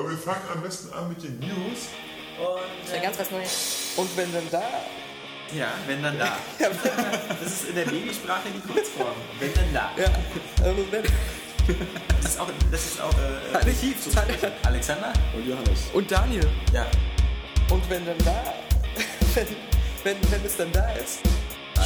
Aber wir fangen am besten an mit den News. Und, Ja, ganz was Neues. Und wenn dann da. ja, wenn dann da. Das ist in der Babysprache die Kurzform. Wenn dann da. Ja, also wenn. Das ist auch, das ist auch äh, Archiv. So. Alexander? Und Johannes. Und Daniel. Ja. Und wenn dann da. Wenn, wenn, wenn es dann da ist.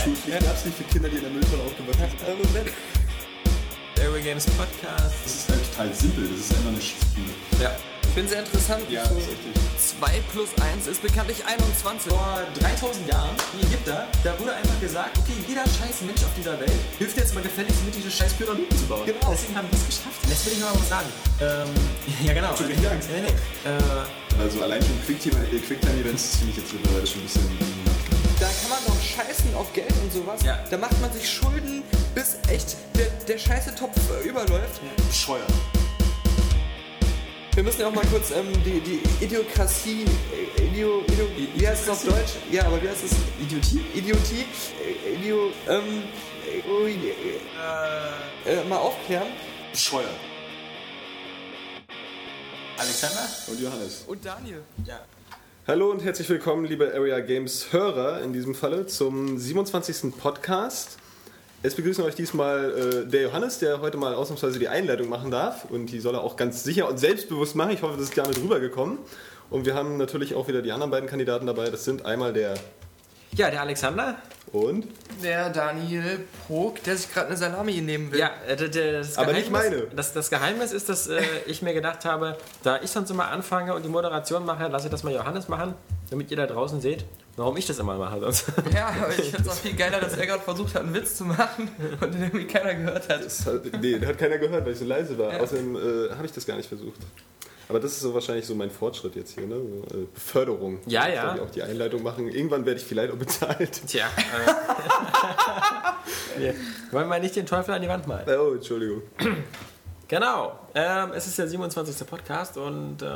Schulpflicht gab es nicht für Kinder, die in der Mülltonne aufgewachsen sind. Also wenn. Airway Games Podcast. Das ist halt total simpel, das ist einfach eine Spiel. Ja. Ich finde sehr interessant. Ja, so das ist richtig. 2 plus 1 ist bekanntlich 21. Vor 3000 Jahren, die Ägypter, da wurde einfach gesagt, okay, jeder scheiß Mensch auf dieser Welt hilft jetzt mal gefälligst mit, diese scheiß Pyramiden zu bauen. Genau. Deswegen haben die es geschafft. Jetzt will ich noch mal was sagen. Ähm, ja, genau. Tut mir Angst. Nee, nee. Äh, Also allein schon äh, Quicktime-Events finde ich jetzt mittlerweile schon ein bisschen... Da kann man noch scheißen auf Geld und sowas. Ja. Da macht man sich Schulden, bis echt der, der scheiße Topf äh, überläuft. bescheuert. Wir müssen ja auch mal kurz ähm, die, die Idiokratie, äh, Idio, Idio, wie heißt es auf Deutsch? Ja, aber wie heißt es? Idiotie? Idiotie, äh, Idio, ähm, äh, ui, äh, äh, mal aufklären. Bescheuert. Alexander? Und Johannes. Und Daniel. Ja. Hallo und herzlich willkommen, liebe Area Games Hörer, in diesem Falle zum 27. Podcast. Es begrüßen euch diesmal äh, der Johannes, der heute mal ausnahmsweise die Einleitung machen darf. Und die soll er auch ganz sicher und selbstbewusst machen. Ich hoffe, das ist damit rübergekommen. Und wir haben natürlich auch wieder die anderen beiden Kandidaten dabei. Das sind einmal der Ja, der Alexander. und. Der Daniel Pog, der sich gerade eine Salami nehmen will. Ja, äh, d- d- das Aber nicht meine. Das, das Geheimnis ist, dass äh, ich mir gedacht habe, da ich sonst immer anfange und die Moderation mache, lasse ich das mal Johannes machen, damit ihr da draußen seht, warum ich das immer mache. Sonst. Ja, aber ich finde es auch viel geiler, dass er gerade versucht hat, einen Witz zu machen und den irgendwie keiner gehört hat. Das hat, nee, den hat keiner gehört, weil ich so leise war. Ja. Außerdem äh, habe ich das gar nicht versucht. Aber das ist so wahrscheinlich so mein Fortschritt jetzt hier, ne? So, äh, Beförderung. Ja, Ich ja. soll auch die Einleitung machen. Irgendwann werde ich vielleicht auch bezahlt. Tja. Äh, wir wollen wir nicht den Teufel an die Wand malen. Oh, Entschuldigung. Genau. Ähm, es ist der 27. Podcast und äh,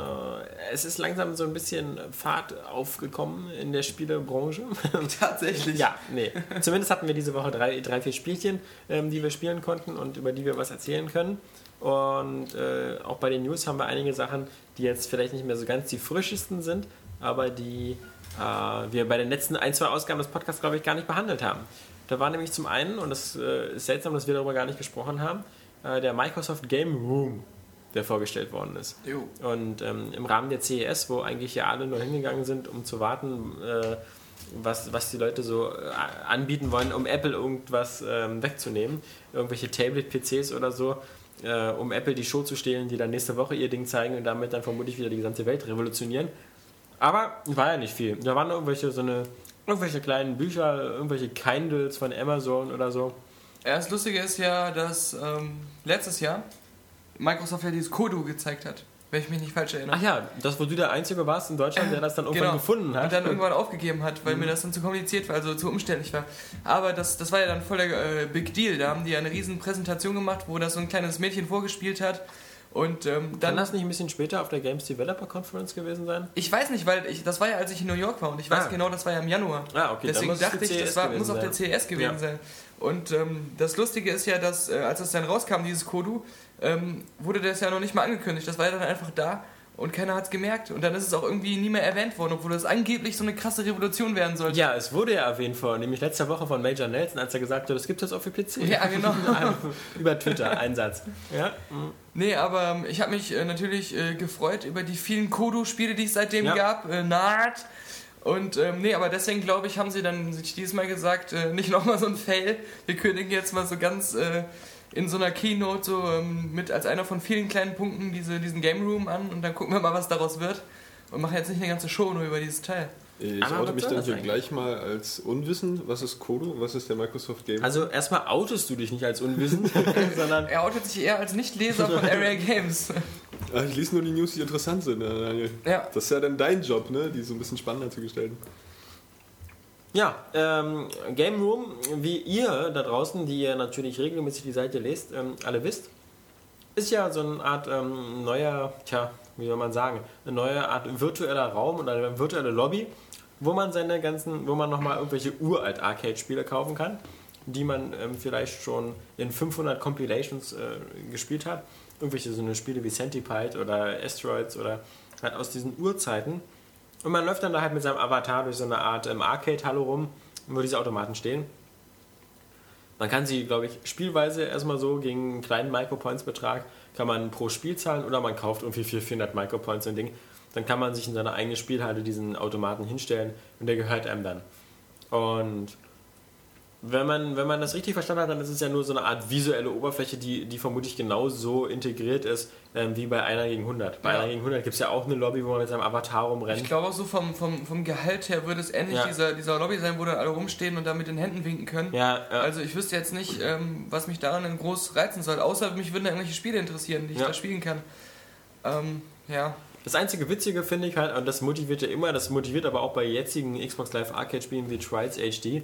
es ist langsam so ein bisschen Fahrt aufgekommen in der Spielebranche. Tatsächlich. Ja, nee. Zumindest hatten wir diese Woche drei, drei vier Spielchen, ähm, die wir spielen konnten und über die wir was erzählen können. Und äh, auch bei den News haben wir einige Sachen, die jetzt vielleicht nicht mehr so ganz die frischesten sind, aber die äh, wir bei den letzten ein, zwei Ausgaben des Podcasts, glaube ich, gar nicht behandelt haben. Da war nämlich zum einen, und es äh, ist seltsam, dass wir darüber gar nicht gesprochen haben, äh, der Microsoft Game Room, der vorgestellt worden ist. Jo. Und ähm, im Rahmen der CES, wo eigentlich ja alle nur hingegangen sind, um zu warten, äh, was, was die Leute so äh, anbieten wollen, um Apple irgendwas ähm, wegzunehmen, irgendwelche Tablet-PCs oder so, äh, um Apple die Show zu stehlen, die dann nächste Woche ihr Ding zeigen und damit dann vermutlich wieder die gesamte Welt revolutionieren. Aber war ja nicht viel. Da waren irgendwelche so eine irgendwelche kleinen Bücher, irgendwelche Kindles von Amazon oder so. Ja, das Lustige ist ja, dass ähm, letztes Jahr Microsoft ja dieses Kodo gezeigt hat, wenn ich mich nicht falsch erinnere. Ach ja, das, wo du der Einzige warst in Deutschland, der das dann irgendwann gefunden hat. Und dann irgendwann aufgegeben hat, weil mir das dann zu kompliziert war, also zu umständlich war. Aber das, das war ja dann voll der äh, Big Deal. Da haben die ja eine riesen Präsentation gemacht, wo das so ein kleines Mädchen vorgespielt hat. Und ähm, Kann dann. das nicht ein bisschen später auf der Games Developer Conference gewesen sein? Ich weiß nicht, weil ich, das war ja, als ich in New York war und ich weiß Ah. genau, das war ja im Januar. Ah, okay, Deswegen dachte ich, das war, muss auf der. CS gewesen Ja. sein. Und ähm, das Lustige ist ja, dass äh, als es dann rauskam, dieses Kodu, ähm, wurde das ja noch nicht mal angekündigt. Das war ja dann einfach da und keiner hat es gemerkt. Und dann ist es auch irgendwie nie mehr erwähnt worden, obwohl das angeblich so eine krasse Revolution werden sollte. Ja, es wurde ja erwähnt vor, nämlich letzte Woche von Major Nelson, als er gesagt hat, das gibt es auf für PC. Ja, genau. Über Twitter, Einsatz. Ja, Nee, aber ähm, ich habe mich äh, natürlich äh, gefreut über die vielen Kodo-Spiele, die es seitdem Ja. gab. Äh, Nard. Und ähm, nee, aber deswegen glaube ich, haben sie dann sich dieses Mal gesagt, äh, nicht nochmal so ein Fail. Wir kündigen jetzt mal so ganz äh, in so einer Keynote so ähm, mit als einer von vielen kleinen Punkten diese, diesen Game Room an und dann gucken wir mal, was daraus wird. Und machen jetzt nicht eine ganze Show nur über dieses Teil. Ich Aber oute was mich dann hier eigentlich? gleich mal als unwissend. Was ist Kodo? Was ist der Microsoft Game? Also erstmal outest du dich nicht als unwissend, sondern Er outet sich eher als Nichtleser von Area Games. Ach, ich lese nur die News, die interessant sind. Daniel. Ja. Das ist ja dann dein Job, ne? die so ein bisschen spannender zu gestalten. Ja, ähm, Game Room, wie ihr da draußen, die ihr natürlich regelmäßig die Seite lest, ähm, alle wisst, ist ja so eine Art ähm, neuer, tja, wie soll man sagen, eine neue Art virtueller Raum oder eine virtuelle Lobby, wo man seine ganzen, wo man nochmal irgendwelche uralt Arcade-Spiele kaufen kann, die man ähm, vielleicht schon in 500 Compilations äh, gespielt hat irgendwelche so eine Spiele wie Centipede oder Asteroids oder halt aus diesen Urzeiten. Und man läuft dann da halt mit seinem Avatar durch so eine Art ähm, Arcade-Halle rum, wo diese Automaten stehen. Man kann sie, glaube ich, spielweise erstmal so gegen einen kleinen Micropoints-Betrag kann man pro Spiel zahlen oder man kauft irgendwie für 400 Micropoints ein Ding. Dann kann man sich in seine eigene Spielhalle diesen Automaten hinstellen und der gehört einem dann. Und wenn man, wenn man das richtig verstanden hat, dann ist es ja nur so eine Art visuelle Oberfläche, die, die vermutlich genauso integriert ist ähm, wie bei einer gegen 100. Bei Ja. einer gegen 100 gibt es ja auch eine Lobby, wo man mit seinem Avatar rumrennt. Ich glaube auch so vom, vom, vom Gehalt her würde es ähnlich Ja. dieser, dieser Lobby sein, wo dann alle rumstehen und da mit den Händen winken können. ja, ja. Also ich wüsste jetzt nicht, ähm, was mich daran groß reizen soll, außer mich würden da irgendwelche Spiele interessieren, die ich da spielen kann. Ähm, ja. Das einzige Witzige finde ich halt, und das motiviert ja immer, das motiviert aber auch bei jetzigen Xbox Live Arcade Spielen wie Trials HD.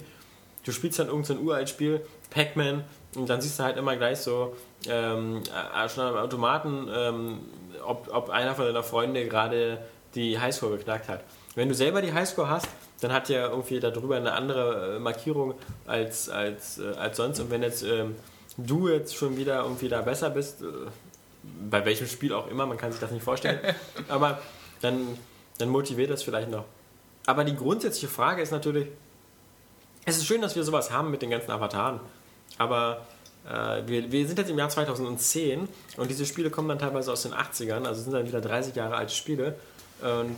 Du spielst dann irgendein so uralt Spiel, Pac-Man, und dann siehst du halt immer gleich so ähm, äh, schon am Automaten, ähm, ob, ob einer von deiner Freunde gerade die Highscore geknackt hat. Wenn du selber die Highscore hast, dann hat ja irgendwie darüber eine andere äh, Markierung als, als, äh, als sonst. Und wenn jetzt ähm, du jetzt schon wieder irgendwie da besser bist, äh, bei welchem Spiel auch immer, man kann sich das nicht vorstellen, aber dann, dann motiviert das vielleicht noch. Aber die grundsätzliche Frage ist natürlich, es ist schön, dass wir sowas haben mit den ganzen Avataren, aber äh, wir, wir sind jetzt im Jahr 2010 und diese Spiele kommen dann teilweise aus den 80ern, also sind dann wieder 30 Jahre alte Spiele. Und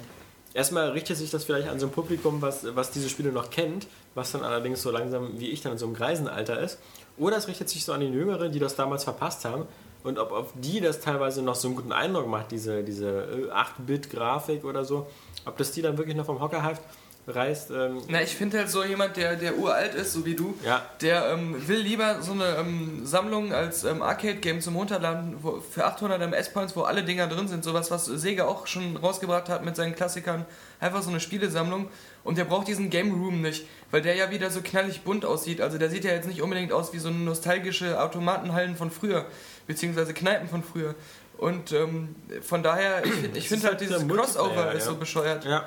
erstmal richtet sich das vielleicht an so ein Publikum, was, was diese Spiele noch kennt, was dann allerdings so langsam wie ich dann in so einem Greisenalter ist. Oder es richtet sich so an die Jüngeren, die das damals verpasst haben. Und ob auf die das teilweise noch so einen guten Eindruck macht, diese, diese äh, 8-Bit-Grafik oder so, ob das die dann wirklich noch vom Hocker heißt, reißt. Ähm, Na, ich finde halt so jemand, der, der uralt ist, so wie du, ja, der ähm, will lieber so eine ähm, Sammlung als ähm, Arcade-Game zum Runterladen wo, für 800 MS-Points, wo alle Dinger drin sind. Sowas, was Sega auch schon rausgebracht hat mit seinen Klassikern. Einfach so eine Spielesammlung. Und der braucht diesen Game Room nicht, weil der ja wieder so knallig bunt aussieht. Also der sieht ja jetzt nicht unbedingt aus wie so nostalgische Automatenhallen von früher, beziehungsweise Kneipen von früher. Und ähm, von daher, ich, find- ich ist finde halt halt dieses Crossover ist ja. so bescheuert. ja,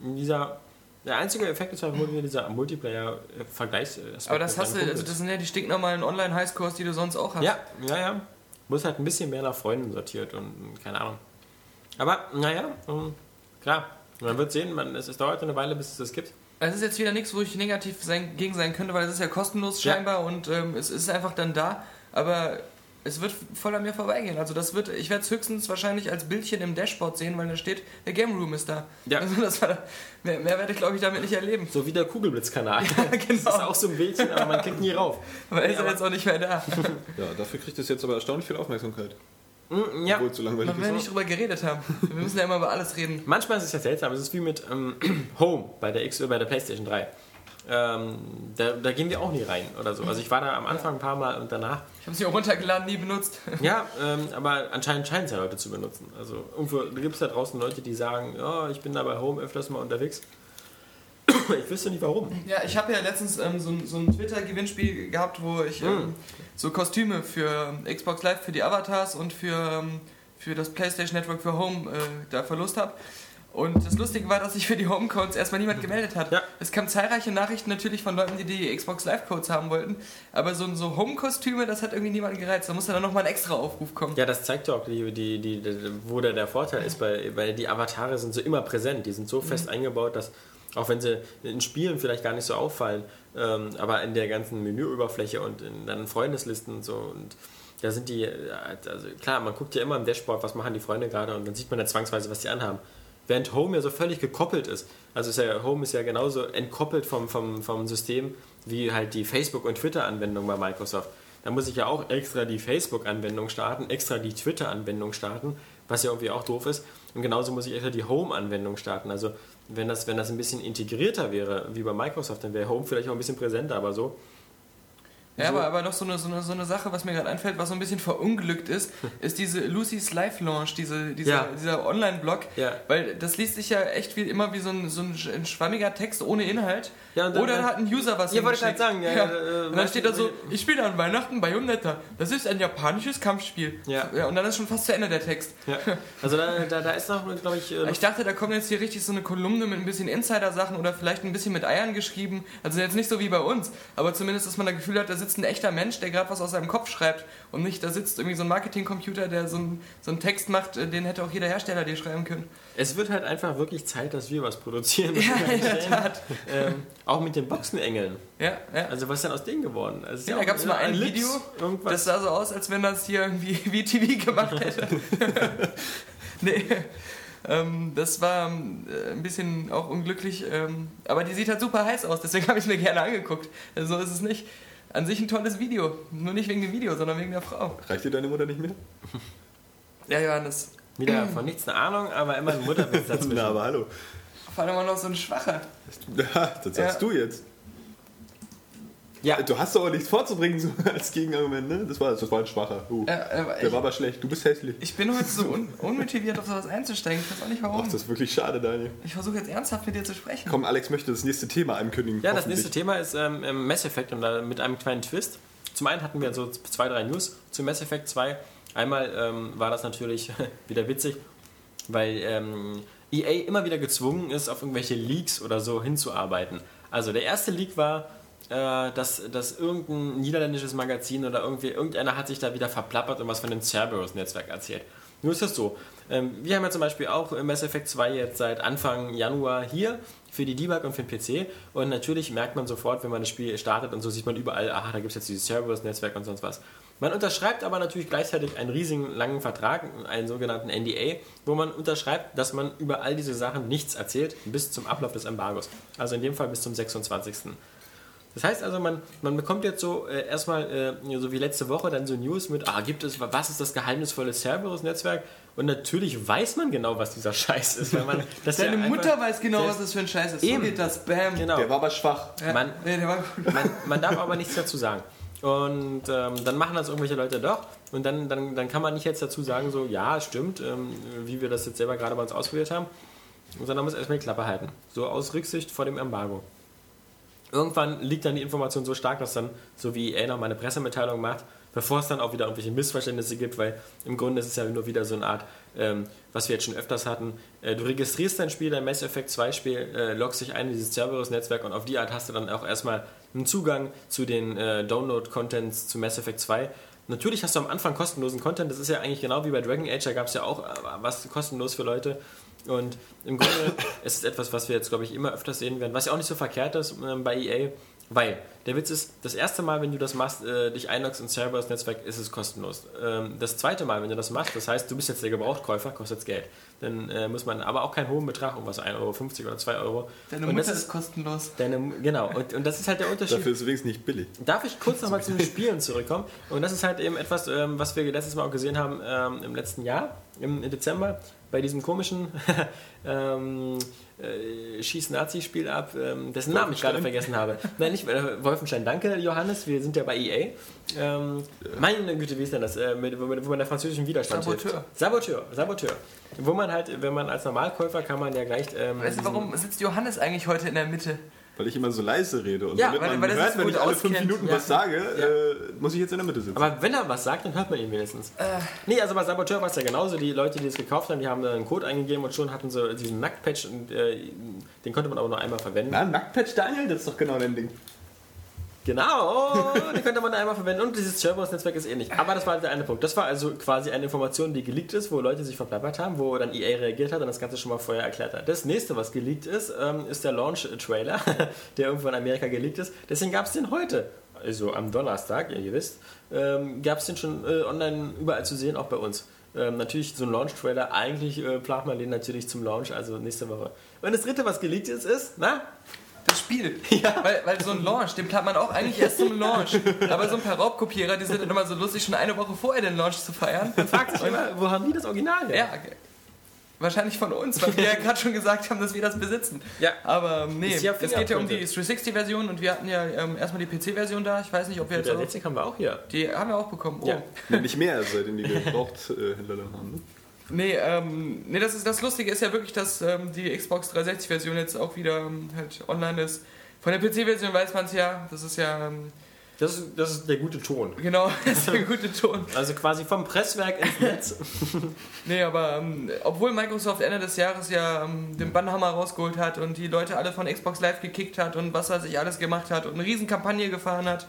dieser. Der einzige Effekt ist halt wieder dieser Multiplayer-Vergleichs. Aber das hast du, also das sind ja die stinknormalen Online-Highscores, die du sonst auch hast. Ja, ja, ja. Muss halt ein bisschen mehr nach Freunden sortiert und keine Ahnung. Aber, naja, ähm, klar. Man wird sehen, man, es, es dauert eine Weile, bis es das gibt. Es ist jetzt wieder nichts, wo ich negativ sein, gegen sein könnte, weil es ist ja kostenlos Ja. scheinbar und ähm, es ist einfach dann da. Aber es wird voll an mir vorbeigehen. Also das wird, ich werde es höchstens wahrscheinlich als Bildchen im Dashboard sehen, weil da steht, der Game Room ist da. Ja. Also das war, mehr, mehr werde ich glaube ich damit nicht erleben. So wie der Kugelblitzkanal. Das genau. ist auch so ein Bildchen, aber man klickt nie rauf. Aber er ist ja jetzt auch nicht mehr da. Ja, dafür kriegt es jetzt aber erstaunlich viel Aufmerksamkeit. Mm, Ja. So langweilig Man will nicht drüber geredet haben. Wir müssen ja immer über alles reden. Manchmal ist es ja seltsam. Es ist wie mit ähm, Home bei der, X, bei der PlayStation 3. Ähm, da, da gehen wir auch nie rein oder so. Also ich war da am Anfang ein paar Mal und danach. Ich habe es auch runtergeladen, nie benutzt. Ja, ähm, aber anscheinend scheinen es ja Leute zu benutzen. Also irgendwo gibt es da draußen Leute, die sagen, ja, ich bin da bei Home öfters mal unterwegs. Ich wüsste nicht warum. Ja, ich habe ja letztens ähm, so, ein- so ein Twitter-Gewinnspiel gehabt, wo ich ähm, so Kostüme für Xbox Live, für die Avatars und für, ähm, für das PlayStation Network für Home äh, da verlost habe. Und das Lustige war, dass sich für die Home-Codes erstmal niemand gemeldet hat. Ja. Es kamen zahlreiche Nachrichten natürlich von Leuten, die die Xbox Live-Codes haben wollten. Aber so, so Home-Kostüme, das hat irgendwie niemanden gereizt. Da musste dann nochmal ein extra Aufruf kommen. Ja, das zeigt ja auch, die, die, die, wo da der Vorteil ist, weil, weil die Avatare sind so immer präsent. Die sind so fest eingebaut, dass auch wenn sie in Spielen vielleicht gar nicht so auffallen, ähm, aber in der ganzen Menüoberfläche und in deinen Freundeslisten und so und da sind die, äh, also klar, man guckt ja immer im Dashboard, was machen die Freunde gerade und dann sieht man ja zwangsweise, was die anhaben. Während Home ja so völlig gekoppelt ist, also ist ja, Home ist ja genauso entkoppelt vom, vom, vom System wie halt die Facebook- und Twitter-Anwendung bei Microsoft. Da muss ich ja auch extra die Facebook-Anwendung starten, extra die Twitter-Anwendung starten, was ja irgendwie auch doof ist. Und genauso muss ich extra die Home-Anwendung starten. Also wenn das, wenn das ein bisschen integrierter wäre, wie bei Microsoft, dann wäre Home vielleicht auch ein bisschen präsenter, aber so. Ja, So. aber, aber noch so eine, so, eine, so eine Sache, was mir gerade einfällt, was so ein bisschen verunglückt ist, ist diese Lucy's Live Launch, diese, dieser, Ja. dieser Online-Blog. Ja. Weil das liest sich ja echt wie immer wie so ein, so ein, sch- ein schwammiger Text ohne Inhalt. Ja, dann- Oder hat ein User was Ja, wollte ich gerade sagen, ja, Ja. äh, Und dann steht da so, ich spiele an Weihnachten Bayonetta. Das ist ein japanisches Kampfspiel. Ja. Und dann ist schon fast zu Ende der Text. Ja. Also da, da, da ist noch, glaube ich, äh, Ich dachte, da kommt jetzt hier richtig so eine Kolumne mit ein bisschen Insider-Sachen oder vielleicht ein bisschen mit Eiern geschrieben. Also jetzt nicht so wie bei uns, aber zumindest, dass man das Gefühl hat, da sitzt ein echter Mensch, der gerade was aus seinem Kopf schreibt und nicht da sitzt irgendwie so ein Marketingcomputer, der so, ein, so einen Text macht, äh, den hätte auch jeder Hersteller dir schreiben können. Es wird halt einfach wirklich Zeit, dass wir was produzieren. Ja, in der Tat. ähm, auch mit den Boxenengeln. Ja, ja. Also was ist denn aus denen geworden? Also, Ja, auch da gab es mal ein Video, Irgendwas. das sah so aus, als wenn das hier irgendwie VTV gemacht hätte. nee, ähm, das war ähm, äh, ein bisschen auch unglücklich, ähm, aber die sieht halt super heiß aus, deswegen habe ich mir gerne angeguckt. Also so ist es nicht. An sich ein tolles Video, nur nicht wegen dem Video, sondern wegen der Frau. Reicht dir deine Mutter nicht mehr? Ja, Johannes, Wieder von nichts eine Ahnung, aber immer ein Mutterwitz dazwischen. Na, aber hallo. vor allem auch noch so ein Schwacher. Ja, das sagst Ja. du jetzt. Ja, Du hast doch auch nichts vorzubringen so als Gegenargument, ne? Das war, das war ein schwacher. Uh, Äh, aber der ich, war aber schlecht. Du bist hässlich. ich bin heute so un unmotiviert, auf sowas einzusteigen. Ich weiß auch nicht Ach, warum. das ist wirklich schade, Daniel. Ich versuche jetzt ernsthaft mit dir zu sprechen. Komm, Alex möchte das nächste Thema ankündigen. Ja, das nächste Thema ist ähm, ähm, Mass Effect und da mit einem kleinen Twist. Zum einen hatten wir so zwei, drei News zu Mass Effect 2. Einmal ähm, war das natürlich wieder witzig, weil ähm, EA immer wieder gezwungen ist, auf irgendwelche Leaks oder so hinzuarbeiten. Also der erste Leak war, äh, dass, dass irgendein niederländisches Magazin oder irgendwie, irgendeiner hat sich da wieder verplappert und was von dem Cerberus-Netzwerk erzählt. Nur ist das so. Ähm, wir haben ja zum Beispiel auch Mass Effect 2 jetzt seit Anfang Januar hier für die Debug und für den PC und natürlich merkt man sofort, wenn man das Spiel startet und so sieht man überall, aha, da gibt es jetzt dieses Cerberus-Netzwerk und sonst was. Man unterschreibt aber natürlich gleichzeitig einen riesigen langen Vertrag, einen sogenannten NDA, wo man unterschreibt, dass man über all diese Sachen nichts erzählt bis zum Ablauf des Embargos. Also in dem Fall bis zum 26. Das heißt also, man, man bekommt jetzt so äh, erstmal, äh, so wie letzte Woche, dann so News mit, ah, gibt es, was ist das geheimnisvolle Cerberus-Netzwerk? Und natürlich weiß man genau, was dieser Scheiß ist, weil man das Deine ja einfach- Mutter weiß genau, was das für ein Scheiß ist. Eben. So geht das. Bam. Genau. Der war aber schwach. Man- nee, der war gut. Man, man darf aber nichts dazu sagen. Und ähm, dann machen das irgendwelche Leute doch. Und dann, dann, dann kann man nicht jetzt dazu sagen, so, ja, stimmt, ähm, wie wir das jetzt selber gerade bei uns ausprobiert haben. Sondern muss erstmal die Klappe halten. So aus Rücksicht vor dem Embargo. Irgendwann liegt dann die Information so stark, dass dann, so wie EA noch mal eine Pressemitteilung macht, bevor es dann auch wieder irgendwelche Missverständnisse gibt, weil im Grunde ist es ja nur wieder so eine Art, ähm, was wir jetzt schon öfters hatten. Äh, du registrierst dein Spiel, dein Mass Effect 2 Spiel, äh, loggst dich ein in dieses Cerberus-Netzwerk und auf die Art hast du dann auch erstmal einen Zugang zu den äh, Download-Contents zu Mass Effect 2. Natürlich hast du am Anfang kostenlosen Content, das ist ja eigentlich genau wie bei Dragon Age, da gab es ja auch äh, was kostenlos für Leute. Und im Grunde ist es etwas, was wir jetzt, glaube ich, immer öfters sehen werden, was ja auch nicht so verkehrt ist ähm, bei EA, weil der Witz ist, das erste Mal, wenn du das machst, äh, dich einloggst ins Cerberus-Netzwerk, ist es kostenlos. Ähm, das zweite Mal, wenn du das machst, das heißt, du bist jetzt der Gebrauchtkäufer, kostet es Geld. Dann äh, muss man aber auch keinen hohen Betrag, irgendwas 1,50 Euro oder 2 Euro. Deine und Mutter das ist ist kostenlos. deine, genau, und, und das ist halt der Unterschied. Dafür ist es übrigens nicht billig. Darf ich kurz nochmal zu den Spielen zurückkommen? Und das ist halt eben etwas, ähm, was wir letztes Mal auch gesehen haben ähm, im letzten Jahr, im, im Dezember, bei diesem komischen ähm, äh, Schieß-Nazi-Spiel ab, ähm, dessen Namen ich gerade vergessen habe. Nein, nicht äh, Wolfenstein. Danke, Johannes. Wir sind ja bei EA. Ähm, meine Güte, wie ist denn das? Äh, mit, wo, man- wo man der französischen Widerstand Saboteur. hilft. Saboteur. Saboteur. Wo man halt, wenn man als Normalkäufer kann man ja gleich. Ähm, Weißt du, warum sitzt Johannes eigentlich heute in der Mitte? Weil ich immer so leise rede. Und Ja, damit weil- man weil hört, wenn ich alle fünf. Minuten Ja. was sage, äh, muss ich jetzt in der Mitte sitzen. Aber wenn er was sagt, dann hört man ihn wenigstens. Äh. Nee, also bei Saboteur war es ja genauso. Die Leute, die es gekauft haben, die haben einen Code eingegeben und schon hatten sie diesen Nacktpatch und äh, den konnte man aber nur einmal verwenden. Na, Nacktpatch Daniel, das ist doch genau dein Ding. Genau, den konnte man einmal verwenden und dieses Cerberus-Netzwerk ist ähnlich. Aber das war der eine Punkt. Das war also quasi eine Information, die geleakt ist, wo Leute sich verplappert haben, wo dann EA reagiert hat und das Ganze schon mal vorher erklärt hat. Das nächste, was geleakt ist, ähm, ist der Launch-Trailer, der irgendwo in Amerika geleakt ist. Deswegen gab es den heute, also am Donnerstag, ihr wisst, ähm, gab es den schon äh, online überall zu sehen, auch bei uns. Ähm, natürlich so ein Launch-Trailer, eigentlich äh, plant man den natürlich zum Launch, also nächste Woche. Und das dritte, was geleakt ist, ist, na, Das Spiel. Weil, weil so ein Launch, den plant man auch eigentlich erst zum Launch. Aber so ein paar Raubkopierer, die sind dann immer so lustig, schon eine Woche vorher den Launch zu feiern. fragt sich immer, wo haben die das Original her? Ja, okay. wahrscheinlich von uns, weil wir ja gerade schon gesagt haben, dass wir das besitzen. Ja. Aber ähm, nee, ja es geht ja um die fingerprinted. 360-Version und wir hatten ja ähm, erstmal die PC-Version da. Ich weiß nicht, ob wir jetzt auch, 60 haben wir auch hier. Die haben wir auch bekommen. Oh. Ja. Ja, nicht mehr, seitdem die Gebrauchthändler dann haben. Ne? Nee, ähm, nee das, ist, das Lustige ist ja wirklich, dass ähm, die Xbox 360-Version jetzt auch wieder ähm, halt online ist. Von der PC-Version weiß man es ja. Das ist ja, ähm, Das ist, das ist der gute Ton. genau, das ist der gute Ton. Also quasi vom Presswerk ins Netz. Nee, aber ähm, obwohl Microsoft Ende des Jahres ja ähm, den Bannhammer rausgeholt hat und die Leute alle von Xbox Live gekickt hat und was weiß ich alles gemacht hat und eine riesen Kampagne gefahren hat,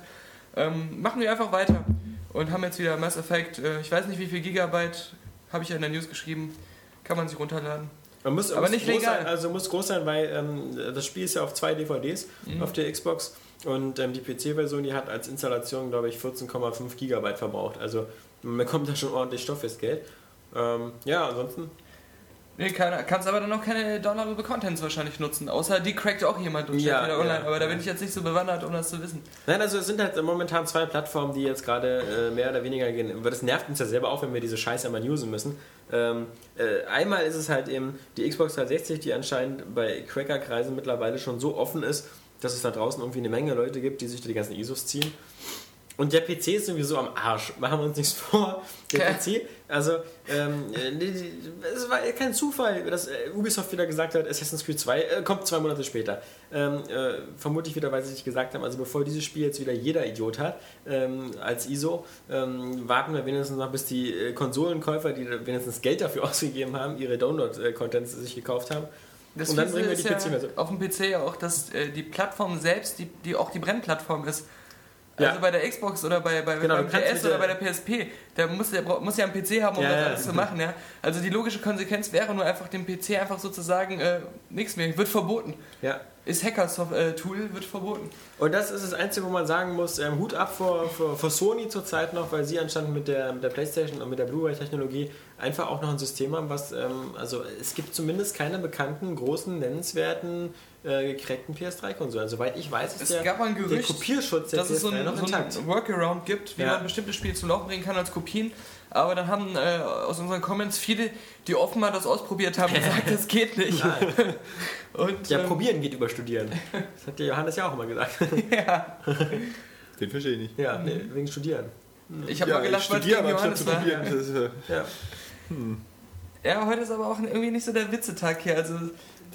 Ähm, machen wir einfach weiter und haben jetzt wieder Mass Effect, äh, ich weiß nicht wie viel Gigabyte, habe ich ja in der News geschrieben, kann man sich runterladen. Man muss, Aber muss nicht legal. Sein, also muss groß sein, weil ähm, das Spiel ist ja auf zwei DVDs Mhm. auf der Xbox und ähm, die PC-Version, die hat als Installation, glaube ich, 14,5 Gigabyte verbraucht. Also man bekommt da schon ordentlich Stoff fürs Geld. Ähm, ja, ansonsten. Nee, keine, kannst aber dann auch keine Downloadable Contents wahrscheinlich nutzen, außer die crackt auch jemand und Ja, wieder online, ja, aber da bin ich jetzt nicht so bewandert, um das zu wissen. Nein, also es sind halt momentan zwei Plattformen, die jetzt gerade äh, mehr oder weniger gehen. Weil das nervt uns ja selber auch, wenn wir diese Scheiße immer usen müssen. Ähm, äh, einmal ist es halt eben die Xbox 360, die anscheinend bei Cracker-Kreisen mittlerweile schon so offen ist, dass es da draußen irgendwie eine Menge Leute gibt, die sich da die ganzen ISOs ziehen. Und der PC ist sowieso am Arsch. Machen wir uns nichts vor. Der Okay. PC, also, ähm, äh, es war kein Zufall, dass äh, Ubisoft wieder gesagt hat, Assassin's Creed 2 äh, kommt zwei Monate später. Ähm, äh, vermutlich wieder, weil sie sich gesagt haben, also bevor dieses Spiel jetzt wieder jeder Idiot hat, ähm, als ISO, ähm, warten wir wenigstens noch, bis die äh, Konsolenkäufer, die wenigstens Geld dafür ausgegeben haben, ihre Download-Contents sich gekauft haben. Das Und dann bringen wir ist die ja PC-Version. auf dem PC ja auch, dass äh, die Plattform selbst, die, die auch die Brennplattform ist. Ja. Also bei der Xbox oder bei, bei Genau, beim PS oder bei der- PSP, der muss, der muss ja einen PC haben, um Ja, das ja. alles zu machen. Ja? Also die logische Konsequenz wäre nur einfach dem PC einfach sozusagen äh, nichts mehr, wird verboten. Ja. Ist Hacker-Tool, wird verboten. Und das ist das Einzige, wo man sagen muss, ähm, Hut ab vor, vor, vor Sony zurzeit noch, weil sie anscheinend mit der, mit der Playstation und mit der Blu-ray-Technologie einfach auch noch ein System haben, was, ähm, also es gibt zumindest keine bekannten, großen, nennenswerten, äh, gecrackten PS3-Konsolen. Soweit ich weiß, ist Es der, gab mal ein der Gerücht, Kopierschutz der dass es so PS3 ein, noch so intakt. ein Workaround gibt, wie Ja. man bestimmte Spiele zum Laufen bringen kann als Kopien. Aber dann haben äh, aus unseren Comments viele, die offenbar das ausprobiert haben, gesagt, das geht nicht. Und, Ja, ähm, probieren geht über Studieren. Das hat der Johannes ja auch immer gesagt. ja. Den verstehe ich nicht. ja, nee, wegen Studieren. Ich habe ja, mal gelacht, weil es studiere, Johannes zu war. äh, Ja. Ja, heute ist aber auch irgendwie nicht so der Witzetag hier. Also,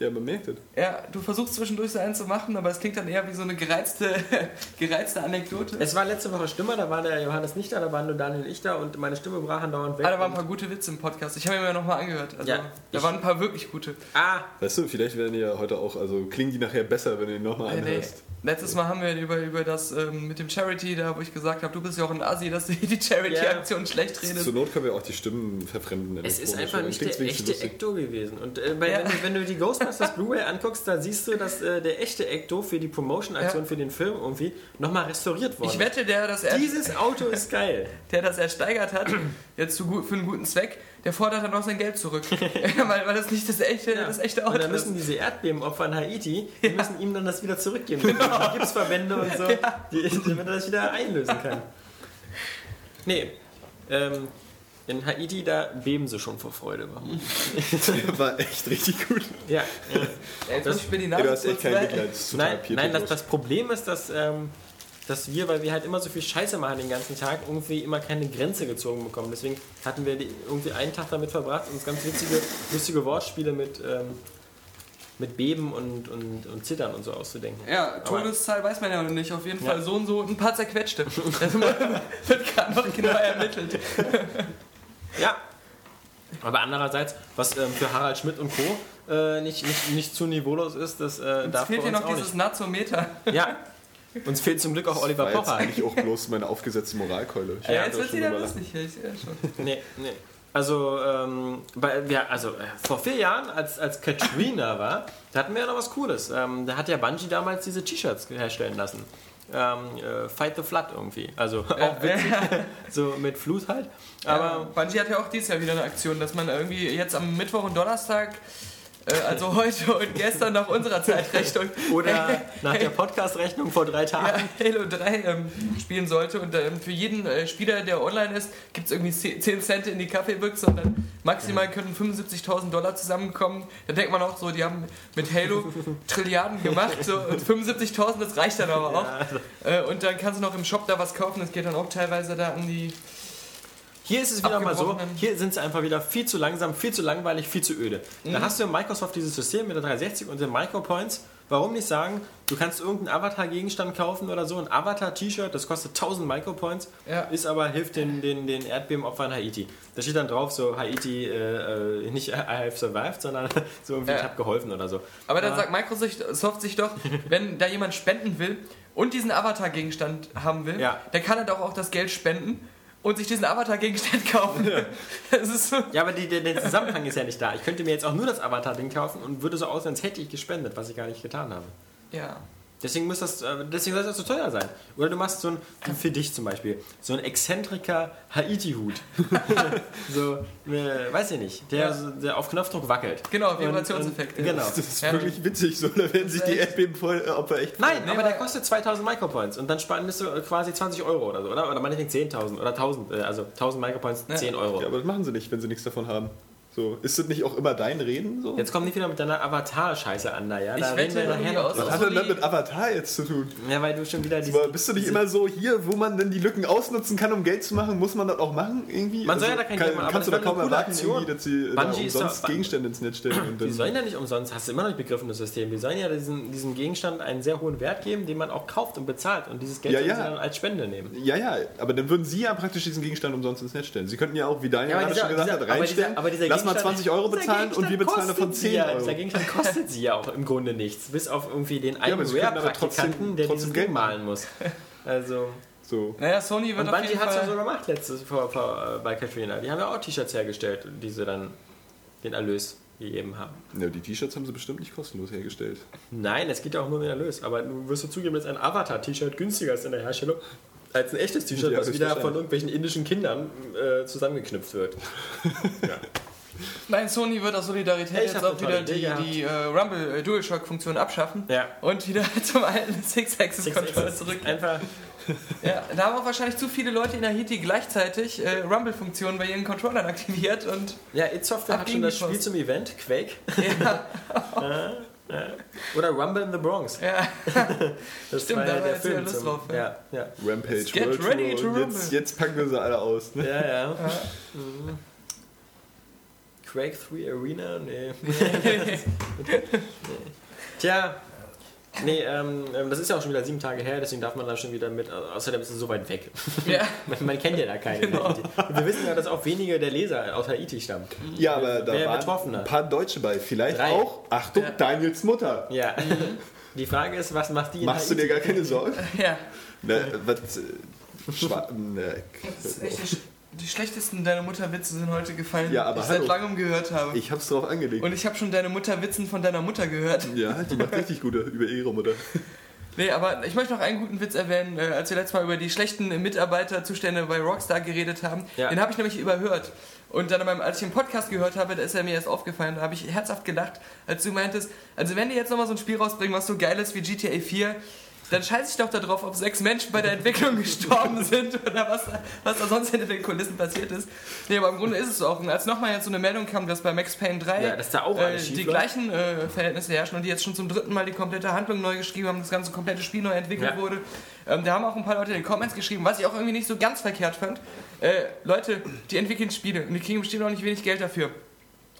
ja, man merkt das. ja, du versuchst zwischendurch so einen zu machen, aber es klingt dann eher wie so eine gereizte, gereizte Anekdote. Es war letzte Woche Stimme, da war der Johannes nicht da, da waren nur Daniel und ich da und meine Stimme brach andauernd weg. Ah, da waren ein paar gute Witze im Podcast. Ich habe ihn mir nochmal angehört. Also, Ja, da waren ein paar wirklich gute. ah, Weißt du, vielleicht werden die ja heute auch, also klingen die nachher besser, wenn du ihn nochmal Nee, nee. Letztes Mal haben wir über, über das ähm, mit dem Charity, da wo ich gesagt habe, du bist ja auch ein Assi, dass du die Charity-Aktion schlecht redest. Zur Not können wir auch die Stimmen verfremden. Es ist einfach nicht der echte. Ecto gewesen. Und äh, bei, Ja. wenn, du, wenn du die Ghostbusters Blu-ray anguckst, da siehst du, dass äh, der echte Ecto für die Promotion-Aktion Ja. für den Film irgendwie nochmal restauriert worden Ich wette, der das, er, Dieses Auto ist geil. der das ersteigert hat, jetzt zu gut, für einen guten Zweck, der fordert dann auch sein Geld zurück. weil, weil das nicht das echte, das echte Auto und dann ist. müssen diese Erdbebenopfer in Haiti, die müssen ihm dann das wieder zurückgeben. Genau. Gipsverbände und so, die, damit er das wieder einlösen kann. Nee, ähm, in Haiti, da beben sie schon vor Freude. Warum? War echt richtig gut. Ja, Ja, jetzt Das- muss ich mir die Nase du hast echt kein. Mitleid. Das ist total Nein, nein das, das Problem ist, dass, ähm, dass wir, weil wir halt immer so viel Scheiße machen den ganzen Tag, irgendwie immer keine Grenze gezogen bekommen. Deswegen hatten wir irgendwie einen Tag damit verbracht, uns ganz witzige, lustige Wortspiele mit, ähm, mit Beben und, und, und Zittern und so auszudenken. Ja, Todeszahl weiß man ja noch nicht. Auf jeden Fall so und so ein paar zerquetschte. Also wird gerade noch genau ermittelt. Ja. Aber andererseits, was ähm, für Harald Schmidt und Co. Äh, nicht, nicht, nicht zu niveaulos ist, das äh, Jetzt darf bei fehlt hier noch auch dieses Nazometer. nicht. Ja. Uns fehlt zum Glück auch Oliver war jetzt Pocher. eigentlich auch bloß meine aufgesetzte Moralkeule. Ich Ja, jetzt das wird schon wieder lustig. Ja, ich sehe das schon. Nee, nee. Also, ähm, bei, ja, also äh, vor vier Jahren, als, als Katrina war, da hatten wir ja noch was Cooles. Ähm, da hat ja Bungie damals diese T-Shirts herstellen lassen. Ähm, äh, Fight the Flood irgendwie. Also auch witzig, so mit Flut halt. Aber Aber Bungie hat ja auch dieses Jahr wieder eine Aktion, dass man irgendwie jetzt am Mittwoch und Donnerstag, äh, also heute und gestern nach unserer Zeitrechnung, oder nach der Podcast-Rechnung vor drei ja, Tagen. Halo 3 ähm, spielen sollte. Und ähm, für jeden äh, Spieler, der online ist, gibt es irgendwie 10 Cent in die Kaffeebüchse und dann maximal können 75.000 Dollar zusammenkommen. Da denkt man auch so, die haben mit Halo Trilliarden gemacht. So, und 75.000, das reicht dann aber auch. Äh, und dann kannst du noch im Shop da was kaufen. Das geht dann auch teilweise da an die. Hier ist es wieder mal so, hier sind sie einfach wieder viel zu langsam, viel zu langweilig, viel zu öde. Mhm. Da hast du in Microsoft dieses System mit der 360 und den Micropoints, warum nicht sagen, du kannst irgendeinen Avatar-Gegenstand kaufen oder so, ein Avatar-T-Shirt, das kostet 1000 Micropoints, Ja. ist aber, hilft den, den, den Erdbebenopfern Haiti. Da steht dann drauf so, Haiti, äh, äh, nicht I have survived, sondern so irgendwie, Ja. ich habe geholfen oder so. Aber dann Ja. sagt Microsoft sich doch, wenn da jemand spenden will und diesen Avatar-Gegenstand haben will, Ja. der kann er doch auch das Geld spenden und sich diesen Avatar-Gegenstand kaufen. Das ist so. Ja, aber die, der, der Zusammenhang ist ja nicht da. Ich könnte mir jetzt auch nur das Avatar-Ding kaufen und würde so aussehen, als hätte ich gespendet, was ich gar nicht getan habe. Ja. Deswegen muss das, äh, deswegen soll das so teuer sein. Oder du machst so ein, für dich zum Beispiel, so ein exzentriker Haiti-Hut. so, äh, weiß ich nicht, der, der auf Knopfdruck wackelt. Genau, Vibrationseffekt. Genau. Das ist Ja. wirklich witzig, so, da werden sich die Erdbebenopfer echt Nein, Nee, aber aber- der kostet 2000 Micropoints und dann spendest du quasi 20 Euro oder so, oder? Oder meinetwegen 10.000 oder 1000, äh, also 1000 Micropoints, Ja. 10 Euro. Ja, aber das machen sie nicht, wenn sie nichts davon haben. So, ist das nicht auch immer dein Reden? So? Jetzt komm nicht wieder mit deiner Avatar-Scheiße an, da, ja? Ich Da wette reden wir nachher noch aus-. Was hat denn das mit Avatar jetzt zu tun? Ja, weil du schon wieder diese, Aber bist du nicht immer so hier, wo man denn die Lücken ausnutzen kann, um Geld zu machen? Muss man das auch machen irgendwie? Also Man soll ja da kein kann, Geld machen, aber Kannst du da kaum erwarten, dass sie da umsonst Gegenstände ins Netz stellen und Die sollen ja nicht umsonst, hast du immer noch nicht begriffen, das System. Die sollen ja diesen, diesem Gegenstand einen sehr hohen Wert geben, den man auch kauft und bezahlt. Und dieses Geld Ja, ja. sie dann als Spende nehmen. Ja, ja, aber dann würden sie ja praktisch diesen Gegenstand umsonst ins Netz stellen. Sie könnten ja auch, wie Daniel Ja, aber gerade dieser- schon gesagt dieser- hat, aber reinstellen, dieser- aber dieser lass mal Gegenstand- 20 Euro bezahlen und wir bezahlen davon kostet sie 10 ja, Euro. Dieser Gegenstand kostet sie ja auch im Grunde nichts. Bis auf irgendwie den einen aber Rare-Praktikanten, der trotzdem Geld malen muss. Also, So. Naja, Sony wird und auf Bungie hat es ja so gemacht letztes vor, vor, äh, bei Katrina. Die haben ja auch T-Shirts hergestellt, die sie dann den Erlös gegeben haben. Ja, die T-Shirts haben sie bestimmt nicht kostenlos hergestellt. Nein, es geht ja auch nur um den Erlös. Aber du wirst du zugeben, dass ein Avatar-T-Shirt günstiger ist in der Herstellung als ein echtes T-Shirt, Ja, was wieder von irgendwelchen indischen Kindern äh, zusammengeknüpft wird. ja. Nein, Sony wird aus Solidarität Ich jetzt auch wieder die, die äh, Rumble äh, DualShock-Funktion abschaffen Ja. und wieder zum alten Six-Axis-Controller zurück. Einfach, Ja, da haben auch wahrscheinlich zu viele Leute in Haiti gleichzeitig äh, Rumble-Funktionen bei ihren Controllern aktiviert und ja, It Software hat schon das Spiel zum Event, Quake. ja, Ja, ja. Oder Rumble in the Bronx. ja. Das Stimmt, war da ja war der jetzt wieder Film. Lust zum, drauf, ja. ja, ja. Rampage Get World ready Tour to rumble. jetzt, jetzt packen wir sie alle aus. Ne? Ja, ja. Mhm. Quake 3 Arena? Nee. Tja. Nee, ähm, ähm, das ist ja auch schon wieder sieben Tage her, deswegen darf man da schon wieder mit. Außerdem ist es so weit weg. ja. Man, man kennt ja da keinen. in Genau. Wir wissen ja, dass auch wenige der Leser aus Haiti stammen. Ja, aber da waren ein paar Deutsche bei. Vielleicht Drei. auch, Achtung, Ja. Daniels Mutter. Ja. Die Frage ist, was macht die in Machst du Haiti? dir gar keine Sorgen? ja. Ne, was, äh, schwa ne, Das ist echt die, sch- die schlechtesten Deine Mutter-Witze sind heute gefallen, Ja, aber die ich seit langem gehört habe. ich hab's drauf angelegt. Und ich habe schon Deine Mutter-Witzen von deiner Mutter gehört. ja, die macht richtig gute über ihre Mutter. Nee, aber ich möchte noch einen guten Witz erwähnen, äh, als wir letztes Mal über die schlechten Mitarbeiterzustände bei Rockstar geredet haben. Ja. Den habe ich nämlich überhört. Und dann, beim- als ich den Podcast gehört habe, da ist er mir erst aufgefallen, da habe ich herzhaft gelacht, als du meintest, also wenn die jetzt nochmal so ein Spiel rausbringen, was so geil ist wie GTA 4, dann scheiße ich doch darauf, ob sechs Menschen bei der Entwicklung gestorben sind oder was, da- was da sonst hinter den Kulissen passiert ist. Nee, aber im Grunde ist es so auch. Und als nochmal jetzt so eine Meldung kam, dass bei Max Payne 3 Ja, äh, die gleichen äh, Verhältnisse herrschen und die jetzt schon zum dritten Mal die komplette Handlung neu geschrieben haben, das ganze komplette Spiel neu entwickelt Ja. wurde. Ähm, da haben auch ein paar Leute in den Comments geschrieben, was ich auch irgendwie nicht so ganz verkehrt fand. Äh, Leute, die entwickeln Spiele und die kriegen bestimmt auch nicht wenig Geld dafür.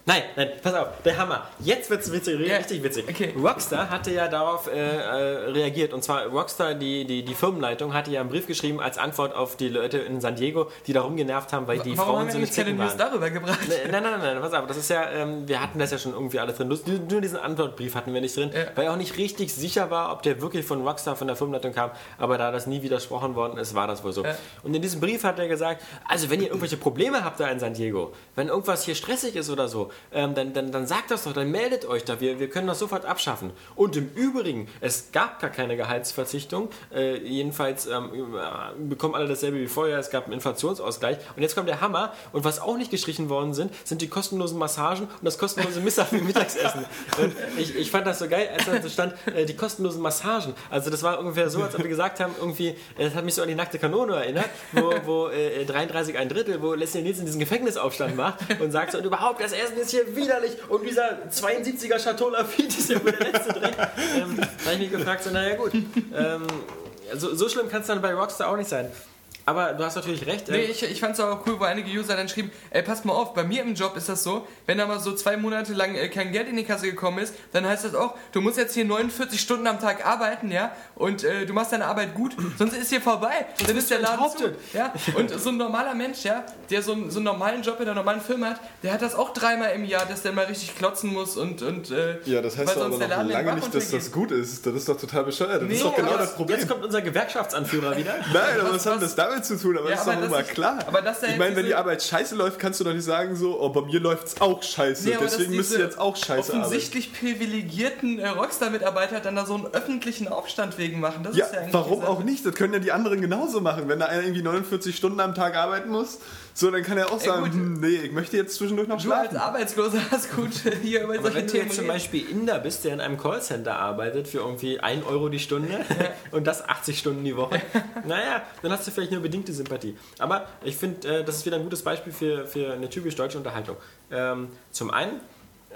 Nein, nein, pass auf, der Hammer. Jetzt wird's witzig, Ja, richtig witzig. okay. Rockstar hatte ja darauf äh, äh, reagiert. Und zwar Rockstar, die, die, die Firmenleitung, hatte ja einen Brief geschrieben als Antwort auf die Leute in San Diego, die darum genervt haben, weil die Warum Frauen haben wir so nicht keine News waren. darüber gebracht? Nein, nein, nein, nein, pass auf, das ist ja, ähm, wir hatten das ja schon irgendwie alles drin. Nur, diesen Antwortbrief hatten wir nicht drin, Ja. weil er auch nicht richtig sicher war, ob der wirklich von Rockstar, von der Firmenleitung kam. Aber da das nie widersprochen worden ist, war das wohl so. Ja. Und in diesem Brief hat er gesagt, also wenn ihr irgendwelche Probleme habt da in San Diego, wenn irgendwas hier stressig ist oder so, ähm, dann, dann, dann sagt das doch, dann meldet euch da, wir, wir können das sofort abschaffen. Und im Übrigen, es gab gar keine Gehaltsverzichtung, äh, jedenfalls ähm, äh, bekommen alle dasselbe wie vorher, es gab einen Inflationsausgleich. Und jetzt kommt der Hammer, und was auch nicht gestrichen worden sind, sind die kostenlosen Massagen und das kostenlose Mittag- Mittagsessen. Und ich, ich fand das so geil, als da stand, äh, die kostenlosen Massagen. Also das war ungefähr so, als ob wir gesagt haben, irgendwie, äh, das hat mich so an die nackte Kanone erinnert, wo, wo äh, 33 ein Drittel, wo Leslie Nielsen diesen Gefängnisaufstand macht und sagt so, und überhaupt, das Essen ist hier widerlich und dieser 72er Chateau Lafitte ist ja wohl der letzte Dreck. Ähm, da habe ich mich gefragt, so, naja gut, ähm, so, so schlimm kann es dann bei Rockstar auch nicht sein. Aber du hast natürlich recht. Nee, ähm, ich, ich fand es auch cool, wo einige User dann schrieben, ey, passt mal auf, bei mir im Job ist das so, wenn da mal so zwei Monate lang äh, kein Geld in die Kasse gekommen ist, dann heißt das auch, du musst jetzt hier 49 Stunden am Tag arbeiten, ja, und äh, du machst deine Arbeit gut, sonst ist hier vorbei, dann ist der Laden zu. Ja, und so ein normaler Mensch, ja, der so, einen- so einen normalen Job in einer normalen Firma hat, der hat das auch dreimal im Jahr, dass der mal richtig klotzen muss und... und äh, Ja, das heißt weil aber noch lange nicht, dass das gut ist. Das ist doch total bescheuert. Das Nee, ist doch genau aber das Problem. Jetzt kommt unser Gewerkschaftsanführer wieder. Nein, aber was, Was- was- das damit zu tun? Aber Ja, das ist aber doch das immer ist- klar. aber dass da ich meine, wenn die Arbeit scheiße läuft, kannst du doch nicht sagen so, oh, bei mir läuft's auch scheiße. Nee, Deswegen müsst ihr jetzt auch scheiße arbeiten. offensichtlich privilegierten äh, Rockstar-Mitarbeiter dann da so einen öffentlichen Aufstand wegen machen. Das Ja, ist ja eigentlich warum auch nicht? Das können ja die anderen genauso machen. Wenn da einer irgendwie 49 Stunden am Tag arbeiten muss, so, dann kann er auch Ey, sagen, hm, nee, ich möchte jetzt zwischendurch noch Du als schlafen. Arbeitsloser hast gut hier über Aber wenn du jetzt zum. Beispiel Inder bist, der in einem Callcenter arbeitet für irgendwie 1 Euro die Stunde und das 80 Stunden die Woche, naja, dann hast du vielleicht nur bedingte Sympathie. Aber ich finde, äh, das ist wieder ein gutes Beispiel für, für eine typisch deutsche Unterhaltung. Ähm, zum einen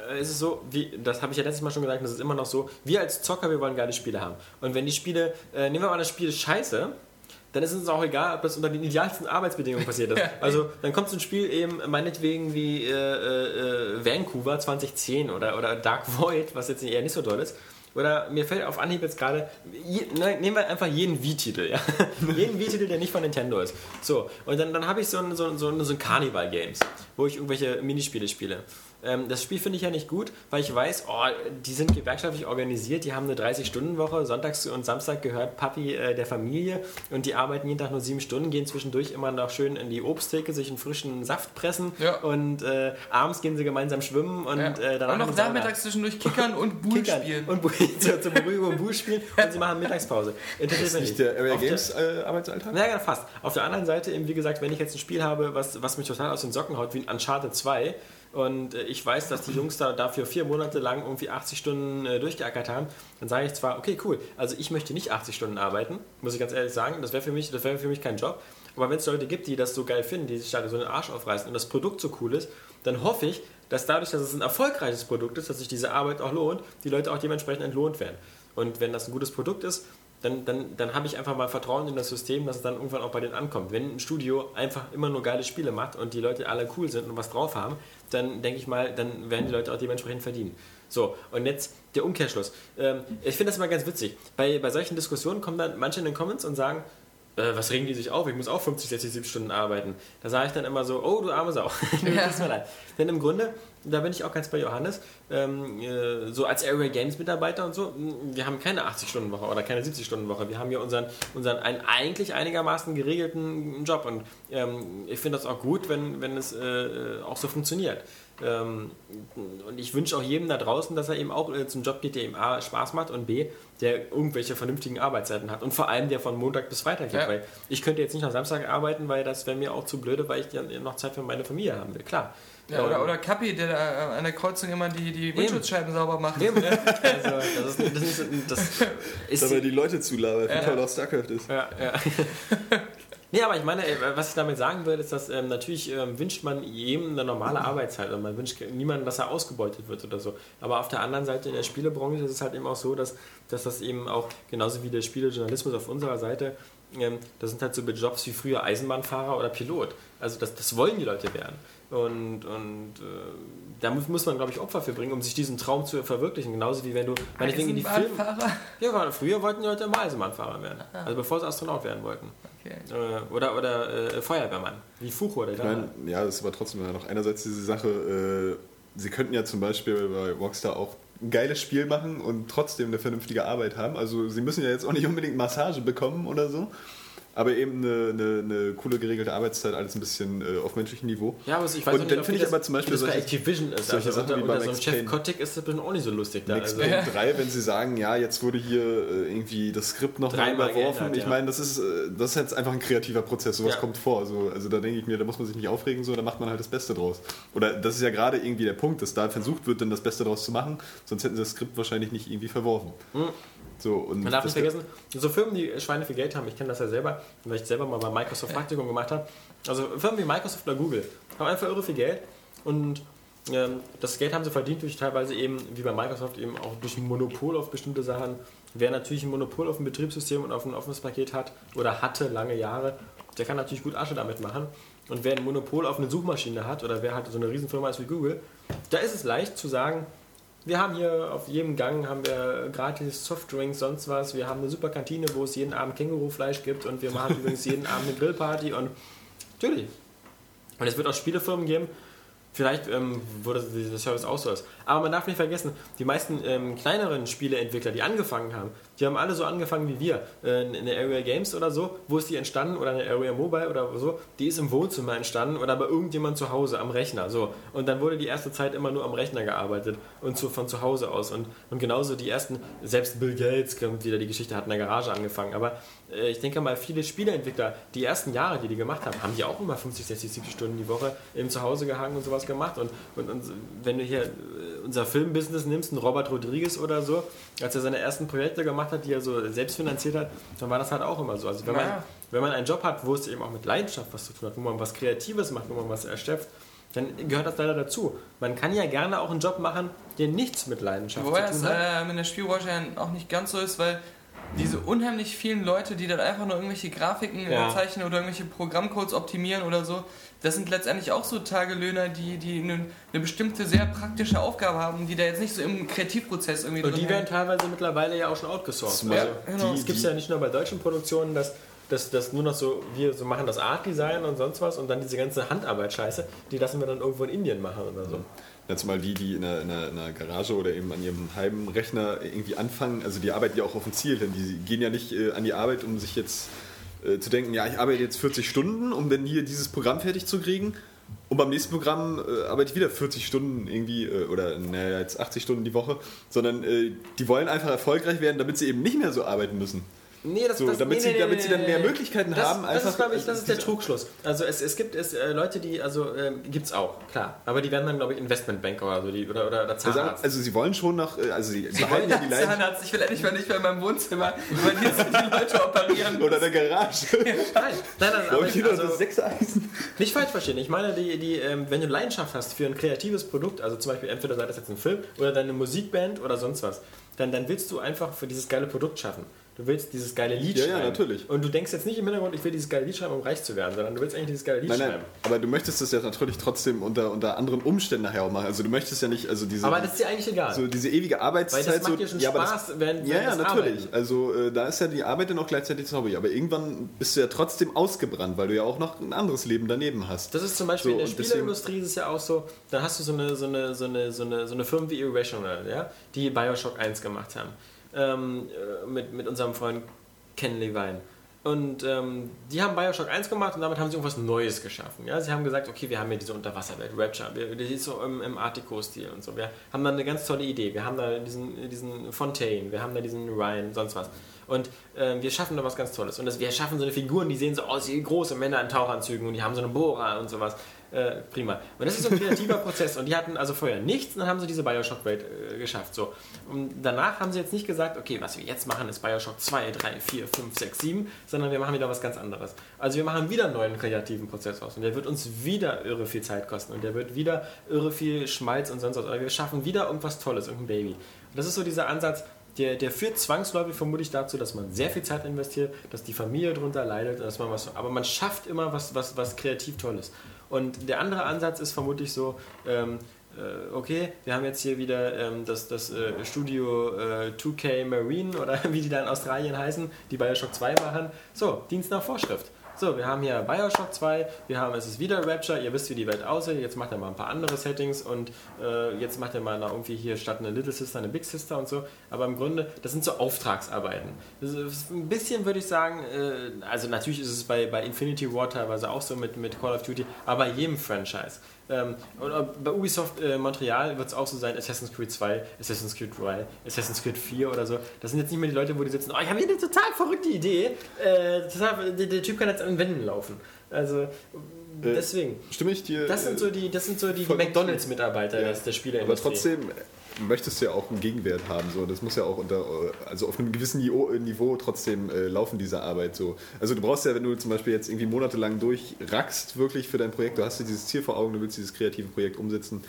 äh, ist es so, wie, das habe ich ja letztes Mal schon gesagt, das ist immer noch so, wir als Zocker, wir wollen geile Spiele haben. Und wenn die Spiele, äh, nehmen wir mal das Spiel scheiße, dann ist es uns auch egal, ob das unter den idealsten Arbeitsbedingungen passiert ist. Also dann kommt so ein Spiel eben meinetwegen wie äh, äh, Vancouver 2010 oder, oder Dark Void, was jetzt eher nicht so toll ist. Oder mir fällt auf Anhieb jetzt gerade, ne, nehmen wir einfach jeden Wii-Titel, ja. jeden Wii-Titel, der nicht von Nintendo ist. So, und dann, dann habe ich so ein, so, so, ein- so ein Carnival-Games, wo ich irgendwelche Minispiele spiele. Ähm, das Spiel finde ich ja nicht gut, weil ich weiß, oh, die sind gewerkschaftlich organisiert, die haben eine 30-Stunden-Woche, sonntags und Samstag gehört Papi äh, der Familie und die arbeiten jeden Tag nur sieben Stunden, gehen zwischendurch immer noch schön in die Obsttheke, sich einen frischen Saft pressen Ja. und äh, abends gehen sie gemeinsam schwimmen und Ja. äh, danach und noch nachmittags zwischendurch kickern und Bull Kickern spielen. und zur, zur Beruhigung Bull spielen und sie machen Mittagspause. Interessiert mich Nicht der Area Auf Games äh, Arbeitsalltag? ja, ja, fast. Auf der anderen Seite, eben, wie gesagt, wenn ich jetzt ein Spiel habe, was, was mich total aus den Socken haut, wie ein Uncharted 2, und äh, ich weiß, dass die Jungs da dafür vier Monate lang irgendwie 80 Stunden äh, durchgeackert haben, dann sage ich zwar, okay, cool, also ich möchte nicht 80 Stunden arbeiten, muss ich ganz ehrlich sagen, das wäre für, mich- wäre für mich kein Job. Aber wenn es Leute gibt, die das so geil finden, die sich da so einen Arsch aufreißen und das Produkt so cool ist, dann hoffe ich, dass dadurch, dass es ein erfolgreiches Produkt ist, dass sich diese Arbeit auch lohnt, die Leute auch dementsprechend entlohnt werden. Und wenn das ein gutes Produkt ist, dann, dann, dann habe ich einfach mal Vertrauen in das System, dass es dann irgendwann auch bei denen ankommt. Wenn ein Studio einfach immer nur geile Spiele macht und die Leute alle cool sind und was drauf haben, dann denke ich mal, dann werden die Leute auch dementsprechend verdienen. So, und jetzt der Umkehrschluss. Ähm, ich finde das immer ganz witzig. Bei, bei solchen Diskussionen kommen dann manche in den Comments und sagen, äh, was regen die sich auf? Ich muss auch 50, 60, 70 Stunden arbeiten. Da sage ich dann immer so, oh, du arme Sau. Ja. Tut mir leid. Denn im Grunde, da bin ich auch ganz bei Johannes, ähm, äh, so als Area Games Mitarbeiter und so, wir haben keine 80-Stunden-Woche oder keine 70-Stunden-Woche. Wir haben ja unseren, unseren einen eigentlich einigermaßen geregelten Job und ähm, ich finde das auch gut, wenn, wenn es äh, auch so funktioniert. Ähm, und ich wünsche auch jedem da draußen, dass er eben auch äh, zum Job geht, der ihm A, Spaß macht und B, der irgendwelche vernünftigen Arbeitszeiten hat. Und vor allem der von Montag bis Freitag geht. Ja. Weil ich könnte jetzt nicht noch Samstag arbeiten, weil das wäre mir auch zu blöde, weil ich dann noch Zeit für meine Familie haben will. Klar. Ja, oder, Ähm, oder Kappi, der da an der Kreuzung immer die, die Windschutzscheiben sauber macht. Eben. Also, das ist, das ist, das ist Dabei die Leute zulabert, wie Ja. toll auch StarCraft ist. Ja, ja. nee, aber ich meine, ey, was ich damit sagen will, ist, dass ähm, natürlich ähm, wünscht man jedem eine normale Arbeitszeit und man wünscht niemandem, dass er ausgebeutet wird oder so. Aber auf der anderen Seite in der Spielebranche ist es halt eben auch so, dass, dass das eben auch, genauso wie der Spielejournalismus auf unserer Seite, ähm, das sind halt so Jobs wie früher Eisenbahnfahrer oder Pilot. Also das, das wollen die Leute werden. Und, und äh, da muss, muss man, glaube ich, Opfer für bringen, um sich diesen Traum zu verwirklichen. Genauso wie wenn du meinetwegen in die Filme... Ja, früher wollten die Leute immer Eisenbahnfahrer werden. Also bevor sie Astronaut werden wollten. Okay. Äh, oder oder äh, Feuerwehrmann. Wie Fuchur, der Ich da meine, ja, das ist aber trotzdem ja noch einerseits diese Sache, äh, sie könnten ja zum Beispiel bei Rockstar auch ein geiles Spiel machen und trotzdem eine vernünftige Arbeit haben. Also sie müssen ja jetzt auch nicht unbedingt Massage bekommen oder so, aber eben eine, eine, eine coole geregelte Arbeitszeit, alles ein bisschen äh, auf menschlichem Niveau. Ja, aber ich weiß Und nicht, dann finde ich aber zum Beispiel das bei solche- Activision ist. solche also Sachen unter, wie bei unter so einem Max Chef. Kotick ist das bestimmt auch nicht so lustig da. Max Also, Payne 3, wenn sie sagen, ja, jetzt wurde hier äh, irgendwie das Skript noch mal überworfen. geändert, ich ja. meine, das ist, äh, das ist jetzt einfach ein kreativer Prozess, sowas Ja. kommt vor. So, also da denke ich mir, da muss man sich nicht aufregen, so, da macht man halt das Beste draus. Oder das ist ja gerade irgendwie der Punkt, dass da versucht wird, dann das Beste draus zu machen, sonst hätten sie das Skript wahrscheinlich nicht irgendwie verworfen. So, Man darf nicht vergessen, so Firmen, die Schweine viel Geld haben, ich kenne das ja selber, weil ich selber mal bei Microsoft Praktikum gemacht habe. Also Firmen wie Microsoft oder Google haben einfach irre viel Geld und Ähm, das Geld haben sie verdient durch teilweise eben, wie bei Microsoft, eben auch durch ein Monopol auf bestimmte Sachen. Wer natürlich ein Monopol auf ein Betriebssystem und auf ein offenes Paket hat oder hatte lange Jahre, der kann natürlich gut Asche damit machen. Und wer ein Monopol auf eine Suchmaschine hat oder wer halt so eine Riesenfirma ist wie Google, da ist es leicht zu sagen, wir haben hier auf jedem Gang haben wir gratis Softdrinks, sonst was. Wir haben eine super Kantine, wo es jeden Abend Kängurufleisch gibt und wir machen übrigens jeden Abend eine Grillparty und natürlich. Und es wird auch Spielefirmen geben, Vielleicht ähm, wurde der Service auch so ist. Aber man darf nicht vergessen, die meisten ähm, kleineren Spieleentwickler, die angefangen haben, die haben alle so angefangen wie wir. Äh, in der Area Games oder so, wo ist die entstanden? Oder in der Area Mobile oder so, die ist im Wohnzimmer entstanden oder bei irgendjemand zu Hause am Rechner. So. Und dann wurde die erste Zeit immer nur am Rechner gearbeitet und zu, von zu Hause aus. Und, und genauso die ersten, selbst Bill Gates kommt wieder die Geschichte, hat in der Garage angefangen. Aber äh, ich denke mal, viele Spieleentwickler, die ersten Jahre, die die gemacht haben, haben die auch immer 50, 60, 70 Stunden die Woche im Zuhause gehangen und sowas gemacht. Und, und, und wenn du hier äh, unser Filmbusiness nimmst, einen Robert Rodriguez oder so, als er seine ersten Projekte gemacht hat, die er so selbst finanziert hat, dann war das halt auch immer so. Also wenn man, Naja. wenn man einen Job hat, wo es eben auch mit Leidenschaft was zu tun hat, wo man was Kreatives macht, wo man was erschöpft, dann gehört das leider dazu. Man kann ja gerne auch einen Job machen, der nichts mit Leidenschaft Wobei zu das tun hat. ähm, in der Spielbranche ja auch nicht ganz so ist, weil diese unheimlich vielen Leute, die dann einfach nur irgendwelche Grafiken Ja. äh, zeichnen oder irgendwelche Programmcodes optimieren oder so, das sind letztendlich auch so Tagelöhner, die, die eine, eine bestimmte sehr praktische Aufgabe haben, die da jetzt nicht so im Kreativprozess irgendwie Und die drin werden hängen. teilweise mittlerweile ja auch schon outgesourced. Zum Also genau. die, es gibt ja nicht nur bei deutschen Produktionen, dass dass das nur noch so, wir so machen das Art-Design und sonst was und dann diese ganze Handarbeit-Scheiße, die lassen wir dann irgendwo in Indien machen oder so. Ja, zumal die, die in einer, in, einer, in einer Garage oder eben an ihrem halben Rechner irgendwie anfangen, also die arbeiten ja auch auf ein Ziel, denn die gehen ja nicht äh, an die Arbeit, um sich jetzt äh, zu denken, ja, ich arbeite jetzt 40 Stunden, um dann hier dieses Programm fertig zu kriegen. Und beim nächsten Programm äh, arbeite ich wieder 40 Stunden irgendwie, äh, oder naja, jetzt 80 Stunden die Woche, sondern äh, die wollen einfach erfolgreich werden, damit sie eben nicht mehr so arbeiten müssen. Nee, das, So, das, damit nee, sie- nee, damit nee, sie dann mehr. Möglichkeiten das, haben, Das ist, glaube ich, das ist der diese- Trugschluss. Also es, es gibt es, äh, Leute, die, also ähm, gibt es auch, klar. Aber die werden dann, glaube ich, Investmentbanker oder so, die, oder, oder, oder Also, Zahnarzt. also sie wollen schon noch, äh, also sie behalten ja die Leidenschaft. Zahnarzt, ich will endlich mal nicht mehr in meinem Wohnzimmer, hier sind die Leute operieren. Oder der Garage. nein, nein, nein, aber ich also, das Sechseisen? Nicht falsch verstehen. Ich meine, die, die, ähm, wenn du Leidenschaft hast für ein kreatives Produkt, also zum Beispiel entweder sei das jetzt ein Film oder deine Musikband oder sonst was, dann, dann willst du einfach für dieses geile Produkt schaffen. Du willst dieses geile Lied Ja, ja, schreiben. natürlich. Und du denkst jetzt nicht im Hintergrund, ich will dieses geile Lied schreiben, um reich zu werden, sondern du willst eigentlich dieses geile Lied Nein, nein, schreiben. aber du möchtest das ja natürlich trotzdem unter, unter anderen Umständen nachher auch machen. Also du möchtest ja nicht, also diese, Aber das ist dir eigentlich egal. so diese ewige Arbeitszeit. weil das macht so, dir schon ja, aber Spaß, das, während ja, während ja, das natürlich. Arbeiten. Also äh, da ist ja die Arbeit dann auch gleichzeitig das Hobby. Aber irgendwann bist du ja trotzdem ausgebrannt, weil du ja auch noch ein anderes Leben daneben hast. Das ist zum Beispiel So, in der Spieleindustrie ist es ja auch so, dann hast du so eine, so eine, so eine, so eine, so eine Firma wie Irrational, ja, die Bioshock 1 gemacht haben. Ähm, äh, mit, mit unserem Freund Ken Levine. Und ähm, die haben Bioshock 1 gemacht und damit haben sie irgendwas Neues geschaffen. Ja? Sie haben gesagt, okay, wir haben hier diese Unterwasserwelt, Rapture, die ist so im, im Artico-Stil und so. Wir haben da eine ganz tolle Idee. Wir haben da diesen, diesen Fontaine, wir haben da diesen Ryan, sonst was. Und ähm, wir schaffen da was ganz Tolles. Und das, wir schaffen so eine Figuren, die sehen so aus wie große Männer in Tauchanzügen und die haben so eine Bohrer und sowas. Äh, prima. Und das ist so ein kreativer Prozess. Und die hatten also vorher nichts und dann haben sie diese Bioshock-Welt äh, geschafft. So. Und danach haben sie jetzt nicht gesagt, okay, was wir jetzt machen, ist Bioshock 2, 3, 4, 5, 6, 7, sondern wir machen wieder was ganz anderes. Also wir machen wieder einen neuen kreativen Prozess aus. Und der wird uns wieder irre viel Zeit kosten. Und der wird wieder irre viel Schmalz und sonst was. Aber wir schaffen wieder irgendwas Tolles, irgendein Baby. Und das ist so dieser Ansatz, der, der führt zwangsläufig vermutlich dazu, dass man sehr viel Zeit investiert, dass die Familie darunter leidet, dass man was, aber man schafft immer was, was, was kreativ Tolles. Und der andere Ansatz ist vermutlich so, ähm, äh, okay, wir haben jetzt hier wieder ähm, das, das äh, Studio äh, 2K Marine oder wie die da in Australien heißen, die Bioshock 2 machen. So, Dienst nach Vorschrift. So, wir haben hier Bioshock 2, wir haben, es ist wieder Rapture, ihr wisst, wie die Welt aussieht, jetzt macht er mal ein paar andere Settings und äh, jetzt macht er mal noch irgendwie hier statt eine Little Sister eine Big Sister und so. Aber im Grunde, das sind so Auftragsarbeiten. Ein bisschen würde ich sagen, äh, also natürlich ist es bei, bei Infinity War teilweise auch so mit, mit Call of Duty, aber bei jedem Franchise. Ähm, oder bei Ubisoft äh, Montreal wird es auch so sein, Assassin's Creed 2, Assassin's Creed 3, Assassin's Creed 4 oder so. Das sind jetzt nicht mehr die Leute, wo die sitzen, oh, ich habe hier eine total verrückte Idee. Äh, total, der, der Typ kann jetzt an Wänden laufen. Also deswegen. Stimme ich dir? Das sind so die, das sind so die, McDonalds-Mitarbeiter Ja. der Spiele. Aber trotzdem möchtest du ja auch einen Gegenwert haben. So. Das muss ja auch unter, also auf einem gewissen Niveau, Niveau trotzdem äh, laufen, diese Arbeit. So. Also du brauchst ja, wenn du zum Beispiel jetzt irgendwie monatelang durchrackst, wirklich für dein Projekt, du hast dir dieses Ziel vor Augen, du willst dieses kreative Projekt umsetzen,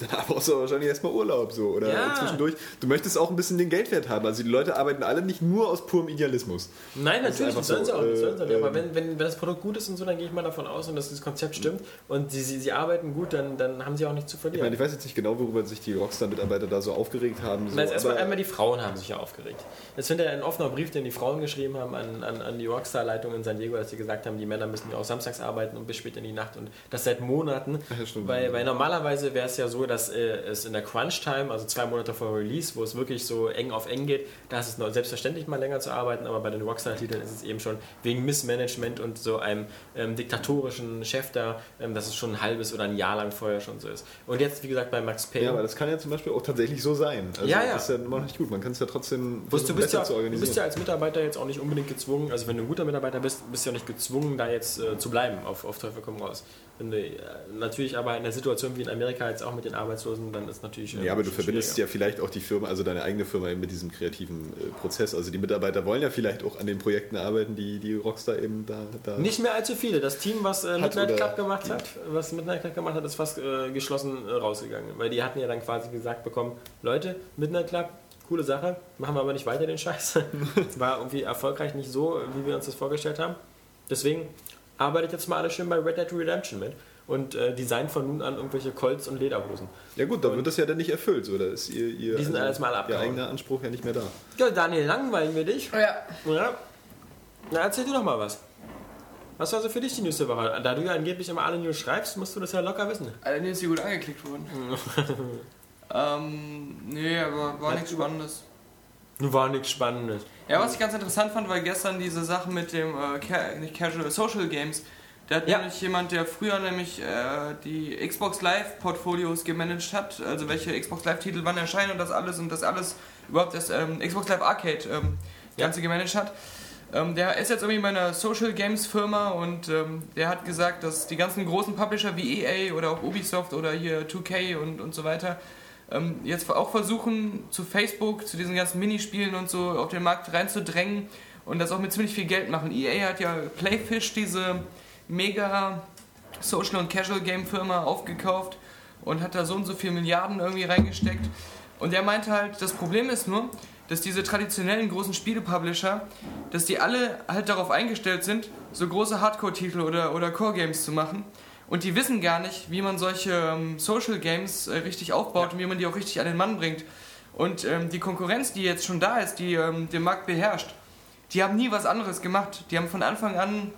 Danach brauchst du wahrscheinlich erstmal Urlaub so oder Ja. zwischendurch. Du möchtest auch ein bisschen den Geldwert haben. Also die Leute arbeiten alle nicht nur aus purem Idealismus. Nein, Das natürlich, das sollen sie auch nicht. sollen sie äh, Aber wenn, wenn, wenn das Produkt gut ist und so, dann gehe ich mal davon aus und dass das Konzept stimmt und sie, sie, sie arbeiten gut, dann, dann haben sie auch nichts zu Ich meine, verlieren. ich weiß jetzt nicht genau, worüber sich die Rockstar-Mitarbeiter da so aufgeregt haben. So, jetzt erstmal einmal die Frauen haben sich ja aufgeregt. Jetzt findet ja ein offener Brief, den die Frauen geschrieben haben an, an, an die Rockstar-Leitung in San Diego, dass sie gesagt haben, die Männer müssen ja auch samstags arbeiten und bis spät in die Nacht und das seit Monaten. Ja. Weil, weil normalerweise wäre es ja so, dass äh, es in der Crunch-Time, also zwei Monate vor Release, wo es wirklich so eng auf eng geht, da ist es noch selbstverständlich mal länger zu arbeiten, aber bei den Rockstar-Titeln ist es eben schon wegen Missmanagement und so einem ähm, diktatorischen Chef da, ähm, dass es schon ein halbes oder ein Jahr lang vorher schon so ist. Und jetzt, wie gesagt, bei Max Payne. Ja, aber das kann ja zum Beispiel auch tatsächlich so sein. Also Ja, ja. Das ist ja immer noch nicht gut. Man kann es ja trotzdem Wusst, du, versuchen, bist ja, zu du organisieren. bist ja als Mitarbeiter jetzt auch nicht unbedingt gezwungen, also wenn du ein guter Mitarbeiter bist, bist du ja nicht gezwungen, da jetzt äh, zu bleiben, auf, auf Teufel komm raus. Äh, natürlich aber in der Situation wie in Amerika jetzt auch mit den Arbeitslosen, dann ist natürlich. äh, Ja, aber du verbindest ja vielleicht auch die Firma, also deine eigene Firma eben mit diesem kreativen äh, Prozess. Also die Mitarbeiter wollen ja vielleicht auch an den Projekten arbeiten, die die Rockstar eben da. da Nicht mehr allzu viele. Das Team, was äh, Midnight Club gemacht hat, was Midnight Club gemacht hat, ist fast äh, geschlossen äh, rausgegangen. Weil die hatten ja dann quasi gesagt bekommen, Leute, Midnight Club, coole Sache, machen wir aber nicht weiter den Scheiß. War irgendwie erfolgreich nicht so, wie wir uns das vorgestellt haben. Deswegen arbeitet jetzt mal alle schön bei Red Dead Redemption mit und äh, designt von nun an irgendwelche Colts und Lederhosen. ja gut, dann wird das ja dann nicht erfüllt. So, da ist ihr, ihr, Die sind alles mal ihr eigener Anspruch ja nicht mehr da. Ja, Daniel, langweilen wir dich? Ja. Ja. Na, erzähl du doch mal was. Was war so für dich die News der Woche? Da du ja angeblich immer alle News schreibst, musst du das ja locker wissen. Allerdings ist sie gut angeklickt worden. ähm, nee, aber war nichts Spannendes. War nichts Spannendes. Ja, was ich ganz interessant fand, war gestern diese Sache mit dem, äh, Casual, Social Games. Da hat Ja. nämlich jemand, der früher nämlich äh, die Xbox Live Portfolios gemanagt hat, also welche Xbox Live Titel wann erscheinen und das alles und das alles überhaupt das ähm, Xbox Live Arcade ähm, Ja. Ganze gemanagt hat. Ähm, der ist jetzt irgendwie bei einer Social Games Firma und ähm, der hat gesagt, dass die ganzen großen Publisher wie EA oder auch Ubisoft oder hier 2K und, und so weiter ähm, jetzt auch versuchen, zu Facebook, zu diesen ganzen Minispielen und so auf den Markt reinzudrängen und das auch mit ziemlich viel Geld machen. EA hat ja Playfish, diese mega Social- und Casual-Game-Firma aufgekauft und hat da so und so viel Milliarden irgendwie reingesteckt. Und er meinte halt, das Problem ist nur, dass diese traditionellen großen Spiele-Publisher, dass die alle halt darauf eingestellt sind, so große Hardcore-Titel oder, oder Core-Games zu machen. Und die wissen gar nicht, wie man solche ähm, Social Games äh, richtig aufbaut und wie man die auch richtig an den Mann bringt. Und ähm, die Konkurrenz, die jetzt schon da ist, die ähm, den Markt beherrscht, die haben nie was anderes gemacht. Die haben von Anfang an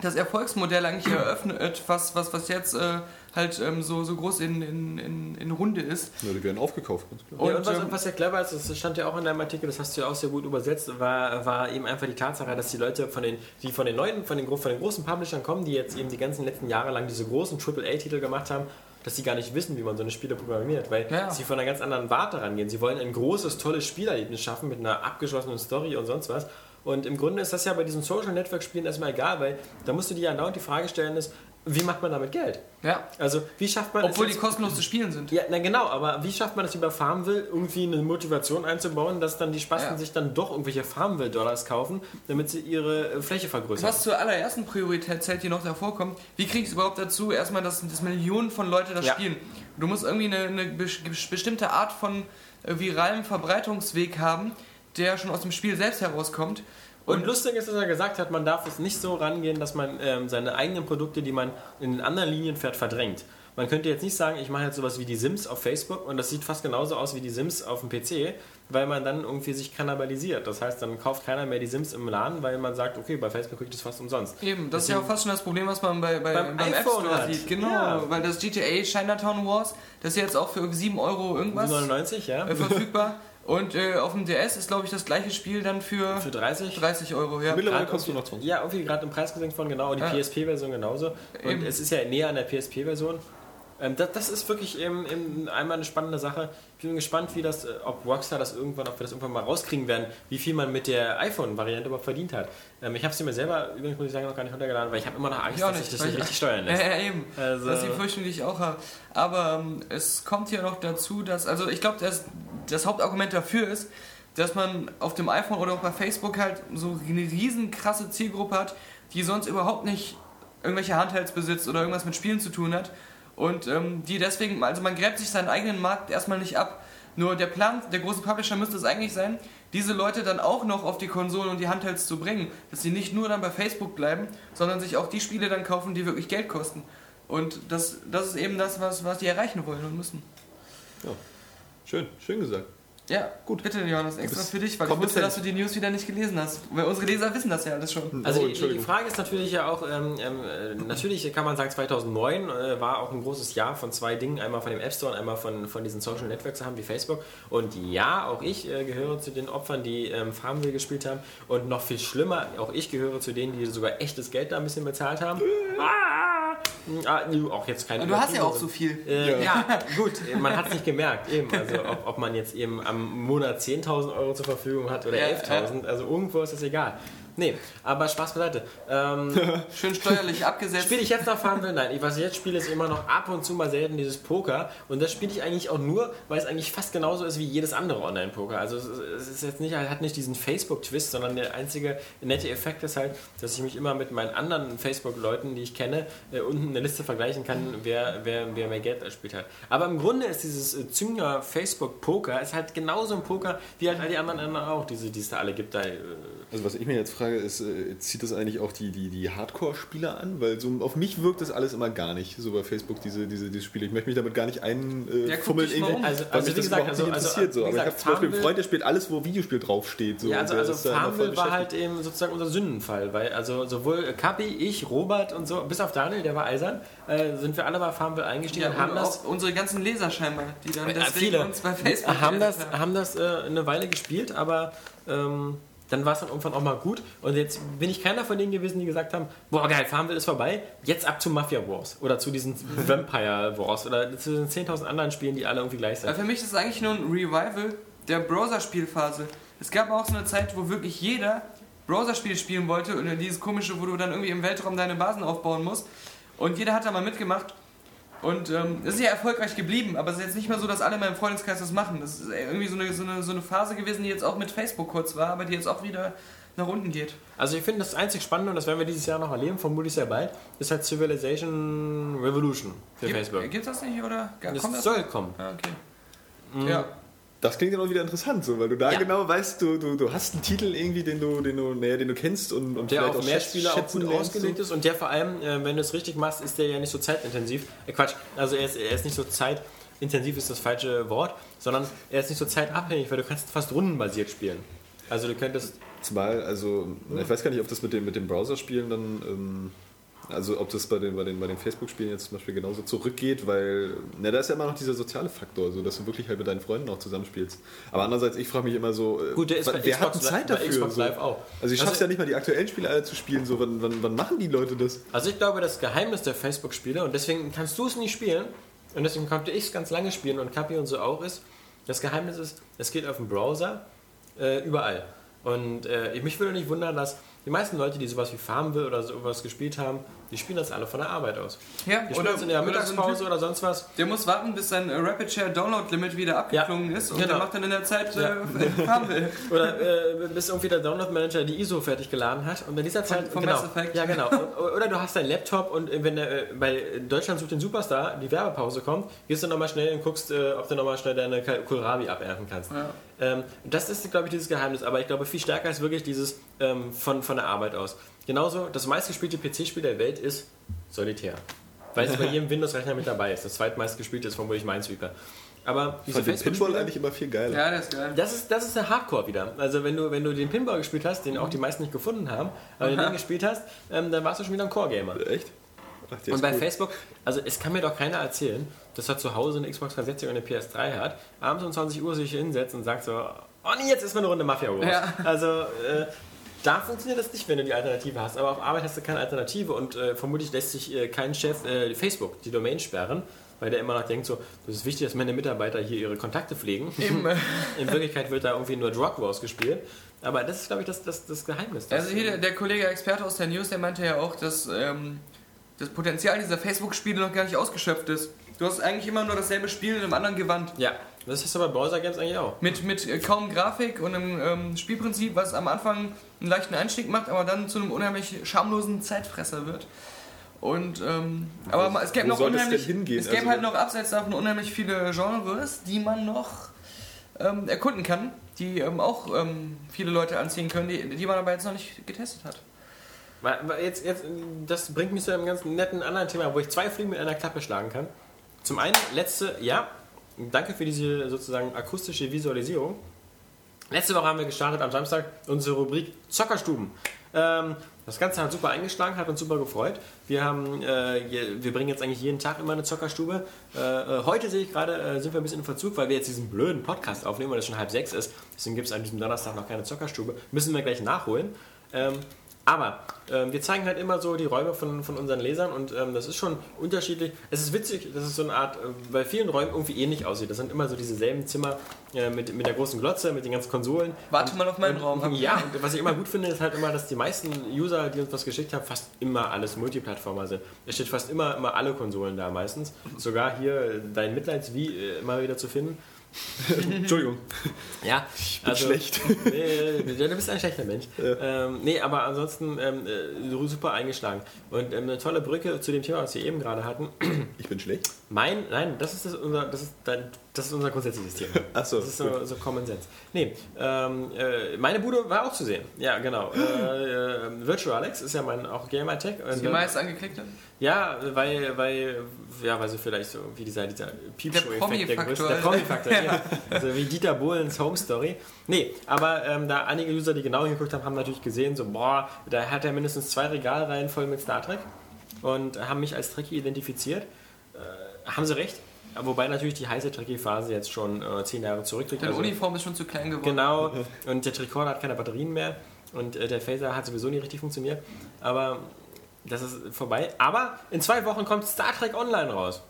das Erfolgsmodell eigentlich eröffnet, was, was, was jetzt äh, halt ähm, so, so groß in, in, in, in Runde ist. Ja, die werden aufgekauft, ganz klar. Und, Und, und was, ähm, was ja clever ist, das stand ja auch in deinem Artikel, das hast du ja auch sehr gut übersetzt, war, war eben einfach die Tatsache, dass die Leute von den, die von den neuen, von den, von den großen Publishern kommen, die jetzt eben die ganzen letzten Jahre lang diese großen AAA-Titel gemacht haben, dass sie gar nicht wissen, wie man so eine Spiele programmiert, weil Ja. sie von einer ganz anderen Warte rangehen. Sie wollen ein großes, tolles Spielerlebnis schaffen mit einer abgeschlossenen Story und sonst was. Und im Grunde ist das ja bei diesen Social Network Spielen erstmal egal, weil da musst du dir ja andauernd die Frage stellen, ist, wie macht man damit Geld? Ja. Also, wie schafft man es Obwohl die kostenlos zu spielen sind. ja, na genau, aber wie schafft man das über Farmville irgendwie eine Motivation einzubauen, dass dann die Spasten Ja. sich dann doch irgendwelche Farmville-Dollars kaufen, damit sie ihre äh, Fläche vergrößern? Was zur allerersten Priorität zählt, die noch davor kommt, wie kriegst du überhaupt dazu, erstmal, dass, dass Millionen von Leuten das Ja. spielen? Du musst irgendwie eine, eine bes- bestimmte Art von äh, viralem Verbreitungsweg haben, der schon aus dem Spiel selbst herauskommt. Und lustig ist, dass er gesagt hat, man darf es nicht so rangehen, dass man ähm, seine eigenen Produkte, die man in den anderen Linien fährt, verdrängt. Man könnte jetzt nicht sagen, ich mache jetzt sowas wie die Sims auf Facebook und das sieht fast genauso aus wie die Sims auf dem PC, weil man dann irgendwie sich kannibalisiert. Das heißt, dann kauft keiner mehr die Sims im Laden, weil man sagt, okay, bei Facebook kriegt es fast umsonst. Eben, das ist ja auch fast schon das Problem, was man bei, bei, Beim beim, App iPhone Store hat. sieht. Genau, Ja. weil das GTA Chinatown Wars, das ist jetzt auch für 7 Euro irgendwas 99, ja? äh, verfügbar. Und äh, auf dem DS ist, glaube ich, das gleiche Spiel dann für Für 30? 30 Euro. Ja. Mittlerweile kostet nur noch irgendwie- 20. Ja, irgendwie gerade im Preis gesenkt worden, genau. Und die Ja. PSP-Version genauso. Und Eben. es ist ja näher an der PSP-Version. Ähm, das, das ist wirklich eben, eben einmal eine spannende Sache. Ich bin gespannt, wie das, äh, ob Rockstar das irgendwann, ob wir das irgendwann mal rauskriegen werden, wie viel man mit der iPhone-Variante überhaupt verdient hat. Ähm, ich habe sie mir selber, übrigens muss ich sagen, noch gar nicht runtergeladen, weil ich habe immer noch Angst, Ich auch dass nicht, sich das nicht ich- richtig steuern Ja, lässt. ja, eben. Also- Das ist die Befürchtung, die ich auch habe. Aber ähm, es kommt ja noch dazu, dass, also ich glaube, das, Hauptargument dafür ist, dass man auf dem iPhone oder auch bei Facebook halt so eine riesen krasse Zielgruppe hat, die sonst überhaupt nicht irgendwelche Handhelds besitzt oder irgendwas mit Spielen zu tun hat. und ähm, die deswegen, also man gräbt sich seinen eigenen Markt erstmal nicht ab. Nur der Plan der großen Publisher müsste es eigentlich sein, diese Leute dann auch noch auf die Konsolen und die Handhelds zu bringen, dass sie nicht nur dann bei Facebook bleiben, sondern sich auch die Spiele dann kaufen, die wirklich Geld kosten. Und das, das ist eben das, was, was die erreichen wollen und müssen. Schön, schön gesagt. Ja, gut. Bitte, Johannes, extra für dich, weil ich wusste, kompetent. dass du die News wieder nicht gelesen hast. Weil unsere Leser wissen das ja alles schon. Also Oh, die, die. Frage ist natürlich ja auch, ähm, ähm, äh, natürlich kann man sagen, 2009 äh, war auch ein großes Jahr von zwei Dingen, einmal von dem App Store und einmal von, von diesen Social Networks haben wie Facebook. Und ja, auch ich äh, gehöre zu den Opfern, die ähm, Farmville gespielt haben. Und noch viel schlimmer, auch ich gehöre zu denen, die sogar echtes Geld da ein bisschen bezahlt haben. Ah, ah, auch jetzt keine Du hast ja auch so viel. Äh, ja. gut, man hat es nicht gemerkt, eben. Also ob, ob man jetzt eben am Monat 10.000 Euro zur Verfügung hat oder Ja, 11.000, also irgendwo ist das egal. Nee, aber Spaß beiseite. Ähm, Schön steuerlich abgesetzt. spiele ich jetzt noch Farmville? Nein, ich- was ich jetzt spiele, ist immer noch ab und zu mal selten dieses Poker. Und das spiele ich eigentlich auch nur, weil es eigentlich fast genauso ist wie jedes andere Online-Poker. Also es es ist jetzt nicht, hat nicht diesen Facebook-Twist, sondern der einzige nette Effekt ist halt, dass ich mich immer mit meinen anderen Facebook-Leuten, die ich kenne, äh, unten eine Liste vergleichen kann, wer, wer, wer mehr Geld erspielt hat. Aber im Grunde ist dieses äh, Zünger Facebook-Poker ist halt genauso ein Poker, wie halt all die anderen, anderen auch, diese, die es da alle gibt. Da, äh, Also was ich mir jetzt frage, ist, äh, zieht das eigentlich auch die, die, die Hardcore-Spieler an? Weil so auf mich wirkt das alles immer gar nicht, so bei Facebook, diese, diese, diese Spiele. Ich möchte mich damit gar nicht Ja, einfummeln, dich mal um. Also- weil also mich wie das gesagt, überhaupt also- nicht also, interessiert. so. wie Aber ich gesagt, habe zum Beispiel einen Freund, der spielt alles, wo Videospiel draufsteht. So. Ja, also, also Farmville war halt eben sozusagen unser Sündenfall, weil also sowohl Kapi, ich, Robert und so, bis auf Daniel, der war eisern, äh, sind wir alle bei Farmville eingestiegen Ja, und haben das auch unsere ganzen Leser scheinbar, die dann Ja, deswegen viele uns bei Facebook haben das, haben das äh, eine Weile gespielt, aber ähm, dann war es dann irgendwann auch mal gut. Und jetzt bin ich keiner von denen gewesen, die gesagt haben, boah geil, Farmville ist vorbei, jetzt ab zu Mafia Wars oder zu diesen Vampire Wars oder zu den 10.000 anderen Spielen, die alle irgendwie gleich sind. für mich ist es eigentlich nur ein Revival der Browser-Spielphase. Es gab auch so eine Zeit, wo wirklich jeder Browser-Spiele spielen wollte und dieses komische, wo du dann irgendwie im Weltraum deine Basen aufbauen musst. Und jeder hat da mal mitgemacht. Und ähm, es ist ja erfolgreich geblieben, aber es ist jetzt nicht mehr so, dass alle in meinem Freundeskreis das machen. Das ist irgendwie so eine, so, eine, so eine Phase gewesen, die jetzt auch mit Facebook kurz war, aber die jetzt auch wieder nach unten geht. Also ich finde das einzig Spannende, und das werden wir dieses Jahr noch erleben, vermutlich sehr bald, ist halt Civilization Revolution für Facebook. Gibt, gibt's das nicht oder Das kommt das? soll kommen. Ah, okay. Mhm. Ja. Das klingt dann auch wieder interessant, so, weil du da Ja. genau weißt, du, du, du hast einen Titel irgendwie, den du, den du, naja, den du kennst und, und Der vielleicht auf auch mehr Spieler auch gut ausgelegt ist und der vor allem, äh, wenn du es richtig machst, ist der ja nicht so zeitintensiv. Äh, Quatsch, also er ist, er ist nicht so zeitintensiv ist das falsche Wort, sondern er ist nicht so zeitabhängig, weil du kannst fast rundenbasiert spielen. Also du könntest Zumal, also, ich weiß gar nicht, ob das mit dem, mit dem Browserspielen dann, ähm, also ob das bei den, bei den, bei den Facebook-Spielen jetzt zum Beispiel genauso zurückgeht, weil, na, da ist ja immer noch dieser soziale Faktor, so dass du wirklich halt mit deinen Freunden auch zusammenspielst. Aber andererseits, ich frage mich immer so, äh, Gut, der ist bei wer Xbox hat Zeit bei dafür? Xbox so? Live auch. Also ich Also- schaff's ja nicht mal, die aktuellen Spiele alle zu spielen, so, wann, wann, wann machen die Leute das? Also ich glaube, das Geheimnis der Facebook-Spiele, und deswegen kannst du es nicht spielen, und deswegen konnte ich es ganz lange spielen und Kapi und so auch ist, das Geheimnis ist, es geht auf dem Browser äh, überall. Und äh, ich mich würde nicht wundern, dass die meisten Leute, die sowas wie Farmville oder sowas gespielt haben, die spielen das alle von der Arbeit aus. Ja, Die spielen das in der oder Mittagspause Typ, oder sonst was. Der muss warten, bis sein äh, Rapid Share Download Limit wieder abgeklungen ist und genau. der macht dann in der Zeit Ja. äh, Farmville. Oder äh, bis irgendwie der Download-Manager die ISO fertig geladen hat und in dieser Zeit. vom genau, Mass Effect. Ja, genau. Oder du hast deinen Laptop und äh, wenn der, äh, bei Deutschland sucht den Superstar die Werbepause kommt, gehst du nochmal schnell und guckst, äh, ob du nochmal schnell deine Kohlrabi abernten kannst. Ja. Ähm, das ist, glaube ich, dieses Geheimnis. Aber ich glaube, viel stärker ist wirklich dieses ähm, von, von der Arbeit aus. Genauso, das meistgespielte PC-Spiel der Welt ist Solitär. Weil es bei jedem Windows-Rechner mit dabei ist. Das zweitmeistgespielte ist vermutlich Minesweeper. Aber Ich diese fand den Pinball eigentlich immer viel geiler. Ja, das ist geil. das ist, das ist der Hardcore wieder. Also wenn du, wenn du den Pinball gespielt hast, den auch die meisten nicht gefunden haben, aber den, den gespielt hast, ähm, dann warst du schon wieder ein Core-Gamer. Echt? Ach, Und bei gut. Facebook, also es kann mir doch keiner erzählen, dass er zu Hause eine Xbox 360 und eine PS3 hat, abends um 20 Uhr sich hinsetzt und sagt so, oh nee, jetzt ist mal eine Runde Mafia Wars. Ja. Also äh, da funktioniert das nicht, wenn du die Alternative hast. Aber auf Arbeit hast du keine Alternative und äh, vermutlich lässt sich äh, kein Chef äh, Facebook die Domain sperren, weil der immer noch denkt so, das ist wichtig, dass meine Mitarbeiter hier ihre Kontakte pflegen. In Wirklichkeit wird da irgendwie nur Drug Wars gespielt. Aber das ist, glaube ich, das, das, das Geheimnis. Das, also hier der, der Kollege Experte aus der News, der meinte ja auch, dass ähm, das Potenzial dieser Facebook-Spiele noch gar nicht ausgeschöpft ist. Du hast eigentlich immer nur dasselbe Spiel in einem anderen Gewand. ja, das ist aber bei Browser Games eigentlich auch. Mit, mit äh, kaum Grafik und einem ähm, Spielprinzip, was am Anfang einen leichten Einstieg macht, aber dann zu einem unheimlich schamlosen Zeitfresser wird. Und ähm, aber es gäbe noch unheimlich, hingehen? es gäbe Also- halt noch abseits davon unheimlich viele Genres, die man noch ähm, erkunden kann, die ähm, auch ähm, viele Leute anziehen können, die, die man aber jetzt noch nicht getestet hat. Jetzt, jetzt, das bringt mich zu einem ganz netten anderen Thema, wo ich zwei Fliegen mit einer Klappe schlagen kann. Zum einen, letzte, ja, danke für diese sozusagen akustische Visualisierung. Letzte Woche haben wir gestartet am Samstag unsere Rubrik Zockerstuben. Ähm, das Ganze hat super eingeschlagen, hat uns super gefreut. Wir, haben, äh, wir bringen jetzt eigentlich jeden Tag immer eine Zockerstube. Äh, äh, heute sehe ich gerade, äh, sind wir ein bisschen in Verzug, weil wir jetzt diesen blöden Podcast aufnehmen, weil es schon halb sechs ist. Deswegen gibt es an diesem Donnerstag noch keine Zockerstube. Müssen wir gleich nachholen. Ähm, aber ähm, wir zeigen halt immer so die Räume von, von unseren Lesern und ähm, das ist schon unterschiedlich. Es ist witzig, dass es so eine Art, äh, bei vielen Räumen irgendwie ähnlich aussieht. Das sind immer so dieselben Zimmer äh, mit, mit der großen Glotze, mit den ganzen Konsolen. Warte mal auf meinen Raum. Und, ja, und was ich immer gut finde, ist halt immer, dass die meisten User, die uns was geschickt haben, fast immer alles Multiplattformer sind. Es steht fast immer, immer alle Konsolen da meistens. Sogar hier äh, dein Mitleidswie äh, immer wieder zu finden. Entschuldigung. Ja, ich bin schlecht. Nee, du bist ein schlechter Mensch. Ähm, nee, aber ansonsten ähm, äh, super eingeschlagen. Und ähm, eine tolle Brücke zu dem Thema, was wir eben gerade hatten. Ich bin schlecht. Mein, nein, das ist, das unser, das ist, dein, das ist unser grundsätzliches Thema. Ach so, Das ist so, so Common Sense. Nee, ähm, äh, meine Bude war auch zu sehen. Ja, genau. Äh, äh, Virtual Alex ist ja mein auch Gamertech. Und, Die meist angeklickte? ja, weil, weil, ja, weil so vielleicht so wie dieser, dieser Piepshow-Effekt der Promi-Faktor. größte. Der Promi-Faktor, ja. Also wie Dieter Bohlens Home Story. Nee, aber ähm, da einige User, die genau hingeguckt haben, haben natürlich gesehen, so, boah, da hat er mindestens zwei Regalreihen voll mit Star Trek und haben mich als Trekkie identifiziert. Haben sie recht. Wobei natürlich die heiße Trekkie-Phase jetzt schon äh, zehn Jahre zurückliegt. Deine Also- Uniform ist schon zu klein geworden. Genau, und der Tricorder hat keine Batterien mehr und äh, der Phaser hat sowieso nicht richtig funktioniert. Aber das ist vorbei. Aber in zwei Wochen kommt Star Trek Online raus.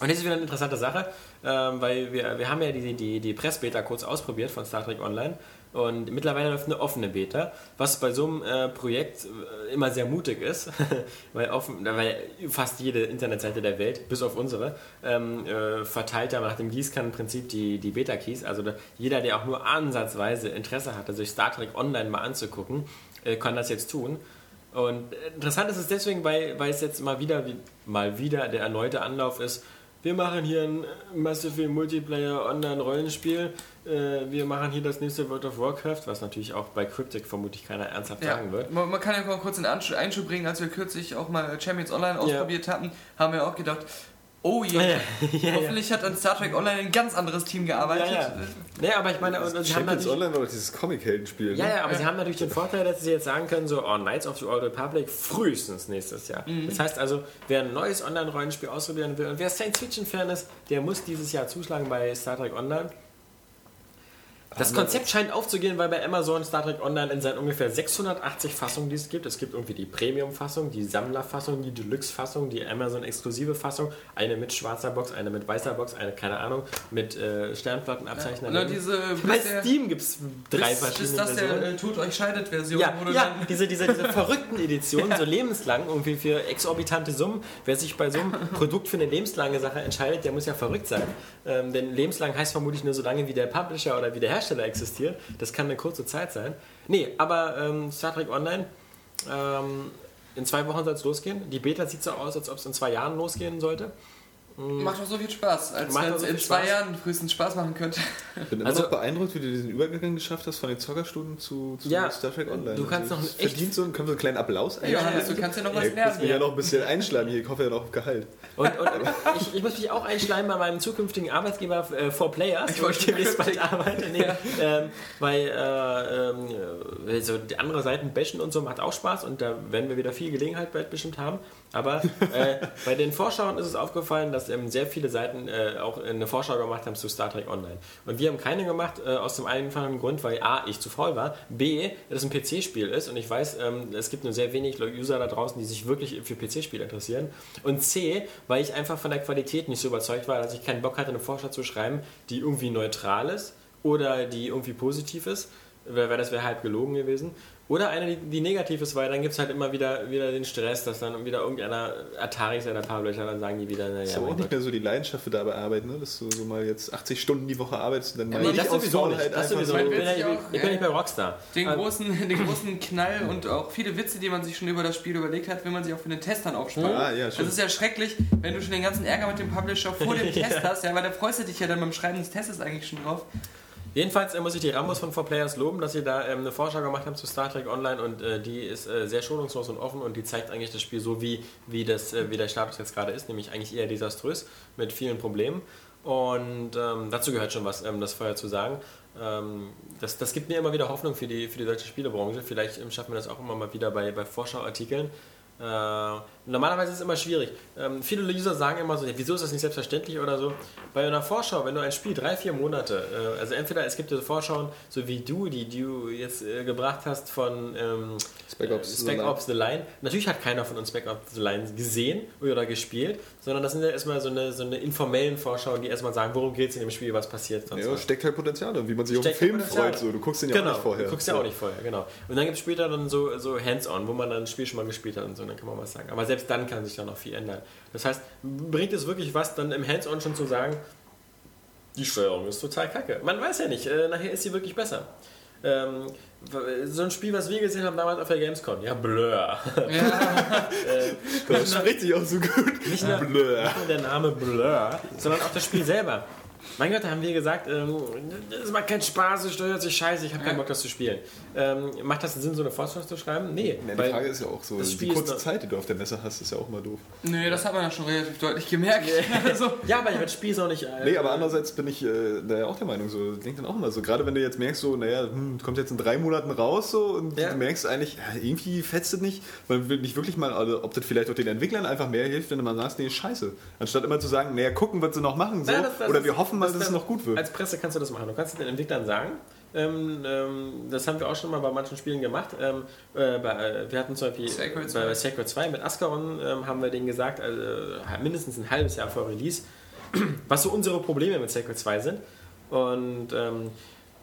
Und das ist wieder eine interessante Sache, ähm, weil wir, wir haben ja die, die, die Press-Beta kurz ausprobiert von Star Trek Online und mittlerweile läuft eine offene Beta, was bei so einem äh, Projekt äh, immer sehr mutig ist, weil, offen, weil fast jede Internetseite der Welt, bis auf unsere, ähm, äh, verteilt ja nach dem Gießkannenprinzip die, die Beta-Keys. Also jeder, der auch nur ansatzweise Interesse hatte, sich Star Trek Online mal anzugucken, äh, kann das jetzt tun. Und äh, interessant ist es deswegen, weil, weil es jetzt mal wieder, wie, mal wieder der erneute Anlauf ist. Wir machen hier ein Massive Multiplayer Online-Rollenspiel. Äh, wir machen hier das nächste World of Warcraft, was natürlich auch bei Cryptic vermutlich keiner ernsthaft Ja, sagen wird. man, man kann ja mal kurz einen Einschub bringen, als wir kürzlich auch mal Champions Online ausprobiert hatten, haben wir auch gedacht, oh je, ja, hoffentlich hat an Star Trek Online ein ganz anderes Team gearbeitet. Ja, ja. Nee, aber ich meine, und, und sie haben natürlich, Online war dieses Comic-Heldenspiel. ja, ne? ja, aber sie haben natürlich den Vorteil, dass sie jetzt sagen können, so, oh, Knights of the Old Republic frühestens nächstes Jahr. Das heißt also, wer ein neues Online-Rollenspiel ausprobieren will und wer Science-Fiction-Fan ist, der muss dieses Jahr zuschlagen bei Star Trek Online. Das Konzept scheint aufzugehen, weil bei Amazon Star Trek Online in seinen ungefähr 680 Fassungen, die es gibt, es gibt irgendwie die Premium-Fassung, die Sammler-Fassung, die Deluxe-Fassung, die Amazon-exklusive Fassung, eine mit schwarzer Box, eine mit weißer Box, eine, keine Ahnung, mit äh, Sternflottenabzeichen. Oder diese bei der- Steam gibt es drei bis, verschiedene bis das der Versionen. äh, Tod euch scheidet Version, Ja, wo du ja dann diese, diese, diese verrückten Editionen, so lebenslang, irgendwie für exorbitante Summen. Wer sich bei so einem Produkt für eine lebenslange Sache entscheidet, der muss ja verrückt sein. Ähm, denn lebenslang heißt vermutlich nur so lange, wie der Publisher oder wie der Hersteller existiert. Das kann eine kurze Zeit sein. Nee, aber ähm, Star Trek Online, ähm, in zwei Wochen soll es losgehen. Die Beta sieht so aus, als ob es in zwei Jahren losgehen sollte. Macht doch so viel Spaß, als wenn es so in zwei Spaß. Jahren frühestens Spaß machen könnte. Ich bin immer Also- noch beeindruckt, wie du diesen Übergang geschafft hast von den Zockerstunden zu, zu Ja, Star Trek Online. du kannst noch das echt- verdient so, können wir so einen kleinen Applaus Hey, Johannes, du einschlagen? kannst ja noch was Ich muss lernen. mich ja noch ein bisschen einschlagen hier. Ich hoffe ja noch auf Gehalt. Und, und ich, ich muss mich auch einschleimen bei meinem zukünftigen Arbeitgeber äh, For Players, Ich wo wollte ich demnächst bald arbeite. Nee, ähm, weil äh, ähm, äh, so die andere Seiten bashen und so macht auch Spaß und da werden wir wieder viel Gelegenheit bald bestimmt haben. Aber äh, bei den Vorschauen ist es aufgefallen, dass ähm, sehr viele Seiten äh, auch eine Vorschau gemacht haben zu Star Trek Online. Und wir haben keine gemacht, äh, aus dem einfachen Grund, weil A, ich zu faul war, B, das ein PC-Spiel ist und ich weiß, ähm, es gibt nur sehr wenig User da draußen, die sich wirklich für PC-Spiele interessieren. Und C, weil ich einfach von der Qualität nicht so überzeugt war, dass ich keinen Bock hatte, eine Vorschau zu schreiben, die irgendwie neutral ist oder die irgendwie positiv ist. weil das wäre halb gelogen gewesen. Oder eine, die, die negativ ist, weil dann gibt es halt immer wieder, wieder den Stress, dass dann wieder irgendeiner Atari seiner Paarblöcher, dann sagen die wieder, naja, Ist aber auch nicht mehr so die Leidenschaft für dabei arbeiten, ne? dass du so mal jetzt 80 Stunden die Woche arbeitest und dann mal Nee, das sowieso nicht. Faulheit Das sowieso. Man Ich bin, ja, ich bin, auch, ich bin ja. nicht bei Rockstar. Den Ähm, großen, den großen Knall und auch viele Witze, die man sich schon über das Spiel überlegt hat, will man sich auch für den Testern aufsparen. Ah, ja, das stimmt. ist ja schrecklich, wenn du schon den ganzen Ärger mit dem Publisher vor dem Test hast, ja, weil da freust du dich ja dann beim Schreiben des Tests eigentlich schon drauf. Jedenfalls äh, muss ich die Rambos von 4Players loben, dass sie da ähm, eine Vorschau gemacht haben zu Star Trek Online und äh, die ist äh, sehr schonungslos und offen und die zeigt eigentlich das Spiel so, wie, wie, das, äh, wie der Status jetzt gerade ist, nämlich eigentlich eher desaströs mit vielen Problemen. Und ähm, dazu gehört schon was, ähm, das vorher zu sagen. Ähm, das, das gibt mir immer wieder Hoffnung für die, für die deutsche Spielebranche. Vielleicht ähm, schaffen wir das auch immer mal wieder bei, bei Vorschauartikeln. Äh, normalerweise ist es immer schwierig. Ähm, viele User sagen immer so, ja, wieso ist das nicht selbstverständlich oder so. Bei einer Vorschau, wenn du ein Spiel drei, vier Monate, äh, also entweder es gibt diese Vorschauen, so wie du, die du jetzt äh, gebracht hast von ähm, Spec Ops äh, The Spec Line. Ops The Line. Natürlich hat keiner von uns Spec Ops The Line gesehen oder gespielt, sondern das sind ja erstmal so eine, so eine informellen Vorschauen, die erstmal sagen, worum geht es in dem Spiel, was passiert. sonst Ja, was. steckt halt Potenzial und wie man sich auf den Steckt Film Potenzial. freut. So. Du guckst den ja genau, auch nicht vorher. Du guckst ja So. auch nicht vorher, genau. Und dann gibt es später dann so, so Hands-on, wo man dann das Spiel schon mal gespielt hat und so, dann kann man was sagen. Aber selbst dann kann sich da noch viel ändern. Das heißt, bringt es wirklich was, dann im Hands-on schon zu sagen, die Steuerung ist total kacke. Man weiß ja nicht, äh, nachher ist sie wirklich besser. Ähm, so ein Spiel, was wir gesehen haben damals auf der Gamescom, ja, Blur. Das spricht sich auch so gut. Nicht nur, Blur. nicht nur der Name Blur, sondern auch das Spiel selber. Mein Gott, da haben wir gesagt, ähm, das macht keinen Spaß, es steuert sich scheiße, ich habe keinen Bock, das zu spielen. Ähm, macht das Sinn, so eine Vorschau zu schreiben? Nee. Ja, die weil- Frage ist ja auch so, das die Spiel ist kurze Zeit, die du auf der Messe hast, ist ja auch mal doof. Nö, das hat man ja schon relativ deutlich gemerkt. also, ja, aber das Spiel ist auch nicht. Äh, Nee, aber andererseits bin ich äh, da ja auch der Meinung, so denkt dann auch immer so, gerade wenn du jetzt merkst, so, naja, hm, kommt jetzt in drei Monaten raus so und Ja. du merkst eigentlich, ja, irgendwie fetzt es nicht, man will nicht wirklich mal, also, ob das vielleicht auch den Entwicklern einfach mehr hilft, wenn du mal sagst, nee, scheiße. Anstatt immer zu sagen, naja, gucken, was sie noch machen, so, Ja, das- das oder wir hoffen mal, das- dass es das- noch gut wird. Als Presse kannst du das machen. Du kannst den Entwicklern sagen. Ähm, ähm, das haben wir auch schon mal bei manchen Spielen gemacht. Ähm, äh, bei, äh, wir hatten zum Beispiel Sacred bei 2. Sacred 2 mit Ascaron ähm, haben wir denen gesagt, also, äh, mindestens ein halbes Jahr vor Release, was so unsere Probleme mit Sacred 2 sind. Und ähm,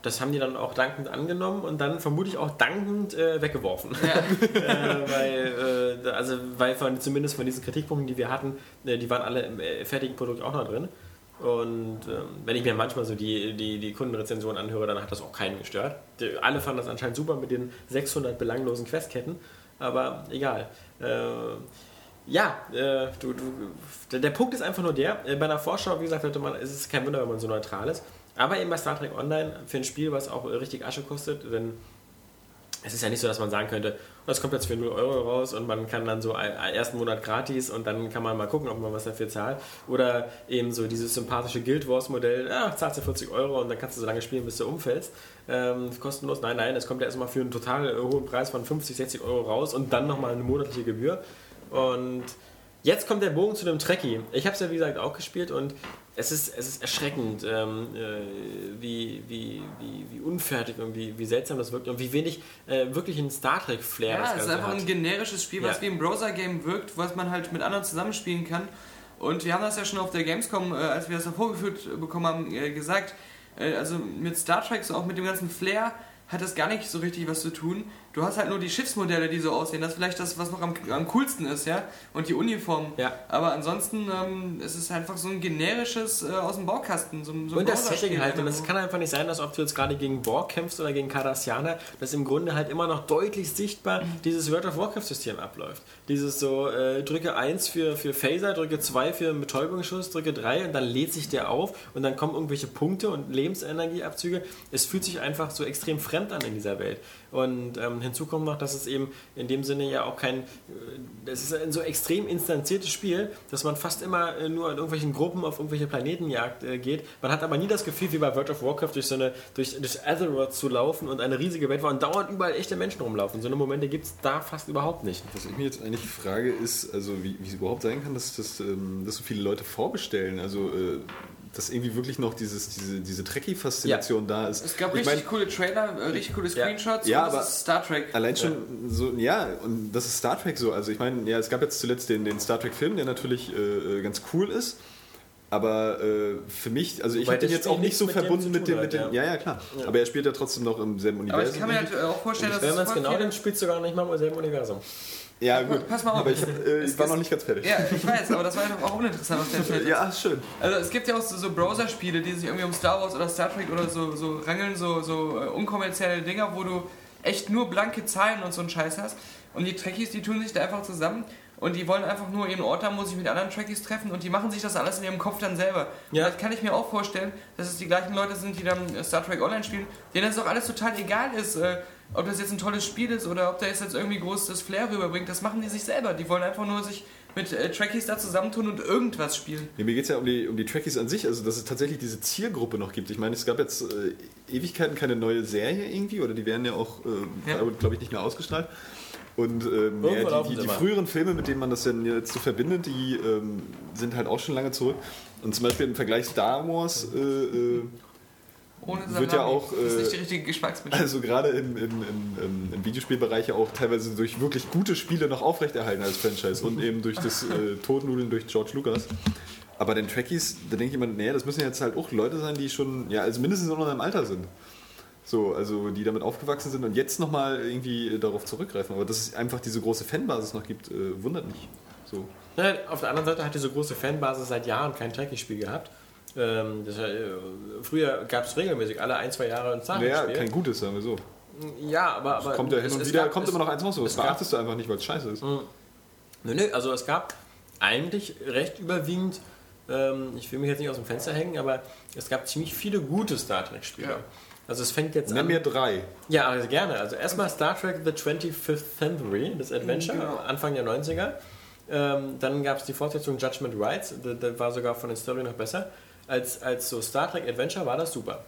das haben die dann auch dankend angenommen und dann vermutlich auch dankend äh, weggeworfen. äh, weil, äh, also, weil von, zumindest von diesen Kritikpunkten, die wir hatten, äh, die waren alle im äh, fertigen Produkt auch noch drin. Und ähm, wenn ich mir manchmal so die, die, die Kundenrezensionen anhöre, dann hat das auch keinen gestört. Die, alle fanden das anscheinend super mit den 600 belanglosen Questketten, aber egal. Äh, ja, äh, du, du, der, Punkt ist einfach nur der, äh, bei einer Vorschau, wie gesagt, hätte man, es ist kein Wunder, wenn man so neutral ist, aber eben bei Star Trek Online für ein Spiel, was auch richtig Asche kostet, denn es ist ja nicht so, dass man sagen könnte, das kommt jetzt für 0 Euro raus und man kann dann so einen ersten Monat gratis und dann kann man mal gucken, ob man was dafür zahlt. Oder eben so dieses sympathische Guild Wars Modell, ja, zahlst du 40 Euro und dann kannst du so lange spielen, bis du umfällst. Ähm, kostenlos, nein, nein, es kommt ja erstmal für einen total hohen Preis von 50, 60 Euro raus und dann nochmal eine monatliche Gebühr. Und jetzt kommt der Bogen zu dem Trekkie. Ich habe es ja wie gesagt auch gespielt und es ist, es ist erschreckend, ähm, äh, wie, wie, wie, wie unfertig und wie, wie seltsam das wirkt und wie wenig äh, wirklich ein Star Trek-Flair ja, das es ist Ganze einfach hat. ein generisches Spiel, was Ja. wie ein Browser-Game wirkt, was man halt mit anderen zusammenspielen kann. Und wir haben das ja schon auf der Gamescom, äh, als wir das da vorgeführt bekommen haben, äh, gesagt. Äh, also mit Star Trek, so auch mit dem ganzen Flair, hat das gar nicht so richtig was zu tun. Du hast halt nur die Schiffsmodelle, die so aussehen. Das ist vielleicht das, was noch am, am coolsten ist, ja. Und die Uniformen. Ja. Aber ansonsten ähm, es ist es einfach so ein generisches äh, aus dem Baukasten. So, so Und das Setting halt, und einfach es kann einfach nicht sein, dass ob du jetzt gerade gegen Borg kämpfst oder gegen Cardassianer, dass im Grunde halt immer noch deutlich sichtbar dieses World of Warcraft-System abläuft. Dieses so, äh, drücke 1 für, für Phaser, drücke 2 für einen Betäubungsschuss, drücke 3 und dann lädt sich der auf und dann kommen irgendwelche Punkte und Lebensenergieabzüge. Es fühlt sich einfach so extrem fremd an in dieser Welt. Und ähm, hinzu kommt noch, dass es eben in dem Sinne ja auch kein, äh, es ist ein so extrem instanziertes Spiel, dass man fast immer äh, nur in irgendwelchen Gruppen auf irgendwelche Planetenjagd äh, geht. Man hat aber nie das Gefühl, wie bei World of Warcraft durch so eine, durch, durch Azeroth zu laufen und eine riesige Welt war und dauernd überall echte Menschen rumlaufen. So eine Momente gibt es da fast überhaupt nicht. Was ich mir jetzt eigentlich frage, ist, also wie, es überhaupt sein kann, dass, das, ähm, dass so viele Leute vorbestellen. Also, äh, dass irgendwie wirklich noch dieses, diese, diese Trekkie-Faszination da ist. Es gab Ich richtig mein, coole Trailer, äh, richtig coole Ja. Screenshots. Ja, und das aber- ist Star Trek. Allein schon so, ja, und das ist Star Trek so. Also ich meine, ja, es gab jetzt zuletzt den, den Star Trek-Film, der natürlich äh, äh, ganz cool ist. Aber äh, für mich, also ich habe den das jetzt auch nicht so mit dem verbunden mit dem, mit hat, dem. Ja, ja, klar. Aber er spielt ja trotzdem noch im selben Aber Universum. ich kann mir halt auch vorstellen, dass Wenn man es genau viele- nimmt, spielst du gar nicht mal im selben Universum. Ja, gut. Pass mal auf. Aber ich, äh, ich war noch nicht ganz fertig. Ja, ich weiß, aber das war doch auch uninteressant, was der erzählt hat. Ja, schön. Also es gibt ja auch so, so Browser-Spiele, die sich irgendwie um Star Wars oder Star Trek oder so, so rangeln, so, so äh, unkommerzielle Dinger, wo du echt nur blanke Zahlen und so einen Scheiß hast. Und die Trekkies, die tun sich da einfach zusammen und die wollen einfach nur ihren Ort haben, wo sie sich mit anderen Trekkies treffen und die machen sich das alles in ihrem Kopf dann selber. Ja. Und das kann ich mir auch vorstellen, dass es die gleichen Leute sind, die dann äh, Star Trek Online spielen, denen das auch alles total egal ist, äh, ob das jetzt ein tolles Spiel ist oder ob der jetzt irgendwie groß das Flair rüberbringt. Das machen die sich selber. Die wollen einfach nur sich mit äh, Trekkies da zusammentun und irgendwas spielen. Ja, mir geht es ja um die, um die Trekkies an sich, also dass es tatsächlich diese Zielgruppe noch gibt. Ich meine, es gab jetzt äh, Ewigkeiten keine neue Serie irgendwie, oder die werden ja auch, äh, Ja. glaube ich, nicht mehr ausgestrahlt. Und ähm, ja, die, die, die früheren Filme, mit denen man das denn jetzt so verbindet, die ähm, sind halt auch schon lange zurück. Und zum Beispiel im Vergleich Star Wars, äh, äh, Ohne Wird ja auch, Das ist nicht äh, die richtige Geschmacksmischung. also gerade im, im, im, im, im Videospielbereich ja auch teilweise durch wirklich gute Spiele noch aufrechterhalten als Franchise und eben durch das äh, Totnudeln durch George Lucas. Aber den Trekkies, da denke ich immer, nee, das müssen jetzt halt auch Leute sein, die schon, ja, also mindestens in unserem Alter sind. So, also die damit aufgewachsen sind und jetzt nochmal irgendwie äh, darauf zurückgreifen. Aber dass es einfach diese große Fanbasis noch gibt, äh, wundert mich. So. Ja, auf der anderen Seite hat diese große Fanbasis seit Jahren kein Trekkie-Spiel gehabt. Ähm, das, äh, früher gab es regelmäßig alle ein, zwei Jahre ein Star Naja, Trek-Spiel. kein gutes, sagen wir so. Ja, aber, aber kommt ja hin es- und es wieder, gab- kommt es- immer noch eins raus. Das es beachtest du einfach nicht, weil es scheiße ist. Nö, nö, also es gab eigentlich recht überwiegend, ähm, ich will mich jetzt nicht aus dem Fenster hängen, aber es gab ziemlich viele gute Star Trek-Spiele. Ja. Also es fängt jetzt Nenn an. mir drei. Ja, also gerne. Also erstmal Star Trek The 25th Century, das Adventure, Genau. Anfang der 90er. Ähm, dann gab es die Fortsetzung Judgment Rights, das, das war sogar von der Story noch besser. Als, als so Star Trek Adventure war das super.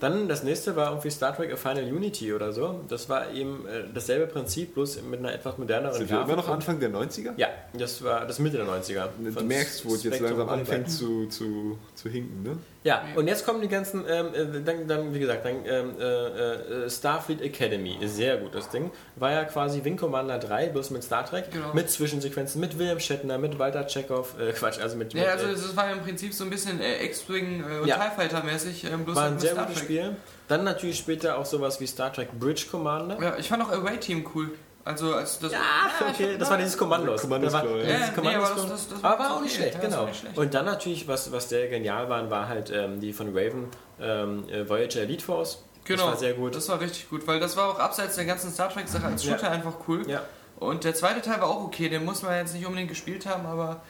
Dann das nächste war irgendwie Star Trek A Final Unity oder so. Das war eben äh, dasselbe Prinzip, bloß mit einer etwas moderneren Sind wir immer noch Anfang der 90er? Ja, das war das Mitte der 90er. Du merkst, wo es jetzt langsam anfängt zu, zu, zu hinken, ne? Ja, und jetzt kommen die ganzen, ähm, äh, dann, dann, wie gesagt, dann, ähm, äh, äh, Starfleet Academy, sehr gut das Ding. War ja quasi Wing Commander 3, bloß mit Star Trek, Genau. mit Zwischensequenzen, mit William Shatner, mit Walter Chekhov, äh, Quatsch, also mit, Ja, mit also äh, es war ja im Prinzip so ein bisschen äh, X-Wing und Ja. TIE Fighter mäßig, ähm, bloß war halt ein sehr Star gutes Trek. Spiel. Dann natürlich später auch sowas wie Star Trek Bridge Commander. Ja, ich fand auch Away Team cool. Also als das. Ach, okay, das war dieses Kommandos. Kommandos, war, dieses Ja, nee, aber das- das- das war aber war auch nicht schlecht, Ja, genau. war nicht schlecht. Und dann natürlich, was, was sehr genial waren, war halt ähm, die von Raven ähm, äh, Voyager Elite Force. Genau, Das war sehr gut. Das war richtig gut, weil das war auch abseits der ganzen Star Trek-Sache als Ja. Shooter einfach cool. Ja. Und der zweite Teil war auch okay, den muss man jetzt nicht unbedingt gespielt haben, aber.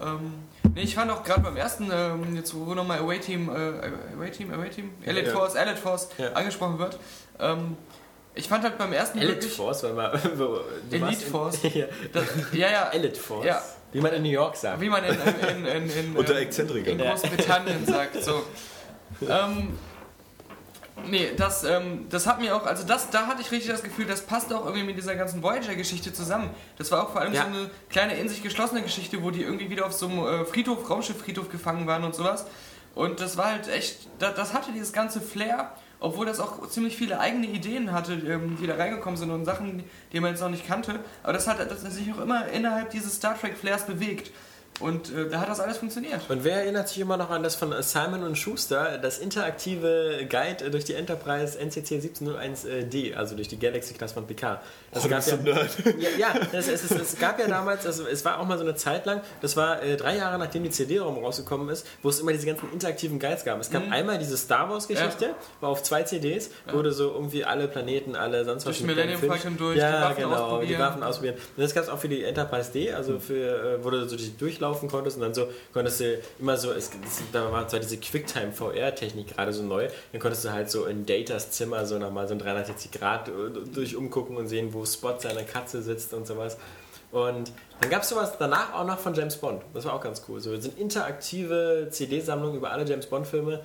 Ähm, nee, ich fand auch gerade beim ersten, ähm, jetzt wo nochmal Away Team, äh, Away Team, Away Team, Elite Ja. Force, Elite Force Ja. angesprochen wird. Ich fand halt beim ersten Elite wirklich. Force, weil man. Elite in- Force. ja. Das, ja, ja, Elite Force. Ja. Wie man in New York sagt. wie man in, in, in, in, Unter ähm, Exzentrikern. in. Großbritannien sagt. So. Ähm, nee, das, ähm, das hat mir auch, also das, da hatte ich richtig das Gefühl, das passt auch irgendwie mit dieser ganzen Voyager-Geschichte zusammen. Das war auch vor allem Ja. so eine kleine in sich geschlossene Geschichte, wo die irgendwie wieder auf so einem äh, Friedhof, Raumschiff-Friedhof gefangen waren und sowas. Und das war halt echt, das, das hatte dieses ganze Flair, obwohl das auch ziemlich viele eigene Ideen hatte, ähm, die da reingekommen sind und Sachen, die man jetzt noch nicht kannte. Aber das hat das sich auch immer innerhalb dieses Star Trek-Flairs bewegt. Und äh, da hat das alles funktioniert. Und wer erinnert sich immer noch an das von Simon und Schuster, das interaktive Guide durch die Enterprise NCC 1701D, also durch die Galaxy-Klasse von Picard. Das Oh, ein Nerd. Ja, ja es, es, es, es gab ja damals, also es war auch mal so eine Zeit lang, das war äh, drei Jahre nachdem die CD-ROM rausgekommen ist, wo es immer diese ganzen interaktiven Guides gab. Es gab Mhm. einmal diese Star Wars-Geschichte, war auf zwei CDs, wurde so irgendwie alle Planeten, alle sonst was Durch Millennium Falcon durch, die ja, Waffen genau, ausprobieren. die Waffen ausprobieren. Und das gab es auch für die Enterprise D, also für, äh, du so durch- durchlaufen konntest und dann so konntest du immer so, es, da war zwar diese Quicktime VR-Technik gerade so neu, dann konntest du halt so in Datas Zimmer so nochmal so ein 360 Grad äh, durch umgucken und sehen, wo Spot seine Katze sitzt und sowas. Und dann gab es sowas danach auch noch von James Bond. Das war auch ganz cool. So sind interaktive CD-Sammlungen über alle James Bond-Filme.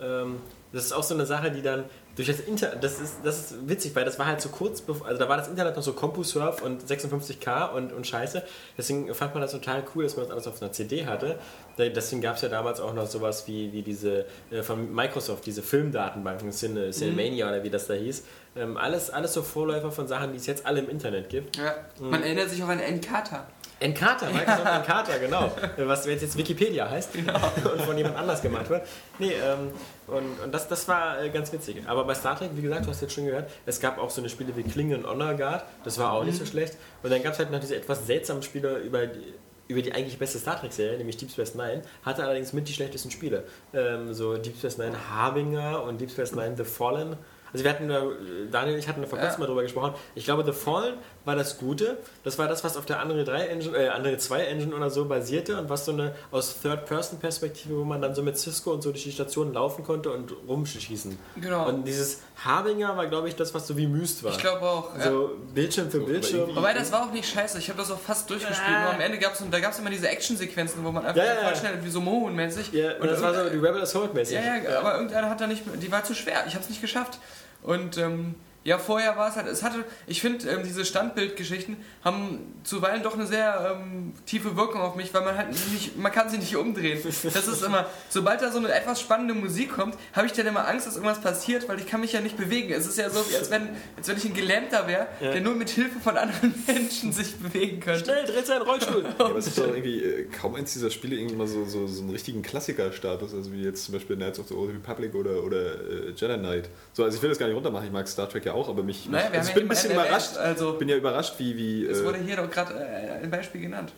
Ähm, das ist auch so eine Sache, die dann durch das Internet, das ist, das ist witzig, weil das war halt so kurz, also da war das Internet noch so CompuServe und 56k und, und Scheiße. Deswegen fand man das total cool, dass man das alles auf einer CD hatte. Deswegen gab es ja damals auch noch sowas wie, wie diese äh, von Microsoft, diese Filmdatenbanken, Cine, Cinemania oder wie das da hieß. Ähm, alles, alles so Vorläufer von Sachen, die es jetzt alle im Internet gibt. Ja. Man erinnert sich auch an Encarta. Encarta, Microsoft Encarta, genau. Was jetzt, jetzt Wikipedia heißt und von jemand anders gemacht wird. Nee, ähm, und, und das, das war äh, ganz witzig. Aber bei Star Trek, wie gesagt, du hast jetzt schon gehört, es gab auch so eine Spiele wie Klingon Honor Guard, das war auch nicht so schlecht. Und dann gab es halt noch diese etwas seltsamen Spiele über die, über die eigentlich beste Star Trek-Serie, nämlich Deep Space Nine, hatte allerdings mit die schlechtesten Spiele. Ähm, so Deep Space Nine Harbinger und Deep Space Nine The Fallen. Also wir hatten, da, Daniel und ich hatten da vor kurzem Ja. mal drüber gesprochen. Ich glaube, The Fallen war das Gute. Das war das, was auf der andere 3 Engine, äh, andere 2 Engine oder so basierte und was so eine aus Third-Person-Perspektive, wo man dann so mit Cisco und so durch die Stationen laufen konnte und rumschießen. Genau. Und dieses Harbinger war, glaube ich, das, was so wie Myst war. Ich glaube auch. ja. so Bildschirm für Bildschirm. Wobei das war auch nicht scheiße, ich habe das auch fast durchgespielt. Nur am Ende gab es da gab's immer diese Action-Sequenzen, wo man einfach Ja, ja, voll ja. schnell wie so Mohun-mäßig. Ja, und das war so die Rebel Assault mäßig. ja, ja, aber irgendeiner hat da nicht, die war zu schwer. Ich habe es nicht geschafft. Und ähm, ja, vorher war es halt, es hatte, ich finde, ähm, diese Standbildgeschichten haben zuweilen doch eine sehr ähm, tiefe Wirkung auf mich, weil man halt nicht, man kann sie nicht umdrehen. Das ist immer, sobald da so eine etwas spannende Musik kommt, habe ich dann immer Angst, dass irgendwas passiert, weil ich kann mich ja nicht bewegen. Es ist ja so, als wenn, als wenn ich ein Gelähmter wäre, Ja. der nur mit Hilfe von anderen Menschen sich bewegen könnte. Schnell, dreht seinen Rollstuhl. Ja, aber es ist doch irgendwie äh, kaum eins dieser Spiele irgendwie mal so, so, so einen richtigen Klassiker-Status, also wie jetzt zum Beispiel Knights of the Old Republic oder, oder äh, Jedi Knight. So, also ich will das gar nicht runtermachen, ich mag Star Trek ja auch, aber mich, Naja, also haben ich bin ein bisschen immerhin überrascht, erwähnt, also- bin ja überrascht, wie, wie Es äh, wurde hier doch gerade äh, ein Beispiel genannt.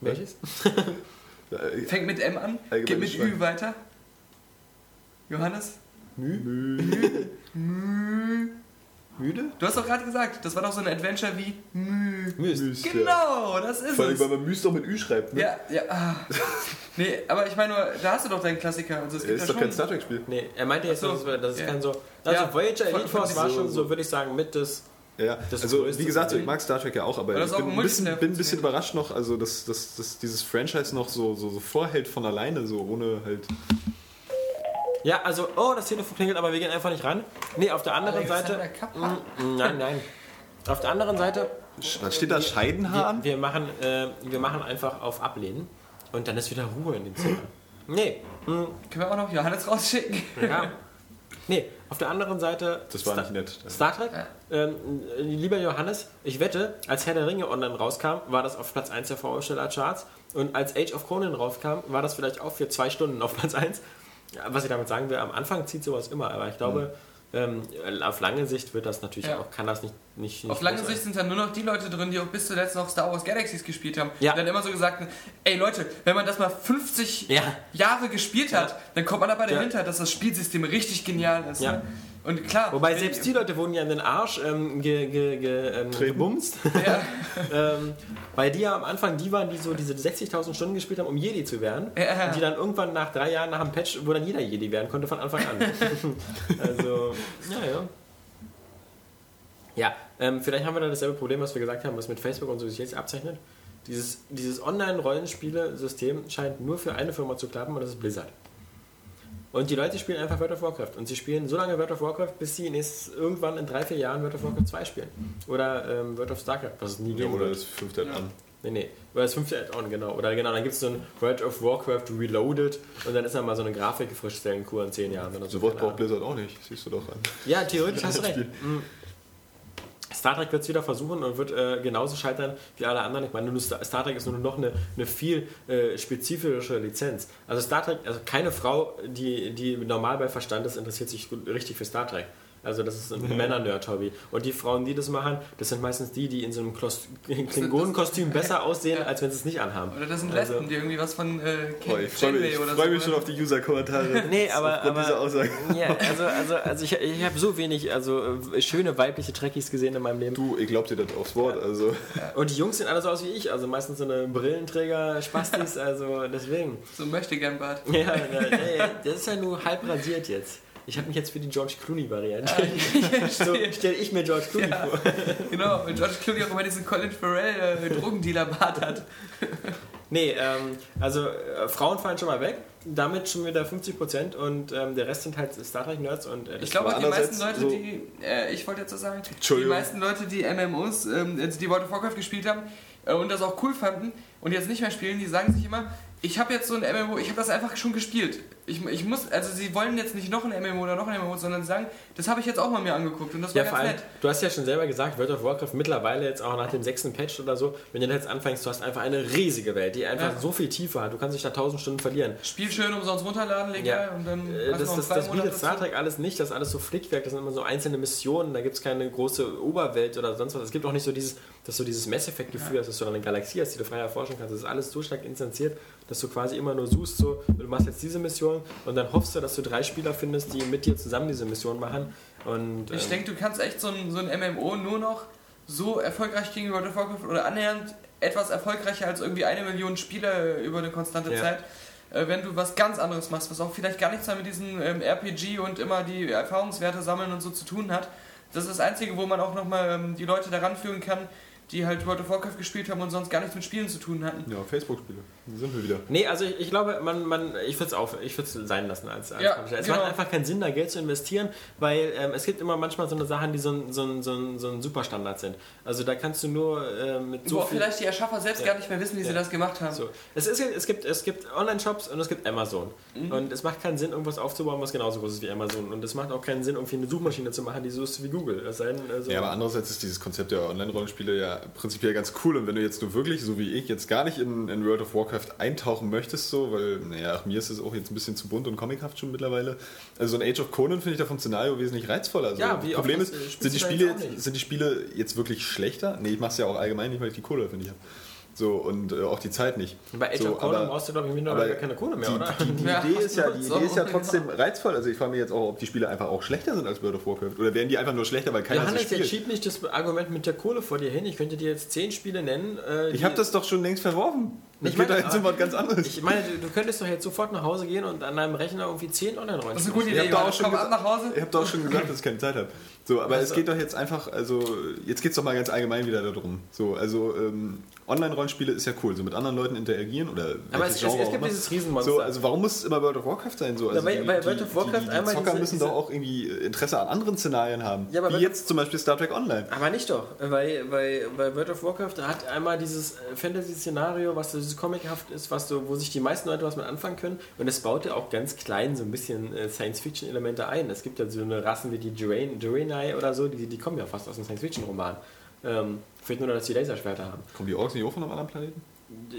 Welches? Fängt mit M an, Allgemein geht mit Schwein. Ü weiter. Johannes? Müde? Du hast doch gerade gesagt, das war doch so ein Adventure wie Mü. Ja. Genau, das ist Vor allem, es. weil man Myst doch mit Ü schreibt, ne? Ja, ja. Ah. Nee, aber ich meine nur, da hast du doch deinen Klassiker. Also es Äh, gibt ist ja doch kein. Star Trek-Spiel. Nee, er meinte jetzt, so. dass es, das ist Ja. kein so. Also Ja. Voyager Elite Force war so- schon so, würde ich sagen, mit das. Ja, Das also wie gesagt, ich mag Star Trek ja auch, aber ich bin ein bisschen, bin ein bisschen überrascht noch, also dass, dass, dass dieses Franchise noch so, so, so vorhält von alleine, so ohne halt. Ja, also, oh, das Telefon klingelt, aber wir gehen einfach nicht ran. Nee, auf der anderen Alexander Seite. Kappa. Mm, Nein, nein. Auf der anderen Seite, Was steht da? Scheidenhaar wir, wir, machen, äh, wir machen einfach auf Ablehnen und dann ist wieder Ruhe in dem Zimmer. Nee, mm, Können wir auch noch Johannes rausschicken? ja. Nee, auf der anderen Seite. Das war Star- nicht nett. Star Trek? Ja. Ähm, äh, lieber Johannes, ich wette, als Herr der Ringe online rauskam, war das auf Platz 1 der Vorstellercharts. Und als Age of Conan rauskam, war das vielleicht auch für zwei Stunden auf Platz 1. Was ich damit sagen will, am Anfang zieht sowas immer, aber ich glaube, ähm, auf lange Sicht wird das natürlich Ja. auch, kann das nicht, nicht, nicht Auf lange Sicht sind dann nur noch die Leute drin, die auch bis zuletzt noch Star Wars Galaxies gespielt haben. Ja. Und dann immer so gesagt haben, ey Leute, wenn man das mal 50 Ja. Jahre gespielt hat, dann kommt man aber dahinter, dass das Spielsystem richtig genial ist. Ja. Ne? Und klar, Wobei selbst die Leute wurden ja in den Arsch ähm, ge, ge, ge, ähm, gebumst. Ja. ähm, weil die ja am Anfang die waren, die so diese 60.000 Stunden gespielt haben, um Jedi zu werden. Ja. Und die dann irgendwann nach drei Jahren nach dem Patch, wo dann jeder Jedi werden konnte von Anfang an. also, ja, ja. Ja, ähm, vielleicht haben wir dann dasselbe Problem, was wir gesagt haben, was mit Facebook und so sich jetzt abzeichnet. Dieses, dieses Online-Rollenspiele-System scheint nur für eine Firma zu klappen und das ist Blizzard. Und die Leute spielen einfach World of Warcraft. Und sie spielen so lange World of Warcraft, bis sie nächstes, irgendwann in drei, vier Jahren World of Warcraft 2 spielen. Oder ähm, World of StarCraft, was es nie Ja, geben oder das fünfte an. Nee, nee. Oder das fünfte Add-on, genau. Oder genau, dann gibt es so ein World of Warcraft Reloaded und dann ist dann mal so eine Grafik frischstellen Kur in zehn Jahren. Oder so. So was braucht. Blizzard auch nicht, siehst du doch an. Ja, theoretisch hast du recht. Star Trek wird es wieder versuchen und wird äh, genauso scheitern wie alle anderen. Ich meine, Star Trek ist nur noch eine, eine viel äh, spezifischere Lizenz. Also Star Trek, also keine Frau, die, die normal bei Verstand ist, interessiert sich richtig für Star Trek. Also das ist ein Männer-Nerd-Hobby. Und die Frauen, die das machen, das sind meistens die, die in so einem Klos- Klingonenkostüm besser aussehen, Ja. als wenn sie es nicht anhaben. Oder das sind Also- Lesben, die irgendwie was von äh, Boah, ich freue mich, ich oder freu so. mich schon auf die User-Kommentare. Nee, aber, aber dieser Aussage. ja, also, also, also ich, ich habe so wenig also äh, schöne weibliche Trekkies gesehen in meinem Leben. Du, ich glaub dir das aufs Wort, also. Und die Jungs sehen alle so aus wie ich, also meistens so eine Brillenträger, Spastis, also deswegen. So möchte gern Bart. Ja, na, nee, das ist ja nur halb rasiert jetzt. Ich habe mich jetzt für die George Clooney-Variante. so stelle ich mir George Clooney Ja. vor. Genau, und George Clooney auch immer diesen Colin Farrell äh, Drogendealer-Bart hat. Nee, ähm, also äh, Frauen fallen schon mal weg. damit schon wieder 50% und ähm, der Rest sind halt Star Trek Nerds und äh, Ich glaube, die meisten Leute, so- die, äh, ich wollte jetzt was sagen, die meisten Leute, die MMOs, ähm, also die World of Warcraft gespielt haben äh, und das auch cool fanden und jetzt nicht mehr spielen, die sagen sich immer, ich habe jetzt so ein MMO, ich habe das einfach schon gespielt. Ich, ich muss, also sie wollen jetzt nicht noch ein MMO oder noch ein MMO, sondern sagen, das habe ich jetzt auch mal mir angeguckt und das war Ja, ganz allem, nett. du hast ja schon selber gesagt, World of Warcraft mittlerweile jetzt auch nach dem sechsten Patch oder so, wenn du jetzt anfängst, du hast einfach eine riesige Welt, die einfach Ja. so viel Tiefe hat. Du kannst dich da tausend Stunden verlieren. Spiel schön umsonst runterladen, leg Ja. ja. und dann Äh, Das, das, bietet Star. Trek alles nicht, das ist alles so Flickwerk, das sind immer so einzelne Missionen, da gibt es keine große Oberwelt oder sonst was. Es gibt auch nicht so dieses, dass du dieses Mass Effect-Gefühl hast, dass du eine Galaxie hast, die du frei erforschen kannst. Das ist alles so stark instanziert, dass du quasi immer nur suchst, so, du machst jetzt diese Mission und dann hoffst du, dass du drei Spieler findest, die mit dir zusammen diese Mission machen. Und, Ich ähm, denke, du kannst echt so ein, so ein MMO nur noch so erfolgreich gegen World of Warcraft oder annähernd etwas erfolgreicher als irgendwie eine Million Spieler über eine konstante Ja. Zeit, äh, wenn du was ganz anderes machst, was auch vielleicht gar nichts mehr mit diesem ähm, RPG und immer die Erfahrungswerte sammeln und so zu tun hat. Das ist das Einzige, wo man auch nochmal ähm, die Leute daran führen kann, die halt World of Warcraft gespielt haben und sonst gar nichts mit Spielen zu tun hatten. Ja, Facebook-Spiele. Da sind wir wieder. Nee, also ich, ich glaube, man, man, ich würde es auf, ich würde es sein lassen als, als Ja. Es genau. macht einfach keinen Sinn, da Geld zu investieren, weil ähm, es gibt immer manchmal so eine Sachen, die so ein, so ein, so ein, so ein Superstandard sind. Also da kannst du nur äh, mit so wo auch viel... vielleicht die Erschaffer selbst Ja. gar nicht mehr wissen, wie sie Ja. das gemacht haben. So. Es, ist, es gibt, es gibt Online-Shops und es gibt Amazon. Mhm. Und es macht keinen Sinn, irgendwas aufzubauen, was genauso groß ist wie Amazon. Und es macht auch keinen Sinn, irgendwie eine Suchmaschine zu machen, die so ist wie Google. Es sei denn, also, Ja, aber andererseits ist dieses Konzept der Online-Rollenspiele ja prinzipiell ganz cool. Und wenn du jetzt nur wirklich, so wie ich, jetzt gar nicht in, in World of Warcraft eintauchen möchtest, so, weil, naja, mir ist es auch jetzt ein bisschen zu bunt und comichaft schon mittlerweile. Also so ein Age of Conan finde ich da vom Szenario wesentlich reizvoller. Also, Ja, wie das Problem ist, äh, sind die, Spiele, sind die Spiele jetzt wirklich schlechter? Nee, ich mache es ja auch allgemein nicht, weil ich die Kohle dafür nicht habe. So, und äh, auch die Zeit nicht. bei Age so, of Conan brauchst du, glaube ich, mittlerweile keine Kohle mehr, die, oder? Die, die, Ja, Idee ist ja, die so, Idee ist ja genau. trotzdem reizvoll. Also ich frage mich jetzt auch, ob die Spiele einfach auch schlechter sind als World of Warcraft. Oder werden die einfach nur schlechter, weil keiner sie Johannes, spielt? jetzt schieb nicht das Argument mit der Kohle vor dir hin. Ich könnte dir jetzt zehn Spiele nennen. Äh, Ich habe das doch schon längst verworfen. Ich meine, da jetzt um was ganz anderes. Ich meine, du, du könntest doch jetzt sofort nach Hause gehen und an deinem Rechner irgendwie 10 Online-Rollen Das ist eine gute Idee, auch schon gesagt-. Ich habe doch schon gesagt, dass ich keine Zeit habe. So, aber Also- es geht doch jetzt einfach, also jetzt geht es doch mal ganz allgemein wieder darum. So, also ähm, Online-Rollenspiele ist ja cool, so mit anderen Leuten interagieren oder Aber es, es, Genre es auch gibt immer. dieses Riesenmonster. So, also warum muss es immer World of Warcraft sein? So, also weil- weil World of Warcraft die, die, einmal Zocker diese- müssen doch auch irgendwie Interesse an anderen Szenarien haben. Ja, aber Wie jetzt zum Beispiel Star Trek Online. aber nicht doch, weil, weil, weil World of Warcraft hat einmal dieses äh, Fantasy-Szenario, was so dieses Comichaft ist, was so, wo sich die meisten Leute was mit anfangen können. Und es baut ja auch ganz klein so ein bisschen äh, Science-Fiction-Elemente ein. Es gibt ja so eine Rassen wie die Duran- Durani oder so, die, die kommen ja fast aus einem Science-Fiction-Roman. Ähm, fehlt nur dass die Laserschwerter haben. Kommen die Orks nicht auch von einem anderen Planeten?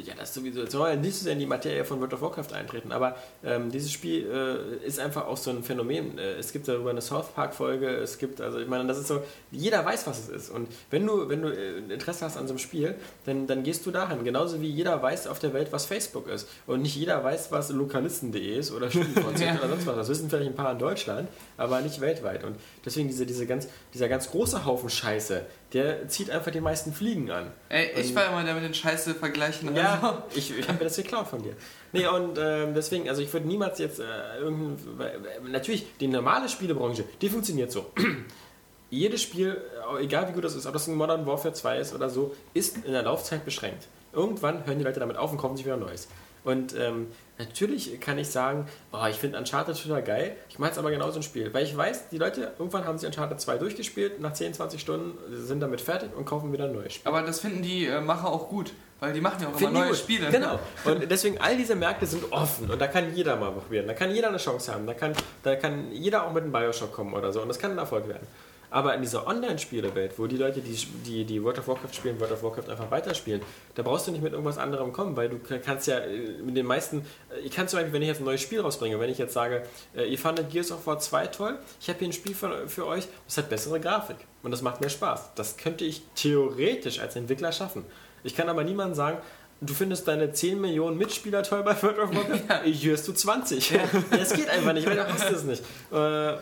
Ja, das sowieso. Es soll ja nicht so sehr in die Materie von World of Warcraft eintreten, aber ähm, dieses Spiel äh, ist einfach auch so ein Phänomen. Äh, es gibt darüber eine South Park-Folge, es gibt, also ich meine, das ist so, jeder weiß, was es ist. Und wenn du, wenn du äh, Interesse hast an so einem Spiel, dann, dann gehst du dahin. Genauso wie jeder weiß auf der Welt, was Facebook ist. Und nicht jeder weiß, was lokalisten.de ist oder Spielkonzept Ja. oder sonst was. Das wissen vielleicht ein paar in Deutschland, aber nicht weltweit. Und deswegen diese, diese ganz, dieser ganz große Haufen Scheiße, der zieht einfach die meisten Fliegen an. Ey, ich war immer der mit den Scheiße vergleichen. Also, Ja, ich, ich habe mir das geklaut von dir. Nee, und ähm, deswegen, also ich würde niemals jetzt äh, irgendein. weil- Natürlich, die normale Spielebranche, die funktioniert so. Jedes Spiel, äh, egal wie gut das ist, ob das ein Modern Warfare 2 ist oder so, ist in der Laufzeit beschränkt. Irgendwann hören die Leute damit auf und kaufen sich wieder Neues. Und ähm, natürlich kann ich sagen, oh, ich finde Uncharted total geil, ich mache jetzt aber genauso ein Spiel. Weil ich weiß, die Leute, irgendwann haben sie Uncharted 2 durchgespielt, nach 10, 20 Stunden sind damit fertig und kaufen wieder ein neues Spiel. Aber das finden die äh, Macher auch gut, weil die machen ja auch immer Finden die neue gut. Spiele. Genau. Und deswegen, all diese Märkte sind offen und da kann jeder mal probieren. Da kann jeder eine Chance haben. Da kann, da kann jeder auch mit einem Bioshock kommen oder so und das kann ein Erfolg werden. Aber in dieser Online-Spielewelt, wo die Leute, die, die, die World of Warcraft spielen, World of Warcraft einfach weiterspielen, da brauchst du nicht mit irgendwas anderem kommen, weil du kannst ja äh, mit den meisten, äh, ich kann zum Beispiel, wenn ich jetzt ein neues Spiel rausbringe, wenn ich jetzt sage, äh, ihr fandet Gears of War 2 toll, ich habe hier ein Spiel für, für euch, das hat bessere Grafik und das macht mehr Spaß. Das könnte ich theoretisch als Entwickler schaffen. Ich kann aber niemandem sagen, du findest deine 10 Millionen Mitspieler toll bei World of Warcraft, hier hast du 20. Das geht einfach nicht, weil du hast es nicht. Äh,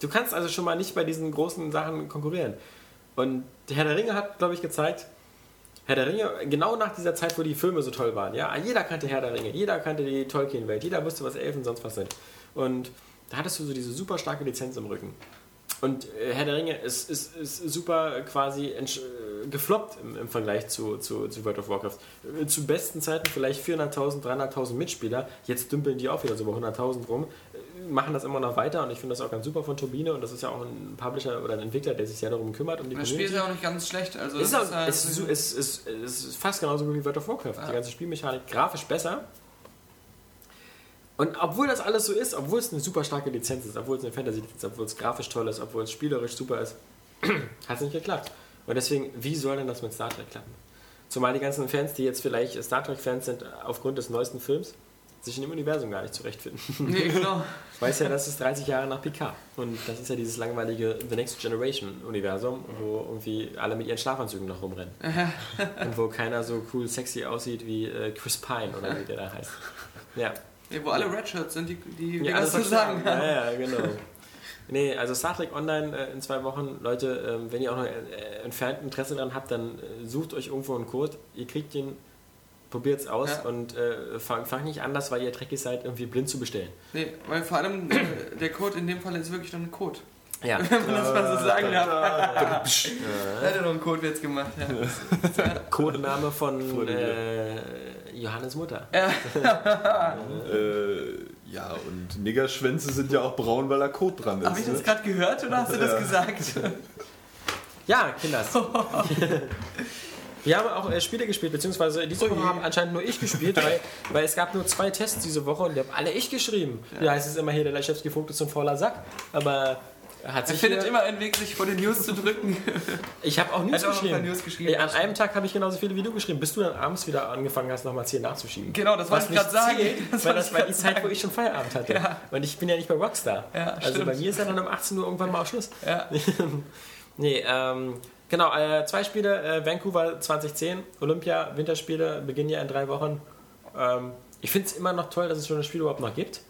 Du kannst also schon mal nicht bei diesen großen Sachen konkurrieren. Und Herr der Ringe hat, glaube ich, gezeigt, Herr der Ringe, genau nach dieser Zeit, wo die Filme so toll waren, ja, jeder kannte Herr der Ringe, jeder kannte die Tolkien-Welt, jeder wusste, was Elfen sonst was sind. Und da hattest du so diese super starke Lizenz im Rücken. und äh, Herr der Ringe ist, ist, ist super quasi äh, gefloppt im, im Vergleich zu, zu, zu World of Warcraft. Äh, Zu besten Zeiten vielleicht 400.000, 300.000 Mitspieler. Jetzt dümpeln die auch wieder so bei 100.000 rum. Machen das immer noch weiter und ich finde das auch ganz super von Turbine und das ist ja auch ein Publisher oder ein Entwickler, der sich sehr darum kümmert, um die Das Spiel ist ja auch nicht ganz schlecht. Also es ist, auch, halt- es, ist, es, ist, es ist fast genauso gut wie World of Warcraft. Die ganze Spielmechanik grafisch besser. Und obwohl das alles so ist, obwohl es eine super starke Lizenz ist, obwohl es eine Fantasy-Lizenz ist, obwohl es grafisch toll ist, obwohl es spielerisch super ist, hat es nicht geklappt. Und deswegen, wie soll denn das mit Star Trek klappen? Zumal die ganzen Fans, die jetzt vielleicht Star Trek-Fans sind, aufgrund des neuesten Films, sich in dem Universum gar nicht zurechtfinden. Nee, genau. Ich weiß ja, das ist 30 Jahre nach Picard. Und das ist ja dieses langweilige The Next Generation Universum, wo irgendwie alle mit ihren Schlafanzügen noch rumrennen. Und wo keiner so cool sexy aussieht wie äh, Chris Pine oder wie der da heißt. Ja. Nee, wo alle Redshirts sind, die, die, ja was zu sagen haben. Ja, ja, genau. Nee, also Star Trek Online äh, in zwei Wochen. Leute, ähm, wenn ihr auch noch äh, entfernt Interesse daran habt, dann äh, sucht euch irgendwo einen Code. Ihr kriegt den, probiert's aus Ja. und äh, fangt fang nicht an, das, weil ihr Trekkies seid, irgendwie blind zu bestellen. Nee, weil vor allem äh, der Code in dem Fall ist wirklich noch ein Code. Ja. Wenn man das mal so sagen darf. Er hat ja noch einen Codewitz gemacht. Ja. Codename von äh, Johannes Mutter. Äh, ja, und Niggerschwänze sind ja auch braun, weil da Kot dran Habe ich ist. das Ne? gerade gehört oder hast du das gesagt? Ja, Kinders. Wir haben auch äh, Spiele gespielt, beziehungsweise diese Woche haben anscheinend nur ich gespielt, weil, weil es gab nur zwei Tests diese Woche und die haben alle ich geschrieben. Ja, heißt es immer hier, der Leschewski Vogt ist ein fauler Sack, aber hat Er findet immer einen Weg, sich vor den News zu drücken. ich habe auch News auch geschrieben. News geschrieben. Ey, an einem Tag habe ich genauso viele wie du geschrieben, bis du dann abends wieder angefangen hast, nochmal 10 nachzuschieben. Genau, das wollte ich gerade sagen. Das weil das war die Zeit, wo sagen. ich schon Feierabend hatte. Ja. Und ich bin ja nicht bei Rockstar. Ja, also stimmt. bei mir ist ja dann um 18 Uhr irgendwann mal auch Schluss. Ja. Nee, ähm, genau, äh, zwei Spiele, äh, Vancouver 2010, Olympia, Winterspiele, beginnen ja in drei Wochen. Ähm, ich finde es immer noch toll, dass es schon das Spiel überhaupt noch gibt.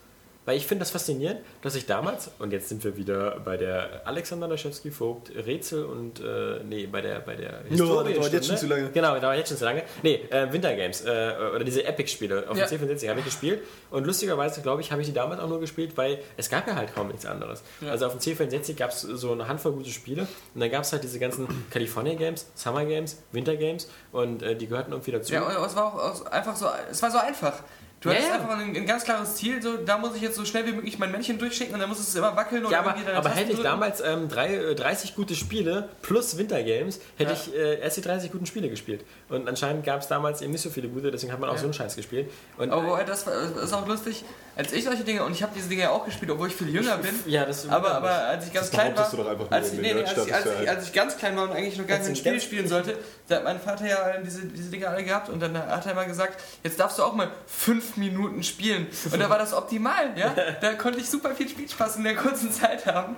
Weil ich finde das faszinierend, dass ich damals, und jetzt sind wir wieder bei der Alexander Laschewski Vogt Rätsel und, äh, nee, bei der, bei der das dauert jetzt Stunde. schon zu lange. Genau, das dauert jetzt schon zu lange. Nee, äh, Wintergames, äh, oder diese Epic-Spiele auf Ja. dem C64 habe ich gespielt. Und lustigerweise, glaube ich, habe ich die damals auch nur gespielt, weil es gab ja halt kaum nichts anderes. Also auf dem C64 gab es so eine Handvoll gute Spiele und dann gab es halt diese ganzen California Games, Summer Games, Winter Games und äh, die gehörten irgendwie dazu. Ja, und es war auch einfach so, es war so einfach. Du Ja, hattest einfach ein, ein ganz klares Ziel, so, da muss ich jetzt so schnell wie möglich mein Männchen durchschicken und dann muss es immer wackeln und Ja, aber, aber hätte ich damals ähm, drei, äh, 30 gute Spiele plus Wintergames, hätte Ja. ich äh, erst die 30 guten Spiele gespielt. Und anscheinend gab es damals eben nicht so viele gute, deswegen hat man auch Ja. so einen Scheiß gespielt. Und, Aber war- das ist auch lustig, als ich solche Dinge, und ich habe diese Dinge ja auch gespielt, obwohl ich viel jünger bin, ja, das aber, aber als ich ganz klein war, als, ich, nee, als, ich, als, ich, als ich ganz klein war und eigentlich noch gar kein Spiel spielen sollte, da hat mein Vater ja diese, diese Dinge alle gehabt und dann hat er immer gesagt, jetzt darfst du auch mal fünf Minuten spielen. Und da war das optimal, ja? Da konnte ich super viel Spielspaß in der kurzen Zeit haben.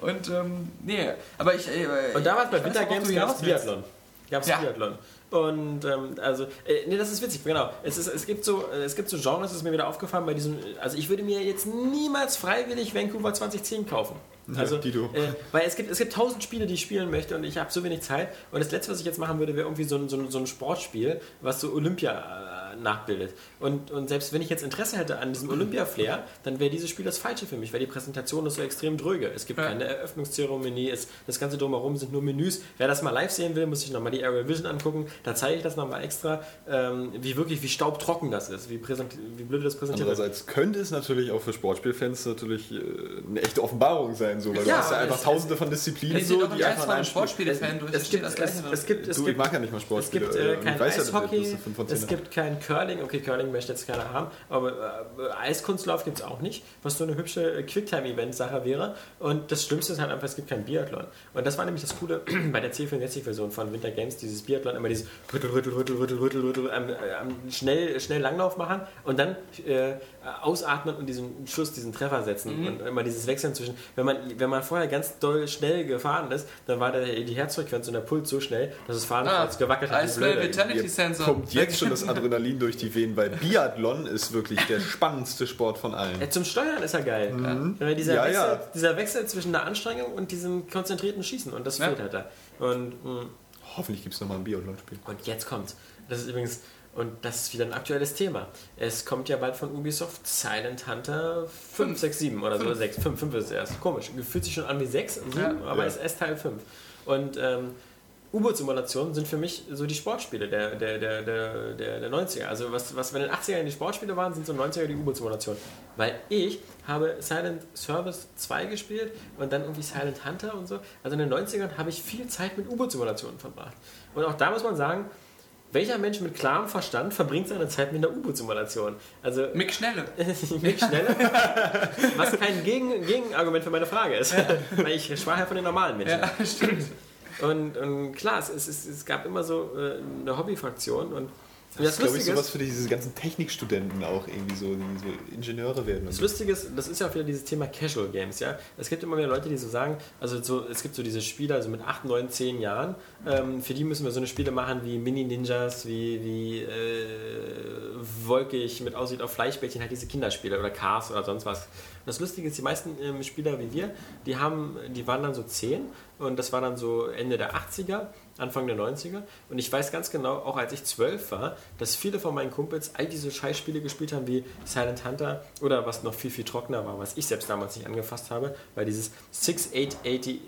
Und ähm, nee, aber ich. Äh, Und damals bei Winter Games gab es. Biathlon. Gab es Ja. Biathlon. Und ähm, also, äh, nee, das ist witzig, genau. Es, ist, es, gibt so, äh, es gibt so Genres, das ist mir wieder aufgefallen bei diesem, also ich würde mir jetzt niemals freiwillig Vancouver 2010 kaufen. Also, Dito. äh, weil es gibt, es gibt tausend Spiele, die ich spielen möchte und ich habe so wenig Zeit. Und das letzte, was ich jetzt machen würde, wäre irgendwie so ein, so ein, so ein Sportspiel, was so Olympia äh, nachbildet. Und, und selbst wenn ich jetzt Interesse hätte an diesem Olympia-Flair, dann wäre dieses Spiel das Falsche für mich, weil die Präsentation ist so extrem dröge. Es gibt Ja. keine Eröffnungszeremonie, es, das ganze Drumherum sind nur Menüs. Wer das mal live sehen will, muss sich nochmal die Aerial Vision angucken. Da zeige ich das nochmal extra, ähm, wie wirklich, wie staubtrocken das ist, wie, präsent, wie blöd das präsentiert wird. Andererseits könnte es natürlich auch für Sportspielfans natürlich äh, eine echte Offenbarung sein, so, weil Ja, du hast ja einfach es- tausende von Disziplinen, Ich so, die nicht einfach ein Spiel- Sportspiele-Fan durch. Es gibt, das es, es gibt, es Du, ich gibt, mag ja nicht mal es Sportspiele. gibt äh, kein weiß ja, dass du Eishockey, es gibt kein Curling, okay, Curling möchte jetzt keiner haben, aber äh, Eiskunstlauf gibt es auch nicht, was so eine hübsche äh, Quicktime-Event-Sache wäre. Und das Schlimmste ist halt einfach, es gibt kein Biathlon. Und das war nämlich das Coole bei der C64-Version von Winter Games, dieses Biathlon, immer dieses Rüttel, Rüttel, Rüttel, Rüttel, Rüttel, Rüttel, ähm, ähm, schnell, schnell Langlauf machen und dann äh, ausatmen und diesen Schuss, diesen Treffer setzen und immer dieses Wechseln zwischen, wenn man, wenn man vorher ganz doll schnell gefahren ist, dann war der, die Herzfrequenz und der Puls so schnell, dass das Fahren Ah, gewackelt hat. blöde. Vitality Sensor. kommt jetzt schon das Adrenalin durch die Venen, weil Biathlon ist wirklich der spannendste Sport von allen. Ja, zum Steuern ist er geil. Ja, dieser, Ja, Wechsel, ja. dieser Wechsel zwischen der Anstrengung und diesem konzentrierten Schießen. Und das Ja. fehlt halt da. Und, mh, Hoffentlich gibt es nochmal ein Biathlon-Spiel. und jetzt kommt. Das ist übrigens. Und das ist wieder ein aktuelles Thema. Es kommt ja bald von Ubisoft Silent Hunter 5, 6, 7 oder so. 6, 5, 5 ist es erst. Komisch. Fühlt sich schon an wie 6, 7, Ja. aber Ja. es ist erst Teil 5. Und ähm, U-Boot-Simulationen sind für mich so die Sportspiele der, der, der, der, der, der 90er. Also was, was in den 80ern die Sportspiele waren, sind so 90er die U-Boot-Simulationen. Weil ich habe Silent Service 2 gespielt und dann irgendwie Silent Hunter und so. Also in den 90ern habe ich viel Zeit mit U-Boot-Simulationen verbracht. Und auch da muss man sagen, welcher Mensch mit klarem Verstand verbringt seine Zeit mit einer U-Boot-Simulation? Also Mick Schnelle. Mick Schnelle, was kein Gegen Gegenargument für meine Frage ist. Weil ich sprach ja von den normalen Menschen. Ja, stimmt. Und, und klar, es, es, es, es gab immer so äh, eine Hobbyfraktion und Das ist, glaube ich, sowas für diese ganzen Technikstudenten auch irgendwie so, die so Ingenieure werden. Das. Lustige ist, das ist ja auch wieder dieses Thema Casual Games, ja. Es gibt immer wieder Leute, die so sagen, also so, es gibt so diese Spieler, also mit 8, 9, 10 Jahren, ähm, für die müssen wir so eine Spiele machen wie Mini-Ninjas, wie, wie äh, wolkig mit Aussicht auf Fleischbällchen, halt diese Kinderspiele oder Cars oder sonst was. Und das Lustige ist, die meisten ähm, Spieler wie wir, die haben, die waren dann so 10 und das war dann so Ende der 80er, Anfang der 90er. Und ich weiß ganz genau, auch als ich 12 war, dass viele von meinen Kumpels all diese Scheißspiele gespielt haben wie Silent Hunter oder was noch viel, viel trockener war, was ich selbst damals nicht angefasst habe, weil dieses 6888,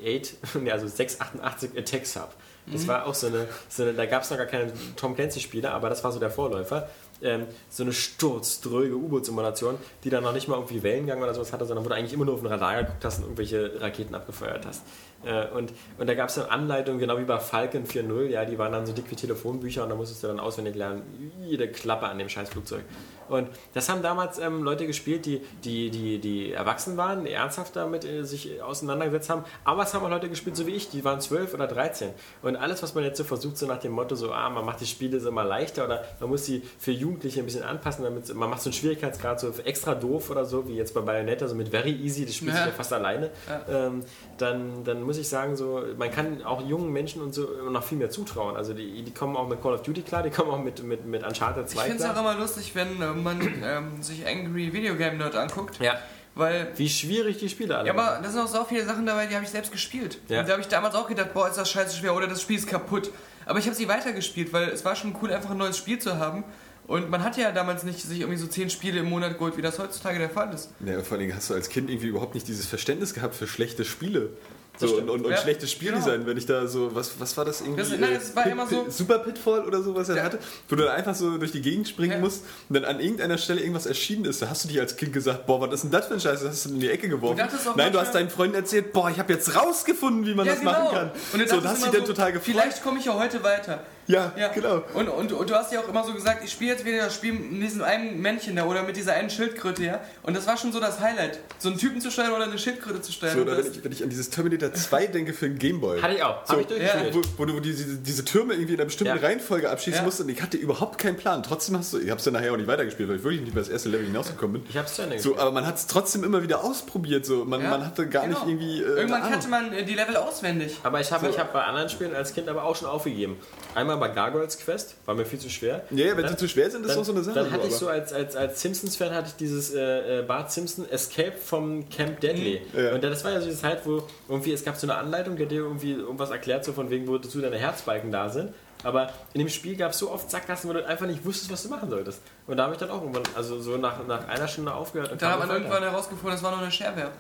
nee, also 688 Attack Sub. Das war auch so eine, so eine da gab es noch gar keine Tom Clancy-Spiele, aber das war so der Vorläufer. Ähm, so eine sturzdröge U-Boot-Simulation, die dann noch nicht mal irgendwie Wellengang oder sowas hatte, sondern wo du eigentlich immer nur auf den Radar geguckt hast und irgendwelche Raketen abgefeuert hast. Äh, und, und da gab es dann Anleitungen, genau wie bei Falcon 4.0, ja, die waren dann so dick wie Telefonbücher und da musstest du dann auswendig lernen, jede Klappe an dem scheiß Flugzeug. Und das haben damals ähm, Leute gespielt, die, die, die, die erwachsen waren, die ernsthaft damit äh, sich auseinandergesetzt haben. Aber es haben auch Leute gespielt, so wie ich, die waren 12 oder 13. Und alles, was man jetzt so versucht, so nach dem Motto, so, ah, man macht die Spiele so mal leichter oder man muss sie für Jugendliche ein bisschen anpassen, damit man macht so einen Schwierigkeitsgrad so extra doof oder so, wie jetzt bei Bayonetta, so mit Very Easy, das spielt sich Ja. ja fast alleine. Ähm, dann, dann muss ich sagen, so, man kann auch jungen Menschen und so noch viel mehr zutrauen. Also die, die kommen auch mit Call of Duty klar, die kommen auch mit, mit, mit Uncharted 2 Ich finde es klar. auch immer lustig, wenn äh, man ähm, sich Angry Video Game Nerd anguckt, Ja, weil wie schwierig die Spiele alle Ja, aber da sind auch so viele Sachen dabei, die habe ich selbst gespielt. Ja. Und da habe ich damals auch gedacht, boah, ist das scheiße schwer oder das Spiel ist kaputt. Aber ich habe sie weitergespielt, weil es war schon cool, einfach ein neues Spiel zu haben. Und man hatte ja damals nicht sich irgendwie so zehn Spiele im Monat geholt, wie das heutzutage der Fall ist. Ja, vor Dingen hast du als Kind irgendwie überhaupt nicht dieses Verständnis gehabt für schlechte Spiele. So, und, und, und Ja, schlechtes Spieldesign, genau. wenn ich da so, was, was war das irgendwie? Das- nein, äh, das war Pit- immer so- Pit- Super Pitfall oder so, was er Ja. hatte, wo du dann einfach so durch die Gegend springen Ja. musst und dann an irgendeiner Stelle irgendwas erschienen ist. Da hast du dich als Kind gesagt, boah, was ist denn das für ein Scheiß? Das hast du in die Ecke geworfen. Du Nein, du hast deinen Freunden erzählt, boah, ich habe jetzt rausgefunden, wie man das machen kann. Und du so, da hast dich dann total gefreut. Vielleicht komme ich ja heute weiter. Ja, Ja, genau. Und, und, und du hast ja auch immer so gesagt, ich spiele jetzt wieder das Spiel mit diesem einen Männchen da oder mit dieser einen Schildkröte, ja. Und das war schon so das Highlight. So einen Typen zu steuern oder eine Schildkröte zu steuern. So, oder wenn, ich, wenn ich an dieses Terminator 2 denke für den Gameboy. Hatte ich auch. So, Habe ich durchgespielt. wo, wo du diese, diese Türme irgendwie in einer bestimmten Ja. Reihenfolge abschießen Ja. musst und ich hatte überhaupt keinen Plan. Trotzdem hast du, ich habe es dann nachher auch nicht weitergespielt, weil ich wirklich nicht über das erste Level hinausgekommen bin. Ich habe es zu Ende So, aber man hat es trotzdem immer wieder ausprobiert. So. Man, Ja, man hatte gar genau. nicht irgendwie. Äh, Irgendwann kannte man äh, die Level auswendig. Aber ich habe So. ich hab bei anderen Spielen als Kind aber auch schon aufgegeben. Einmal bei Gargoyles Quest, war mir viel zu schwer. Ja, ja, wenn Dann- sie zu schwer sind, ist Dann, auch so eine Sache. dann hatte so, ich so als, als, als Simpsons-Fan hatte ich dieses äh, äh, Bart Simpson Escape vom Camp Deadly. Mhm. Ja. Und das war ja so die Zeit, wo irgendwie es gab so eine Anleitung, die hat dir irgendwie irgendwas erklärt, so von wegen, wozu deine Herzbalken da sind. Aber in dem Spiel gab es so oft Sackgassen, wo du einfach nicht wusstest, was du machen solltest. Und da habe ich dann auch irgendwann, also so nach, nach einer Stunde aufgehört. Und Dann hat man irgendwann herausgefunden, das war nur eine Shareware.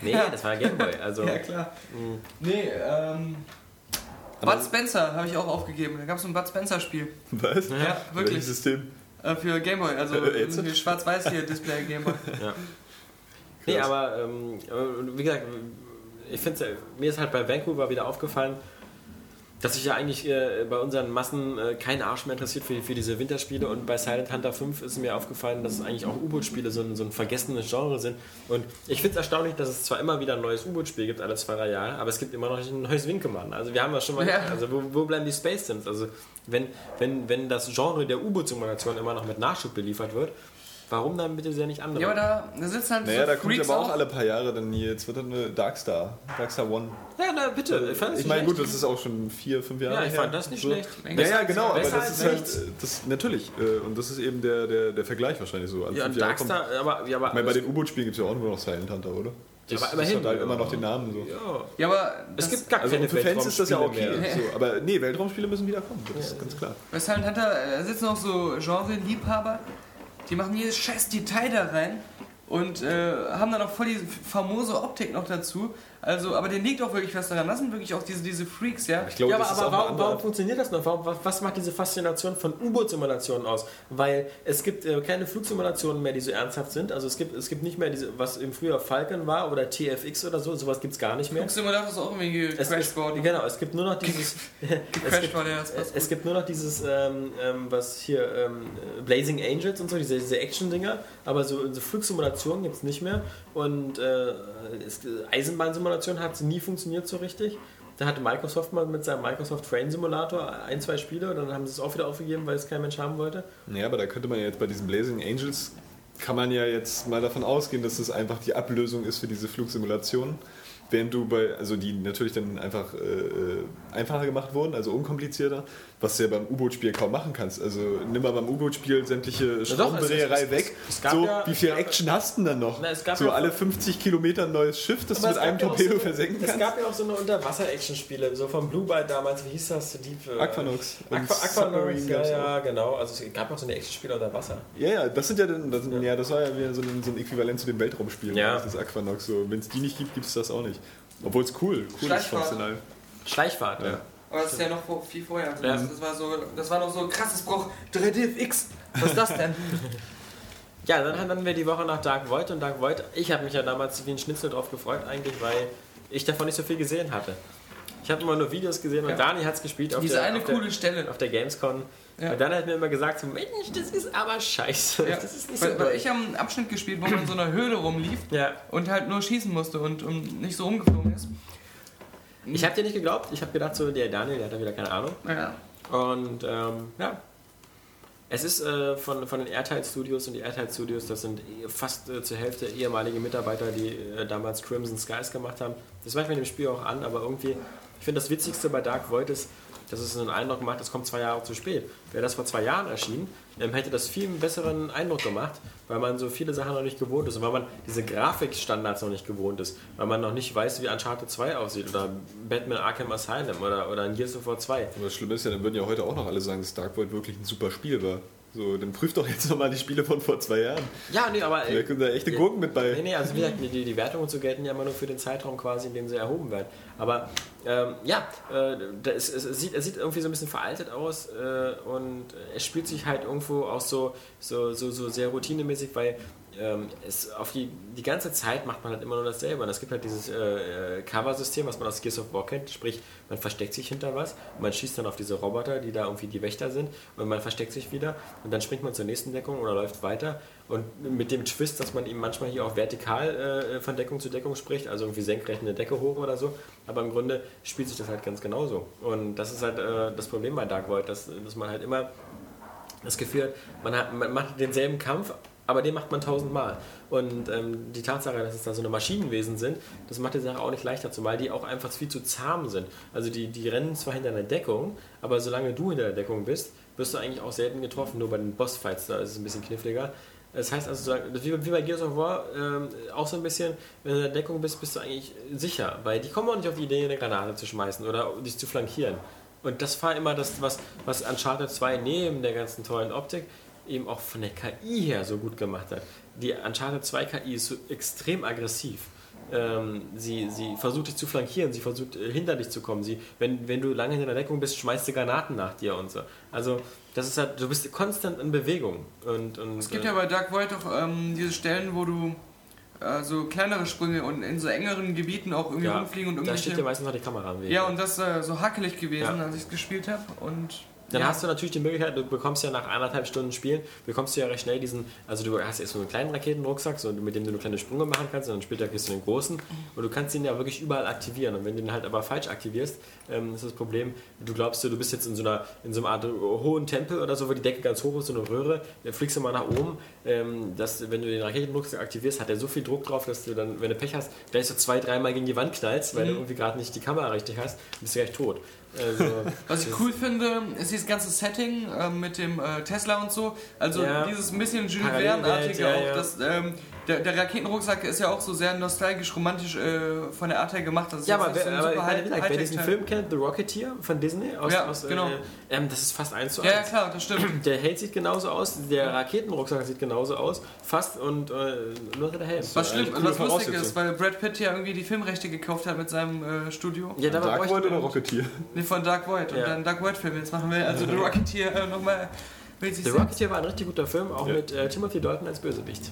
Nee, das war Gameboy. Also, Ja, klar. Nee, ähm. Bud Spencer habe ich auch aufgegeben. Da gab es so ein Bud Spencer-Spiel. Was? Ja, wirklich. Welches System? Äh, für Gameboy, also Äh, schwarz-weiß hier Display Gameboy. Nee, Krass. aber ähm, wie gesagt, ich finde mir ist halt bei Vancouver wieder aufgefallen, dass sich ja eigentlich äh, bei unseren Massen äh, kein Arsch mehr interessiert für, für diese Winterspiele und bei Silent Hunter 5 ist mir aufgefallen, dass eigentlich auch U-Boot-Spiele so ein, so ein vergessenes Genre sind und ich finde es erstaunlich, dass es zwar immer wieder ein neues U-Boot-Spiel gibt, alle zwei, drei Jahre, aber es gibt immer noch nicht ein neues Winkemann. Also wir haben ja schon mal, Ja. also wo, wo bleiben die Space Sims? Also wenn, wenn, wenn das Genre der U-Boot-Simulation immer noch mit Nachschub beliefert wird, warum dann bitte sehr nicht andere? Ja, aber da, da sitzen halt Naja, so da kommt aber auch auf. alle paar Jahre dann hier. Jetzt wird dann eine Darkstar. Darkstar One. Ja, na bitte. es Ich nicht meine, gut, das ist auch schon vier, fünf Jahre Ja, ich her. fand das nicht so. schlecht. Ja, ja, genau, aber das ist halt, äh, das, natürlich, äh, und das ist eben der, der, der Vergleich wahrscheinlich so. Alle Ja, Darkstar, aber, ja, aber Ich meine, bei den U-Boot-Spielen gibt es ja auch nur noch Silent Hunter, oder? Das, aber das immerhin. hat halt immer noch den Namen so. Ja. Ja, aber Es das- gibt gar Also keine für Fans ist das ja okay. So, aber nee, Weltraumspiele müssen wieder kommen, das ist ganz klar. Weshalb hat da da sitzen auch so Genre-Liebhaber, die machen jedes scheiß Detail da rein und äh, haben dann auch voll die famose Optik noch dazu. Also, aber denen liegt auch wirklich was daran. Das sind wirklich auch diese, diese Freaks, ja. Ich glaube, ja, aber, aber warum, warum funktioniert das noch? Warum, was- macht diese Faszination von U-Boot-Simulationen aus? Weil es gibt äh, keine Flugsimulationen mehr, die so ernsthaft sind. Also es gibt, es gibt nicht mehr diese, was im früher Falcon war oder TFX oder so, sowas gibt es gar nicht mehr. Flugsimulator ist auch irgendwie worden. genau, es gibt nur noch dieses. es, gibt, war der, das es, passt es gibt nur noch dieses, ähm, ähm, was hier, ähm, Blazing Angels und so, diese, diese Action-Dinger, aber so, so Flugsimulationen gibt es nicht mehr. Und äh, es, Eisenbahnsimulation hat nie funktioniert so richtig. Da hatte Microsoft mal mit seinem Microsoft Train Simulator ein, zwei Spiele und dann haben sie es auch wieder aufgegeben, weil es kein Mensch haben wollte. Ja, aber da könnte man ja jetzt bei diesen Blazing Angels, kann man ja jetzt mal davon ausgehen, dass es einfach die Ablösung ist für diese Flugsimulationen. Während du bei, also die natürlich dann einfach äh, äh, einfacher gemacht wurden, also unkomplizierter, was du ja beim U-Boot-Spiel kaum machen kannst. Also nimm mal beim U-Boot-Spiel sämtliche es- Schraubenberehrei es- weg. es gab so, ja- wie viel es Action hast du denn dann noch? Na, es so ja- alle 50 Kilometer ein neues Schiff, das du mit es einem ja Torpedo so, versenken Es kannst? gab ja auch so eine Unterwasser-Action-Spiele, so von Blue Byte damals, wie hieß das? Deep, äh, Aquanox Aqua, Aquanox, ja, ja, genau. Also es gab auch so eine Action-Spiele unter Wasser. Ja, ja, das sind ja dann, das, sind, ja. das war ja wieder so ein, so ein Äquivalent zu dem Weltraumspiel, Ja. das Aquanox. So, Wenn es die nicht gibt, gibt es das auch nicht. Obwohl es cool, cool ist Schleichfahrt. funktional. Schleichfahrt, ja. Ja. Aber das ist ja noch vor- viel vorher. Also Ja. Das, das, war so, das war noch so krass, es braucht 3DFX. Was ist das denn? Ja, dann hatten wir die Woche nach Dark Void und Dark Void, ich habe mich ja damals wie ein Schnitzel drauf gefreut eigentlich, weil ich davon nicht so viel gesehen hatte. Ich habe immer nur Videos gesehen und Ja. Dani hat es gespielt auf Diese der, eine auf coole der, Stelle. auf der Gamescom. Ja. Und dann hat mir immer gesagt, so, Mensch, das ist aber scheiße. Ja. Das ist nicht so weil, weil doll. ich habe einen Abschnitt gespielt, wo man in so einer Höhle rumlief ja. und halt nur schießen musste und, und nicht so rumgeflogen ist. Ich habe dir nicht geglaubt, ich habe gedacht, so, der Daniel, der hat da wieder keine Ahnung. Ja. Und ähm, ja. Es ist äh, von, von den Airtime Studios und die Airtime Studios, das sind eh fast äh, zur Hälfte ehemalige Mitarbeiter, die äh, damals Crimson Skies gemacht haben. Das merkt man in dem Spiel auch an, aber irgendwie, ich finde das Witzigste bei Dark Void ist, dass es einen Eindruck macht, es kommt zwei Jahre zu spät. Wäre das vor zwei Jahren erschienen, hätte das viel besseren Eindruck gemacht, weil man so viele Sachen noch nicht gewohnt ist und weil man diese Grafikstandards noch nicht gewohnt ist, weil man noch nicht weiß, wie Uncharted 2 aussieht oder Batman Arkham Asylum oder, oder ein Gears of War 2. Aber das Schlimme ist ja, dann würden ja heute auch noch alle sagen, dass Dark Void wirklich ein super Spiel war. So, dann prüft doch jetzt nochmal die Spiele von vor zwei Jahren. Ja, nee, aber. Vielleicht sind da echte Gurken mit Nee, bei. nee, also wie gesagt, die, die Wertungen so gelten ja immer nur für den Zeitraum quasi, in dem sie erhoben werden. Aber ähm, ja, äh, da ist, es, es, sieht, es sieht irgendwie so ein bisschen veraltet aus äh, und es spielt sich halt irgendwo auch so, so, so, so sehr routinemäßig, weil ähm, es auf die, die ganze Zeit macht man halt immer nur dasselbe. Und es gibt halt dieses äh, äh, Cover-System, was man aus Gears of War kennt, sprich, man versteckt sich hinter was und man schießt dann auf diese Roboter, die da irgendwie die Wächter sind und man versteckt sich wieder und dann springt man zur nächsten Deckung oder läuft weiter und mit dem Twist, dass man eben manchmal hier auch vertikal äh, von Deckung zu Deckung spricht, also irgendwie senkrecht eine Decke hoch oder so, aber im Grunde spielt sich das halt ganz genauso. Und das ist halt äh, das Problem bei Dark Void, dass, dass man halt immer das Gefühl hat, man, hat, man macht denselben Kampf, aber den macht man tausendmal. Und ähm, die Tatsache, dass es da so eine Maschinenwesen sind, das macht die Sache auch nicht leichter, zumal die auch einfach viel zu zahm sind. Also die, die rennen zwar hinter einer Deckung, aber solange du hinter der Deckung bist, wirst du eigentlich auch selten getroffen. Nur bei den Bossfights, da ist es ein bisschen kniffliger. Das heißt also, wie bei Gears of War, ähm, auch so ein bisschen, wenn du in der Deckung bist, bist du eigentlich sicher, weil die kommen auch nicht auf die Idee, eine Granate zu schmeißen oder dich zu flankieren. Und das war immer das, was, was Uncharted 2 neben der ganzen tollen Optik eben auch von der KI her so gut gemacht hat. Die Uncharted 2 KI ist so extrem aggressiv. Ähm, sie, sie versucht dich zu flankieren, sie versucht äh, hinter dich zu kommen. Sie, wenn, wenn du lange in der Deckung bist, schmeißt sie Granaten nach dir und so. Also das ist halt, du bist konstant in Bewegung. Und, und, Es gibt äh, ja bei Dark Void auch ähm, diese Stellen, wo du äh, so kleinere Sprünge und in so engeren Gebieten auch irgendwie ja, rumfliegen und da steht irgendwelche. meistens noch die Kamera im Weg. Ja, und das ist äh, so hackelig gewesen, Ja. als ich es gespielt habe. Und Dann ja. hast du natürlich die Möglichkeit, du bekommst ja nach anderthalb Stunden Spielen, bekommst du ja recht schnell diesen, also du hast erst so einen kleinen Raketenrucksack, so, mit dem du nur kleine Sprünge machen kannst, und dann später kriegst du den großen und du kannst ihn ja wirklich überall aktivieren. Und wenn du den halt aber falsch aktivierst, ähm, ist das Problem, du glaubst, du bist jetzt in so einer, in so einer Art hohen Tempel oder so, wo die Decke ganz hoch ist, so eine Röhre, dann fliegst du mal nach oben, ähm, dass, wenn du den Raketenrucksack aktivierst, hat er so viel Druck drauf, dass du dann, wenn du Pech hast, gleich so zwei, dreimal gegen die Wand knallst, weil du irgendwie gerade nicht die Kamera richtig hast, bist du gleich tot. Also, Was ich cool finde, ist dieses ganze Setting ähm, mit dem äh, Tesla und so. Also Ja. dieses bisschen Jules Verne-artige auch, dass ähm, Der, der Raketenrucksack ist ja auch so sehr nostalgisch, romantisch äh, von der Art her gemacht. Das ist Ja, aber, so wer, ein aber super wer, wer, wer diesen. Film kennt, The Rocketeer von Disney, aus, Ja, aus, genau. äh, ähm, das ist fast eins zu Ja, ja, eins. klar, das stimmt. Der Held sieht genauso aus, der Raketenrucksack sieht genauso aus, fast und äh, nur der Helm. Was schlimm, was lustig ist, weil Brad Pitt ja irgendwie die Filmrechte gekauft hat mit seinem äh, Studio. Ja, da war Dark Void oder Rocketeer? Nee, von Dark Void. Und Ja. dann Dark Void-Film jetzt machen wir. Also The Rocketeer äh, nochmal The sehen. Rocketeer war ein richtig guter Film, auch Ja. mit äh, Timothy Dalton als Bösewicht.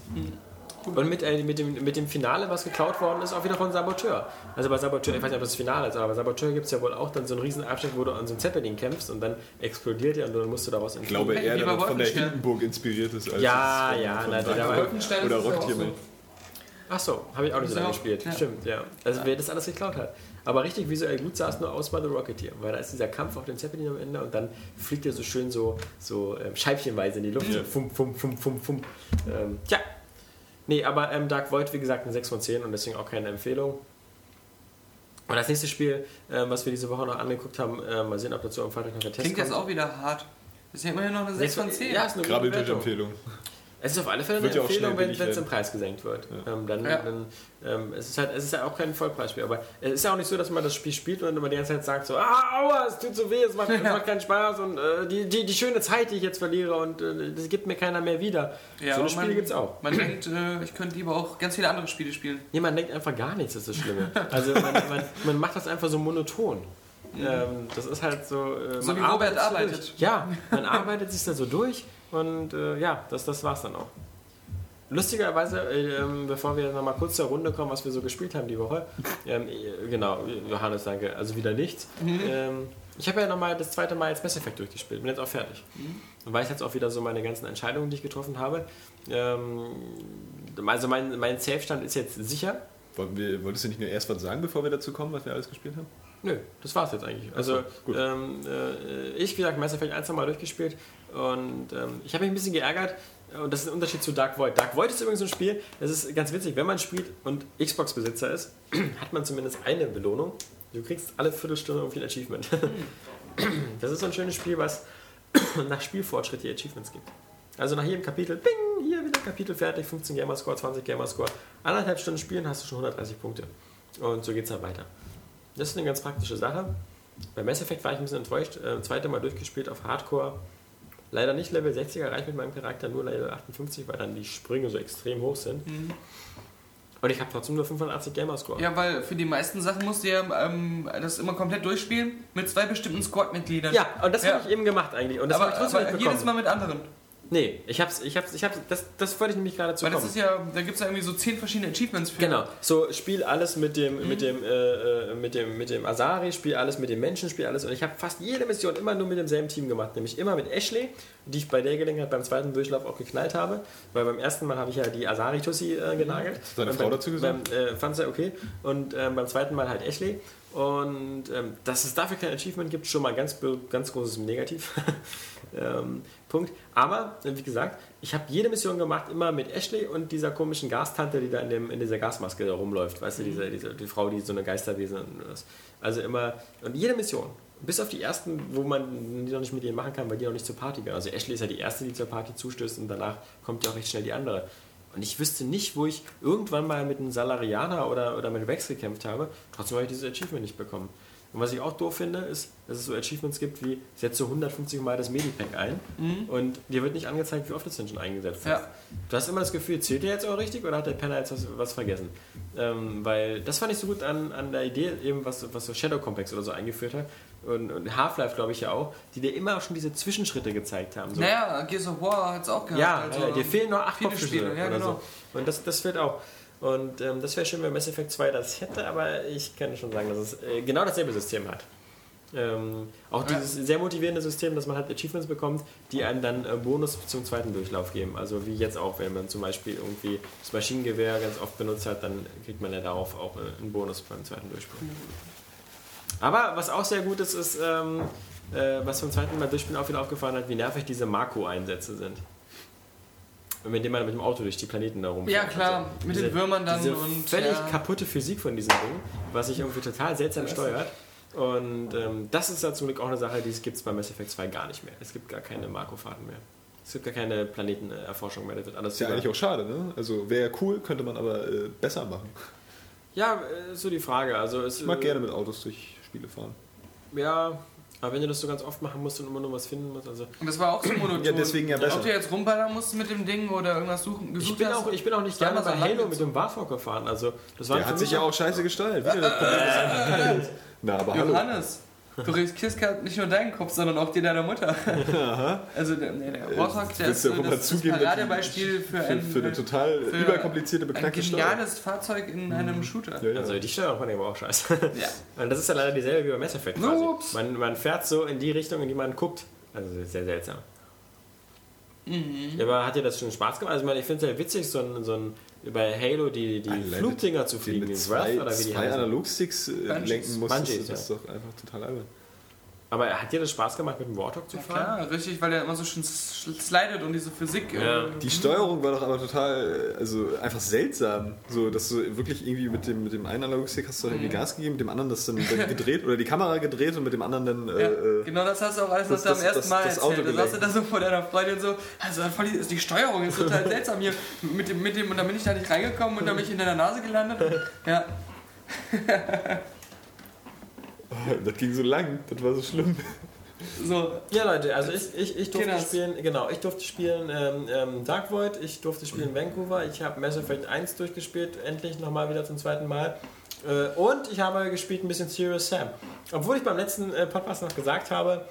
Und mit, äh, mit, dem, mit dem Finale, was geklaut worden ist, auch wieder von Saboteur. Also bei Saboteur, ich weiß nicht, ob das Finale ist, aber bei Saboteur gibt es ja wohl auch dann so einen riesen Abschnitt, wo du an so einem Zeppelin kämpfst und dann explodiert er und dann musst du daraus Ich glaube eher, es von der. Hindenburg inspiriert ist. Als Ja, von, ja, von na, Dark da war- oder mit. Ach so, habe ich auch nicht so Ja, lange gespielt. ja. Stimmt, ja. Also wer das alles geklaut hat. Aber richtig visuell gut sah es nur aus bei The Rocketeer, weil da ist dieser Kampf auf dem Zeppelin am Ende und dann fliegt er so schön so, so ähm, scheibchenweise in die Luft. So fum, fum, fum, fum, fum. Ähm, tja. Nee, aber ähm, Dark Void, wie gesagt, eine 6 von 10 und deswegen auch keine Empfehlung. Und das nächste Spiel, ähm, was wir diese Woche noch angeguckt haben, äh, mal sehen, ob dazu am Freitag noch der Test Klingt jetzt kommt. auch wieder hart. Ist ja immerhin noch eine 6 von 10. Ja, ist eine. Krabbeltisch-Empfehlung. Es ist auf alle Fälle eine Wird ja auch Empfehlung, wenn es im. Preis gesenkt wird. Ähm, dann, Ja. dann, ähm, es, ist halt, es ist ja auch kein Vollpreisspiel. Aber es ist ja auch nicht so, dass man das Spiel spielt und immer die ganze Zeit sagt so, ah, aua, es tut so weh, es macht, es Ja. macht keinen Spaß und äh, die, die, die schöne Zeit, die ich jetzt verliere und äh, das gibt mir keiner mehr wieder. Ja, so eine Spiele man- gibt es auch. Man denkt, äh, ich könnte lieber auch ganz viele andere Spiele spielen. Jemand denkt einfach gar nichts, das ist das Schlimme. Also man, man, man macht das einfach so monoton. Ähm, das ist halt so. Äh, So man wie Robert arbeitet. Durch. Ja, man arbeitet sich da so durch und äh, ja, das, das war's dann auch. Lustigerweise, äh, ähm, bevor wir nochmal kurz zur Runde kommen, was wir so gespielt haben die Woche. Ähm, äh, genau, Johannes, danke. Also wieder nichts. Ähm, ich habe ja nochmal das zweite Mal jetzt Mass Effect durchgespielt. Bin jetzt auch fertig. Und weiß jetzt auch wieder so meine ganzen Entscheidungen, die ich getroffen habe. Ähm, also mein, mein Safe-Stand ist jetzt sicher. Wir- Wolltest du nicht nur erst was sagen, bevor wir dazu kommen, was wir alles gespielt haben? Nö, das war's jetzt eigentlich. Also, gut. ähm, äh, ich, wie gesagt, Mass Effect 1 nochmal durchgespielt und ähm, ich habe mich ein bisschen geärgert und das ist ein Unterschied zu Dark Void. Dark Void ist übrigens ein Spiel, das ist ganz witzig, wenn man spielt und Xbox-Besitzer ist, hat man zumindest eine Belohnung. Du kriegst alle Viertelstunde irgendwie ein Achievement. das ist so ein schönes Spiel, was nach Spielfortschritt die Achievements gibt. Also nach jedem Kapitel, bing, hier wieder Kapitel fertig, 15 Gamerscore, 20 Gamerscore. Anderthalb Stunden spielen hast du schon 130 Punkte. Und so geht's dann weiter. Das ist eine ganz praktische Sache. Bei Mass Effect war ich ein bisschen enttäuscht. Äh, zweite Mal durchgespielt auf Hardcore. Leider nicht Level 60 erreicht mit meinem Charakter, nur Level 58, weil dann die Sprünge so extrem hoch sind. Und ich habe trotzdem nur 85 Gamerscore. Ja, weil für die meisten Sachen musst du ja ähm, das immer komplett durchspielen mit zwei bestimmten Squad-Mitgliedern. Ja, und das Ja. habe ich eben gemacht eigentlich. Und das aber, habe ich trotzdem aber nicht jedes. Mal mit anderen. Nee, ich hab's, ich hab's, ich hab's, das, das wollte ich nämlich gerade zu Weil das kommen. ist ja, da gibt es ja irgendwie so zehn verschiedene Achievements für. Genau, so spiel alles mit dem, mit dem, äh, äh, mit dem, mit dem Asari, spiel alles mit dem Menschen, spiel alles. Und ich habe fast jede Mission immer nur mit demselben Team gemacht, nämlich immer mit Ashley, die ich bei der Gelegenheit beim zweiten Durchlauf auch geknallt habe, weil beim ersten Mal habe ich ja die Asari-Tussi äh, genagelt. Hast du deine Und Frau beim, dazu gesagt? Beim, äh, fand sie okay. Und ähm, beim zweiten Mal halt Ashley. Und ähm, dass es dafür kein Achievement gibt, schon mal ganz, ganz großes Negativ. ähm, Punkt. Aber, wie gesagt, ich habe jede Mission gemacht, immer mit Ashley und dieser komischen Gastante, die da in, dem, in dieser Gasmaske da rumläuft. Weißt du, diese, diese, die Frau, die so eine Geisterwesen ist. Also immer, und jede Mission. Bis auf die ersten, wo man die noch nicht mit denen machen kann, weil die noch nicht zur Party gehören. Also Ashley ist ja die erste, die zur Party zustößt und danach kommt ja auch recht schnell die andere. Und ich wüsste nicht, wo ich irgendwann mal mit einem Salarianer oder, oder mit Rex gekämpft habe. Trotzdem habe ich dieses Achievement nicht bekommen. Und was ich auch doof finde, ist, dass es so Achievements gibt wie, setze 150 Mal das Medipack ein und dir wird nicht angezeigt, wie oft du es denn schon eingesetzt hast. Ja. Du hast immer das Gefühl, zählt der jetzt auch richtig oder hat der Penner jetzt was, was vergessen? Ähm, weil das fand ich so gut an, an der Idee, eben was, was so Shadow Complex oder so eingeführt hat. Und, und Half-Life, glaube ich, ja auch, die dir immer schon diese Zwischenschritte gezeigt haben. So, Naja, Gears of War hat es auch gehabt. ja, also, dir fehlen noch acht Kopfschüsse ja, oder genau. so. Und das, das fehlt auch. Und ähm, das wäre schön, wenn Mass Effect 2 das hätte, aber ich kann schon sagen, dass es äh, genau dasselbe System hat. Ähm, auch dieses sehr motivierende System, dass man halt Achievements bekommt, die einem dann äh, Bonus zum zweiten Durchlauf geben. Also wie jetzt auch, wenn man zum Beispiel irgendwie das Maschinengewehr ganz oft benutzt hat, dann kriegt man ja darauf auch äh, einen Bonus beim zweiten Durchspielen. Aber was auch sehr gut ist, ist, ähm, äh, was beim zweiten Mal Durchspielen auch wieder aufgefallen hat, wie nervig diese Marco-Einsätze sind. Mit dem man mit dem Auto durch die Planeten da rumfährt. Ja, klar, und mit Diese- den Würmern dann diese und. völlig ja. kaputte Physik von diesem Ding, was sich irgendwie total seltsam steuert. Und ähm, das ist ja zum Glück auch eine Sache, die gibt es bei Mass Effect 2 gar nicht mehr. Es gibt gar keine Marco-Fahrten mehr. Es gibt gar keine Planetenerforschung mehr, das wird alles Ist ja eigentlich auch schade, ne? Also wäre ja cool, könnte man aber äh, besser machen. Ja, äh, ist so die Frage. Also es, Ich mag äh, gerne mit Autos durch Spiele fahren. Ja, aber wenn du das so ganz oft machen musst und immer nur was finden musst, also Und das war auch so monoton. Ja, deswegen ja besser. Ob du jetzt rumballern musst mit dem Ding oder irgendwas suchen, gesucht ich bin, hast. auch, ich bin auch nicht gerne bei so Halo mit dem Warthog gefahren. Also das war Der hat sich ja auch scheiße gestaltet. Wieder das Problem ist- Na, aber hallo. Du riskierst gerade nicht nur deinen Kopf, sondern auch den deiner Mutter. Also der, nee, der Warthog, der willst ist äh, wohl mal das, das zugeben, Paradebeispiel für, Für, ein, für eine äh, total für überkomplizierte, ein beknackte Steuer. geniales Fahrzeug in einem Shooter. Ja, ja. Also die Steuerung von dem war auch scheiße. Ja. Und das ist ja leider dieselbe wie bei Mass Effect quasi. Ups. Man, man fährt so in die Richtung, in die man guckt. Also das ist sehr seltsam. Mhm. Ja, aber hat dir das schon Spaß gemacht? Also ich ich finde es ja witzig, so ein, so ein bei Halo die, die Alleine Flugdinger zu Die fliegen, mit die zwei, Wrath oder wie die zwei. Analogsticks äh, lenken musst, Bungees, das ist doch einfach total albern. Aber hat dir das Spaß gemacht, mit dem Warthog zu Ja, fahren? klar, richtig, weil der immer so schön sch- slidet und diese Physik. Ja. äh, Die Steuerung war doch aber total, also einfach seltsam. So, dass du wirklich irgendwie mit dem, mit dem einen Analogstick hast du irgendwie Gas gegeben, mit dem anderen das dann, dann gedreht oder die Kamera gedreht und mit dem anderen dann. Äh, Ja, äh, genau das hast du auch alles noch das- da am das- ersten das- Mal das Auto erzählt. Da saßt du da so vor deiner Freundin so, also voll die, die Steuerung ist total seltsam hier mit dem, mit dem, und dann bin ich da nicht reingekommen und dann bin ich in deiner Nase gelandet. Ja, das ging so lang, das war so schlimm. so. Ja, Leute, also ich, ich, ich durfte Kinders. spielen, genau, ich durfte spielen ähm, ähm, Dark Void, ich durfte spielen Mhm. Vancouver, ich habe Mass Effect 1 durchgespielt, endlich nochmal wieder zum zweiten Mal. Äh, und ich habe gespielt ein bisschen Serious Sam. Obwohl ich beim letzten äh, Podcast noch gesagt habe,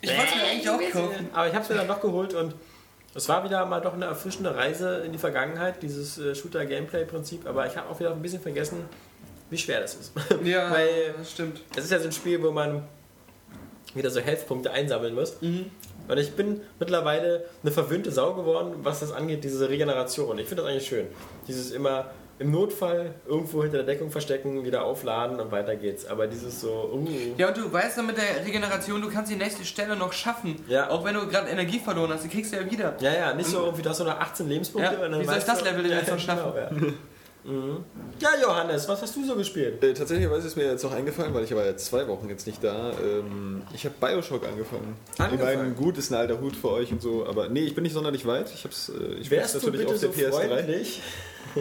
Ich wollte es mir eigentlich auch kaufen. aber ich habe es mir dann doch geholt und es war wieder mal doch eine erfrischende Reise in die Vergangenheit, dieses äh, Shooter-Gameplay-Prinzip, aber ich habe auch wieder ein bisschen vergessen, wie schwer das ist. Ja, Weil- das stimmt. Es ist ja so ein Spiel, wo man wieder so Health-Punkte einsammeln muss. Und ich bin mittlerweile eine verwöhnte Sau geworden, was das angeht, diese Regeneration. Ich finde das eigentlich schön. Dieses immer im Notfall irgendwo hinter der Deckung verstecken, wieder aufladen und weiter geht's. Aber dieses so, uh, Ja, und du weißt dann mit der Regeneration, du kannst die nächste Stelle noch schaffen. Ja. Auch wenn du gerade Energie verloren hast, die kriegst du ja wieder. ja, ja, nicht so irgendwie, du hast so noch 18 Lebenspunkte. Ja, und dann wie soll ich das Level denn jetzt noch schaffen? Genau, ja. Mhm. ja, Johannes, was hast du so gespielt? Äh, tatsächlich ist es mir jetzt noch eingefallen, weil ich war jetzt zwei Wochen jetzt nicht da. Ähm, ich habe Bioshock angefangen. Angefangen? Ich meine, gut, ist ein alter Hut für euch und so, aber nee, ich bin nicht sonderlich weit. Ich hab's, äh, ich Wärst du bitte so freundlich?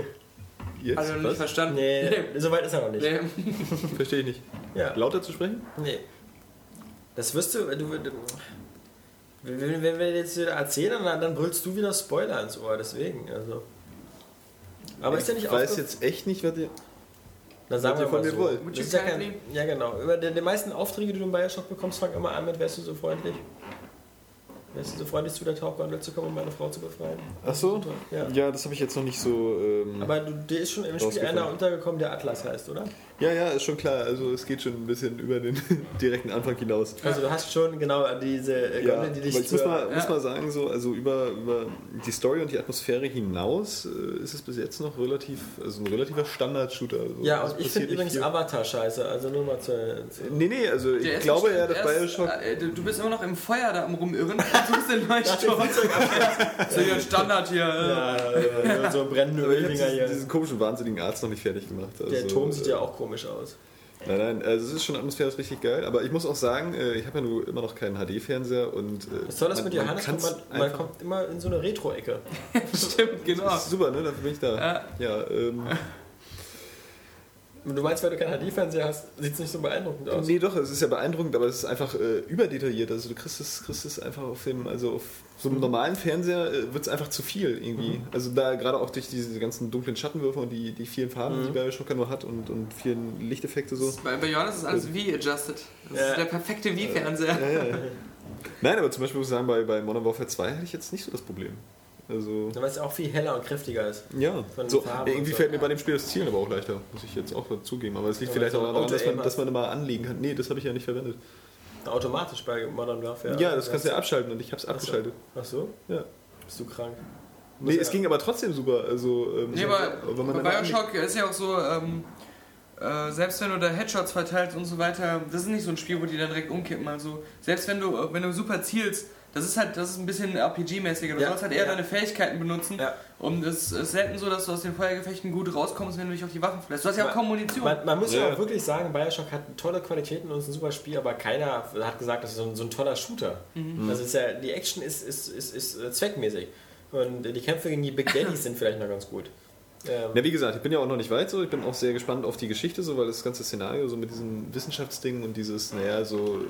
Jetzt? Also nicht Was? verstanden. Nee, so weit ist er noch nicht. Nee. Verstehe ich nicht. Ja. Lauter zu sprechen? Nee. Das wirst du, du, du wenn, wenn wir jetzt wieder erzählen, dann, dann brüllst du wieder Spoiler ins Ohr, deswegen, also. Aber ist ja nicht Ich weiß jetzt echt nicht, was ihr. Dann sagen was wir ihr von mir so. wollt. Das ist ja, kein, ja, genau. Über die, die meisten Aufträge, die du im Bioshock bekommst, fangen immer an mit, wärst du so freundlich? Wärst du so freundlich, zu der Tauchgondel zu kommen, um meine Frau zu befreien? Ach so? Ja. Ja, das habe ich jetzt noch nicht so. Ähm, Aber du, dir ist schon im Spiel einer untergekommen, der Atlas heißt, oder? ja, ja, ist schon klar. Also es geht schon ein bisschen über den direkten Anfang hinaus. Also du hast schon genau diese äh, Ja, Gondel, die dich aber ich muss mal, muss Ja. mal sagen, so, also über, über die Story und die Atmosphäre hinaus äh, ist es bis jetzt noch relativ, also ein relativer Standard-Shooter. Also Ja, und ich finde übrigens. Avatar scheiße, also nur mal zu. zu Nee, nee, also Der ich glaube ja, dass Bioshock. äh, du- bist immer noch im Feuer da am Rumirren suchst den Leuchtturm. so ja Standard hier. äh. ja, ja, ja, so brennende Aber ich habe Öldinger diesen, hier. diesen komischen, wahnsinnigen Arzt noch nicht fertig gemacht. Also, Der Turm sieht äh, ja auch komisch aus. Nein, nein, also es ist schon atmosphärisch richtig geil, aber ich muss auch sagen, äh, ich habe ja nur immer noch keinen HD-Fernseher und. äh, Das Tolle ist man- mit man Johannes, man, man einfach- kommt immer in so eine Retro-Ecke. Stimmt, genau. Das ist super, ne? Dafür bin ich da. Ja. Ja, ähm, Du meinst, weil du keinen HD-Fernseher hast, sieht es nicht so beeindruckend aus. Nee, doch, es ist ja beeindruckend, aber es ist einfach äh, überdetailliert. Also du kriegst es, kriegst es einfach auf dem, also auf so einem normalen Fernseher äh, wird es einfach zu viel irgendwie. Also da gerade auch durch diese ganzen dunklen Schattenwürfe und die, die vielen Farben, die Bioshock nur hat und, und vielen Lichteffekte so. Bei, bei Johannes ist alles Wii-adjusted. Das Ja. ist der perfekte Wii-Fernseher. Ja, ja. Nein, aber zum Beispiel muss ich sagen, bei, bei Modern Warfare 2 hatte ich jetzt nicht so das Problem. Also, Weil es auch viel heller und kräftiger ist. ja, so, Farben irgendwie so. fällt mir bei dem Spiel das Zielen aber auch leichter, muss ich jetzt auch zugeben. Aber es liegt Ja, vielleicht auch daran, dass man, dass man immer anlegen kann. Nee, das habe ich ja nicht verwendet. Automatisch bei Modern Warfare. Ja, das kannst du ja abschalten und ich habe es abgeschaltet. Ach so? Ja. Bist du krank? Nee, Muss es ja- ging aber trotzdem super. Also, ähm, Nee, aber wenn man bei Bioshock ist ja auch so, ähm, äh, selbst wenn du da Headshots verteilst und so weiter, das ist nicht so ein Spiel, wo die dann direkt umkippen. Also selbst wenn du, äh, wenn du super zielst, Das ist halt, das ist ein bisschen RPG-mäßiger. Du Ja. sollst halt eher Ja. deine Fähigkeiten benutzen. Ja. Und es ist selten so, dass du aus den Feuergefechten gut rauskommst, wenn du dich auf die Waffen verlässt. Du hast ja auch kaum Munition. Man, man muss ja. Ja. auch wirklich sagen, Bioshock hat tolle Qualitäten und ist ein super Spiel, aber keiner hat gesagt, das ist so ein, so ein toller Shooter. Also ist ja, die Action ist, ist, ist, ist äh, zweckmäßig. Und die Kämpfe gegen die Big Daddies sind vielleicht noch ganz gut. Ähm, Ja, wie gesagt, ich bin ja auch noch nicht weit so. Ich bin auch sehr gespannt auf die Geschichte, so, weil das ganze Szenario so mit diesem Wissenschaftsding und dieses, naja, so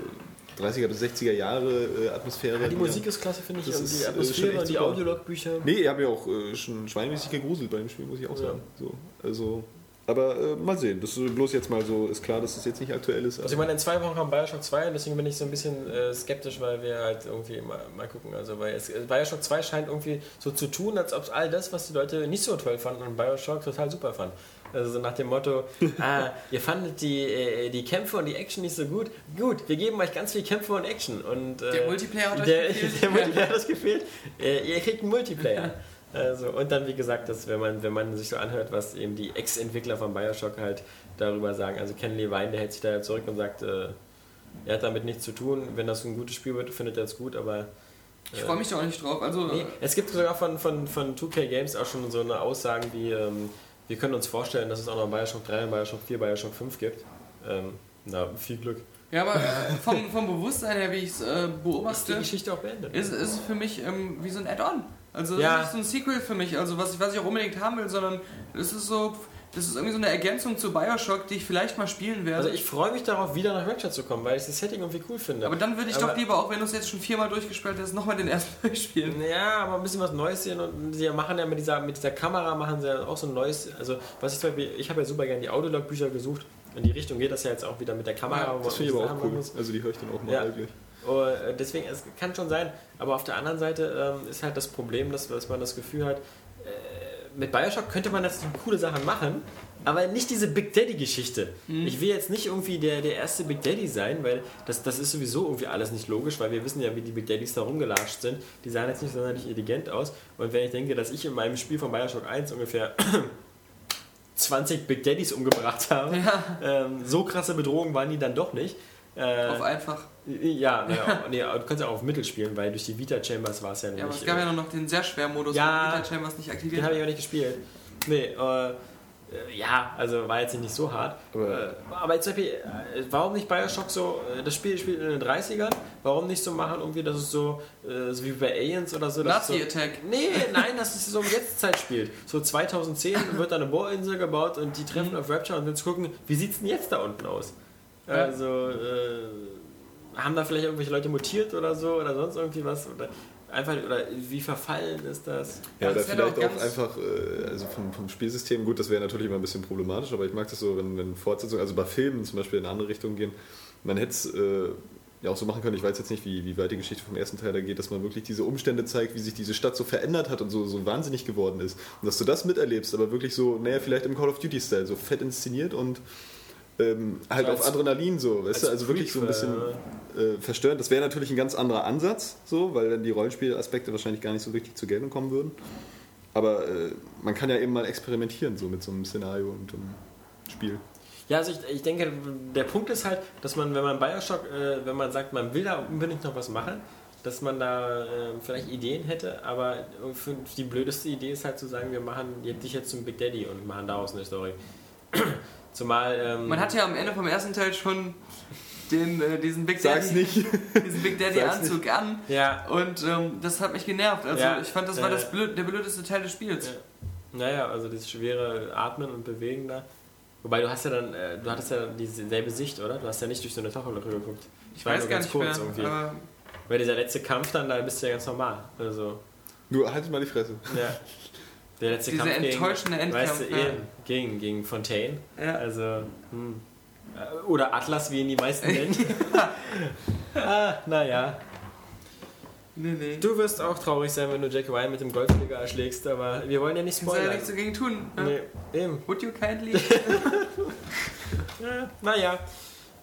30er bis 60er Jahre äh, Atmosphäre. ja, die Musik ist klasse, finde ich. Das und ist, die äh, Atmosphäre und die. Audiologbücher. Nee, ich habe ja auch äh, schon schweinemäßig gegruselt bei dem Spiel, muss ich auch sagen. So, also, aber äh, mal sehen. Das ist bloß jetzt mal so, ist klar, dass das jetzt nicht aktuell ist. Also ich meine, in zwei Wochen haben Bioshock 2 und deswegen bin ich so ein bisschen äh, skeptisch, weil wir halt irgendwie mal, mal gucken. Also weil es, Bioshock 2 scheint irgendwie so zu tun, als ob all das, was die Leute nicht so toll fanden, an Bioshock total super fanden. Also so nach dem Motto, ah, ihr fandet die, äh, die Kämpfe und die Action nicht so gut. Gut, wir geben euch ganz viel Kämpfe und Action. Und, äh, Der Multiplayer hat euch der, gefehlt. Der Multiplayer hat euch gefehlt. Äh, ihr kriegt einen Multiplayer. Also, und dann, wie gesagt, dass, wenn, man, wenn man sich so anhört, was eben die Ex-Entwickler von Bioshock halt darüber sagen. Also Ken Levine, der hält sich da ja zurück und sagt, äh, er hat damit nichts zu tun. Wenn das ein gutes Spiel wird, findet er es gut, aber... ich freue mich da auch nicht drauf. Also, Nee, es gibt sogar von, von, von 2K Games auch schon so eine Aussagen wie, ähm, wir können uns vorstellen, dass es auch noch Bioshock 3, Bioshock 4, Bioshock 5 gibt. Ähm, na, viel Glück. ja, aber äh, vom, vom Bewusstsein her, wie ich es äh, Ist die beobachte, Geschichte auch beendet? ist ist es für mich ähm, wie so ein Add-on. Also Ja. ist nicht so ein Sequel für mich, also was ich, was ich auch unbedingt haben will, sondern es ist so, das ist irgendwie so eine Ergänzung zu Bioshock, die ich vielleicht mal spielen werde. Also ich freue mich darauf, wieder nach Rapture zu kommen, weil ich das Setting irgendwie cool finde. aber dann würde ich Aber- doch lieber, auch wenn du es jetzt schon viermal durchgespielt hast, nochmal den ersten durchspielen. Ja, aber ein bisschen was Neues sehen und sie machen ja mit dieser, mit dieser Kamera machen sie ja auch so ein neues, also was ich zum Beispiel, ich habe ja super gerne die Audiolog-Bücher gesucht, in die Richtung geht das ja jetzt auch wieder mit der Kamera. Ja, das finde ich aber auch cool. muss. Also die höre ich dann auch mal Ja. wirklich. Oh, äh, deswegen, es kann schon sein, aber auf der anderen Seite ähm, ist halt das Problem, dass, dass man das Gefühl hat, mit Bioshock könnte man jetzt coole Sachen machen, aber nicht diese Big Daddy-Geschichte. Ich will jetzt nicht irgendwie der, der erste Big Daddy sein, weil das, das ist sowieso irgendwie alles nicht logisch, weil wir wissen ja, wie die Big Daddies da rumgelatscht sind. Die sahen jetzt nicht sonderlich intelligent aus. Und wenn ich denke, dass ich in meinem Spiel von Bioshock 1 ungefähr 20 Big Daddies umgebracht habe, Ja, ähm, so krasse Bedrohungen waren die dann doch nicht. Äh, auf einfach. Ja, naja, nee, aber du kannst ja auch auf Mittel spielen, weil durch die Vita Chambers war es ja nicht. Ja, aber es gab ja nur noch den sehr schweren Modus, Ja. wo Vita Chambers nicht aktiviert den habe ich auch nicht gespielt. Nee, äh, äh, ja, also war jetzt nicht so hart. Aber- äh, aber jetzt zum Beispiel, äh, warum nicht Bioshock so, äh, das Spiel spielt in den 30ern, warum nicht so machen, irgendwie, dass es so, äh, so wie bei Aliens oder so. Nazi-Attack. So, nee, nein, dass es so um Jetztzeit spielt. So 2010 wird da eine Bohrinsel gebaut und die treffen auf Rapture und dann zu gucken, wie sieht es denn jetzt da unten aus? Ja. Also, äh, haben da vielleicht irgendwelche Leute mutiert oder so oder sonst irgendwie was? Oder einfach, oder wie verfallen ist das? Ja, das vielleicht auch ganz- einfach, äh, also vom, vom Spielsystem, gut, das wäre natürlich immer ein bisschen problematisch, aber ich mag das so, wenn, wenn Fortsetzungen, also bei Filmen zum Beispiel in eine andere Richtung gehen, man hätte es äh, ja auch so machen können, ich weiß jetzt nicht, wie, wie weit die Geschichte vom ersten Teil da geht, dass man wirklich diese Umstände zeigt, wie sich diese Stadt so verändert hat und so, so wahnsinnig geworden ist. Und dass du das miterlebst, aber wirklich so, naja, vielleicht im Call of Duty-Style, so fett inszeniert und ähm, halt So auf Adrenalin so, weißt du, als also wirklich so ein bisschen äh, verstörend. Das wäre natürlich ein ganz anderer Ansatz, so, weil dann die Rollenspielaspekte wahrscheinlich gar nicht so richtig zur Geltung kommen würden. Aber äh, man kann ja eben mal experimentieren so mit so einem Szenario und einem Spiel. Ja, also ich, ich denke, der Punkt ist halt, dass man, wenn man Bioshock, äh, wenn man sagt, man will da unbedingt noch was machen, dass man da äh, vielleicht Ideen hätte, aber die blödeste Idee ist halt zu sagen, wir machen dich jetzt zum Big Daddy und machen daraus eine Story. Zumal. Ähm, Man hat ja am Ende vom ersten Teil schon den, äh, diesen Big Daddy, diesen Big Daddy Anzug an Ja, und ähm, das hat mich genervt. Also Ja, ich fand, das war äh, das blöd, der blödeste Teil des Spiels. Ja. naja, also dieses schwere Atmen und Bewegen da. Wobei du hast ja dann, äh, du hattest ja dieselbe Sicht, oder? Du hast ja nicht durch so eine Tachelöcher geguckt. Ich war weiß nur gar ganz nicht kurz mehr. irgendwie. Aber Weil dieser letzte Kampf dann, da bist du ja ganz normal. Also, Nur haltet mal die Fresse. ja. Der letzte Dieser Kampf enttäuschende gegen, Endkampf, weißt du, ja. eben, gegen, gegen Fontaine. ja. Also, hm. Äh, Oder Atlas, wie ihn die meisten nennen. ah, naja. Nee, nee. Du wirst auch traurig sein, wenn du Jack Ryan mit dem Golfschläger erschlägst, aber wir wollen ja nicht Kannst du ja spoilern. nichts dagegen tun. Ne? Nee, eben. Would you kindly? Ja, naja.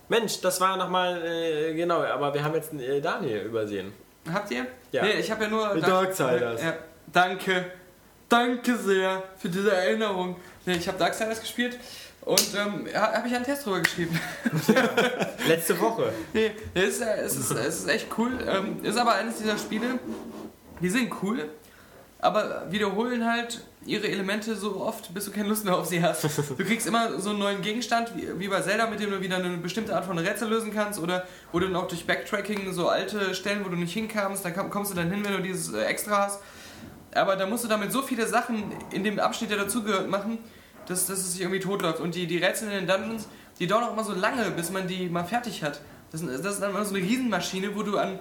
Mensch, das war nochmal, äh, genau, aber wir haben jetzt äh, Daniel übersehen. Habt ihr? Ja. Nee, ich habe ja nur. Die Dank- Darksiders. Ja, danke. Danke sehr für diese Erinnerung. Nee, ich habe Darksiders gespielt Und ähm, ha- habe ich einen Test drüber geschrieben. Letzte Woche. Nee, es ist, äh, es ist, es ist echt cool. Ähm, ist aber eines dieser Spiele, die sind cool, aber wiederholen halt ihre Elemente so oft, bis du keine Lust mehr auf sie hast. Du kriegst immer so einen neuen Gegenstand, wie, bei Zelda, mit dem du wieder eine bestimmte Art von Rätsel lösen kannst oder wo du dann auch durch Backtracking so alte Stellen, wo du nicht hinkamst, da komm- kommst du dann hin, wenn du dieses äh, Extra hast. Aber da musst du damit so viele Sachen in dem Abschnitt, der dazugehört, machen, dass, dass es sich irgendwie totläuft. Und die, die Rätsel in den Dungeons, die dauern auch immer so lange, bis man die mal fertig hat. Das, ist- das ist dann immer so eine Riesenmaschine, wo du an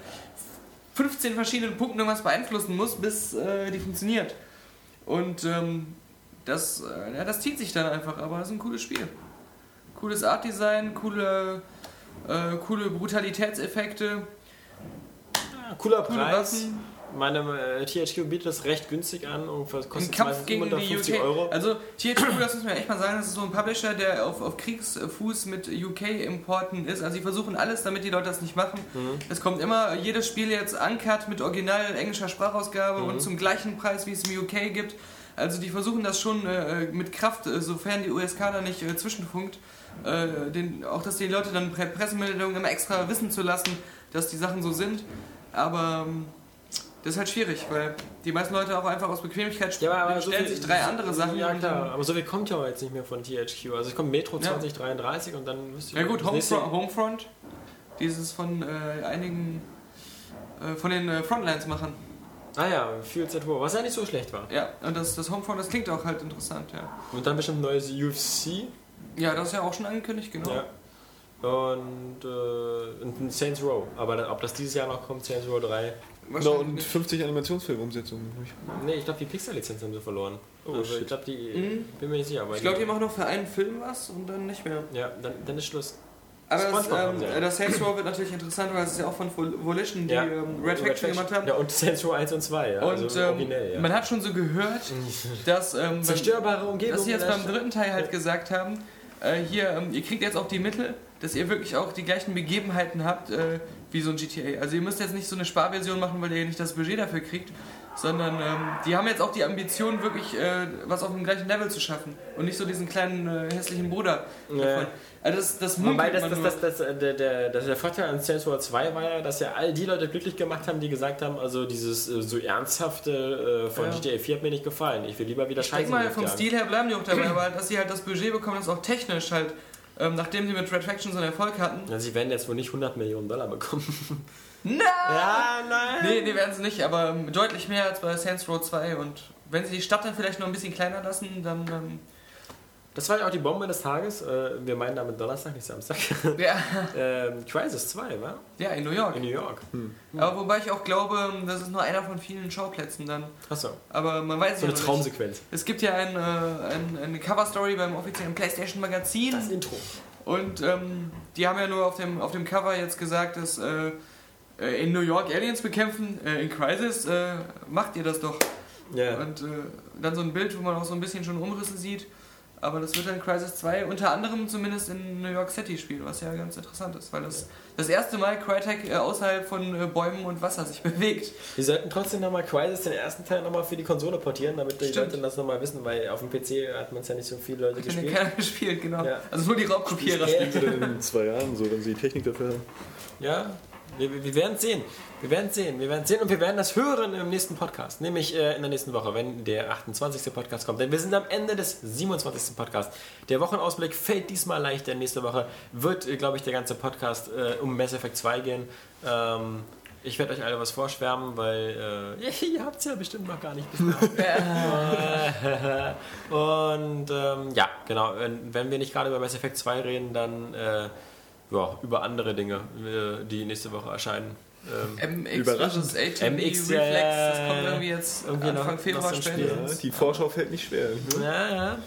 15 verschiedenen Punkten irgendwas beeinflussen musst, bis äh, die funktioniert. Und ähm, das, äh, ja, das zieht sich dann einfach, aber es ist ein cooles Spiel. Cooles Artdesign, coole, äh, coole Brutalitätseffekte, Cooler coole Preis. Waffen. Meine äh, THQ bietet das recht günstig an und kostet Kampf gegen 750 UK. Euro. Also THQ, das muss man echt mal sagen, das ist so ein Publisher, der auf, auf Kriegsfuß mit UK-Importen ist. Also sie versuchen alles, damit die Leute das nicht machen. Mhm. Es kommt immer jedes Spiel jetzt uncut mit original englischer Sprachausgabe Mhm. und zum gleichen Preis, wie es im UK gibt. Also die versuchen das schon äh, mit Kraft, äh, sofern die USK da nicht äh, zwischenfunkt, äh, den, auch dass die Leute dann per Pressemeldungen immer extra wissen zu lassen, dass die Sachen so sind. Aber ähm, das ist halt schwierig, weil die meisten Leute auch einfach aus Bequemlichkeit Ja, aber, stellen viel- sich drei andere Sachen. Ja, klar. Aber so viel kommt ja auch jetzt nicht mehr von THQ. Also es kommt Metro Ja. 2033 und dann müsste ich. Ja gut, Homefront, Homefront dieses von äh, einigen äh, von den äh, Frontlines-Machern. Ah ja, Fields at War, was ja nicht so schlecht war. Ja, und das, das Homefront, das klingt auch halt interessant, ja. Und dann bestimmt ein neues UFC. Ja, das ist ja auch schon angekündigt, genau. Ja. Und, äh, und ein Saints Row. Aber ob das dieses Jahr noch kommt, Saints Row 3. Genau, Wahrscheinlich und nicht. 50 Animationsfilmumsetzungen. Nee, ich glaube, die Pixar-Lizenz haben sie verloren. Oh, also, ich glaube, die. Mhm. Bin mir nicht sicher. Aber Ich glaube, die machen noch für einen Film was und dann nicht mehr. Ja, dann, dann ist Schluss. Aber das, ähm, ja. das Saints Row wird natürlich interessant, weil es ist ja auch von Vol- Volition, die Ja. ähm, Red Faction gemacht haben. Ja, und Saints Row 1 und 2, ja. Und also ähm, originell, ja. man hat schon so gehört, dass, ähm, Zerstörbare Umgebung. dass sie jetzt beim dritten Teil halt gesagt haben, äh, hier, ähm, ihr kriegt jetzt auch die Mittel, dass ihr wirklich auch die gleichen Begebenheiten habt äh, wie so ein GTA. Also ihr müsst jetzt nicht so eine Sparversion machen, weil ihr nicht das Budget dafür kriegt, sondern ähm, die haben jetzt auch die Ambition, wirklich äh, was auf dem gleichen Level zu schaffen und nicht so diesen kleinen äh, hässlichen Bruder. Ja. Also das, das Wobei munkelt das, man das, nur. das, das, äh, der, der, das, der Vorteil an Saints Row 2 war ja, dass ja all die Leute glücklich gemacht haben, die gesagt haben, also dieses äh, so ernsthafte äh, von Ja. GTA 4 hat mir nicht gefallen. Ich will lieber wieder Ich Scheiße denke mal, vom Stil her bleiben die auch dabei, aber halt, dass sie halt das Budget bekommen, das auch technisch halt, ähm, nachdem sie mit Red Faction so einen Erfolg hatten. Ja, sie werden jetzt wohl nicht 100 Millionen Dollar bekommen. Nein! Ja, nein. Nee, nee, werden sie nicht, aber ähm, deutlich mehr als bei Saints Row 2 und wenn sie die Stadt dann vielleicht noch ein bisschen kleiner lassen, dann ähm, Das war ja auch die Bombe des Tages. Äh, wir meinen damit Donnerstag, nicht Samstag. ja, ähm, Crisis 2, war? ja, in New York. In New York. Aber wobei ich auch glaube, das ist nur einer von vielen Schauplätzen dann. Achso, Aber man weiß so ja eine Traumsequenz. nicht. Es gibt ja ein, äh, ein, eine Cover-Story beim offiziellen PlayStation Magazin Das Intro. und ähm, die haben ja nur auf dem, auf dem Cover jetzt gesagt, dass äh, äh, in New York Aliens bekämpfen, äh, in Crisis äh, macht ihr das doch. Ja. Und äh, dann so ein Bild, wo man auch so ein bisschen schon Umrisse sieht. Aber das wird dann Crisis 2 unter anderem zumindest in New York City spielen, was ja ganz interessant ist, weil das das erste Mal Crytek äh, außerhalb von äh, Bäumen und Wasser sich bewegt. Wir sollten trotzdem nochmal Crisis, den ersten Teil, nochmal für die Konsole portieren, damit die Stimmt. Leute das nochmal wissen, weil auf dem PC hat man es ja nicht so viele Leute Hat ja gespielt. keiner gespielt, genau. Ja. Also nur die Raubkopierer. Ja. Spielen sie dann in zwei Jahren so, wenn sie die Technik dafür haben. Ja, wir, wir- wir werden sehen. Wir werden sehen. Wir werden sehen und wir werden das hören im nächsten Podcast. Nämlich äh, in der nächsten Woche, wenn der 28. Podcast kommt. Denn wir sind am Ende des 27. Podcasts. Der Wochenausblick fällt diesmal leicht, denn nächste Woche wird, äh, glaube ich, der ganze Podcast äh, um Mass Effect 2 gehen. Ähm, ich werde euch alle was vorschwärmen, weil äh, ihr habt es ja bestimmt noch gar nicht. Und ähm, ja, genau, wenn, wenn wir nicht gerade über Mass Effect 2 reden, dann äh, ja, über andere Dinge, äh, die nächste Woche erscheinen. Ähm, MX Überraschend. MX, Reflex, ja, das kommt irgendwie jetzt irgendwie Anfang Februar. Spiel. Ja, die Vorschau fällt nicht schwer. ja, ja.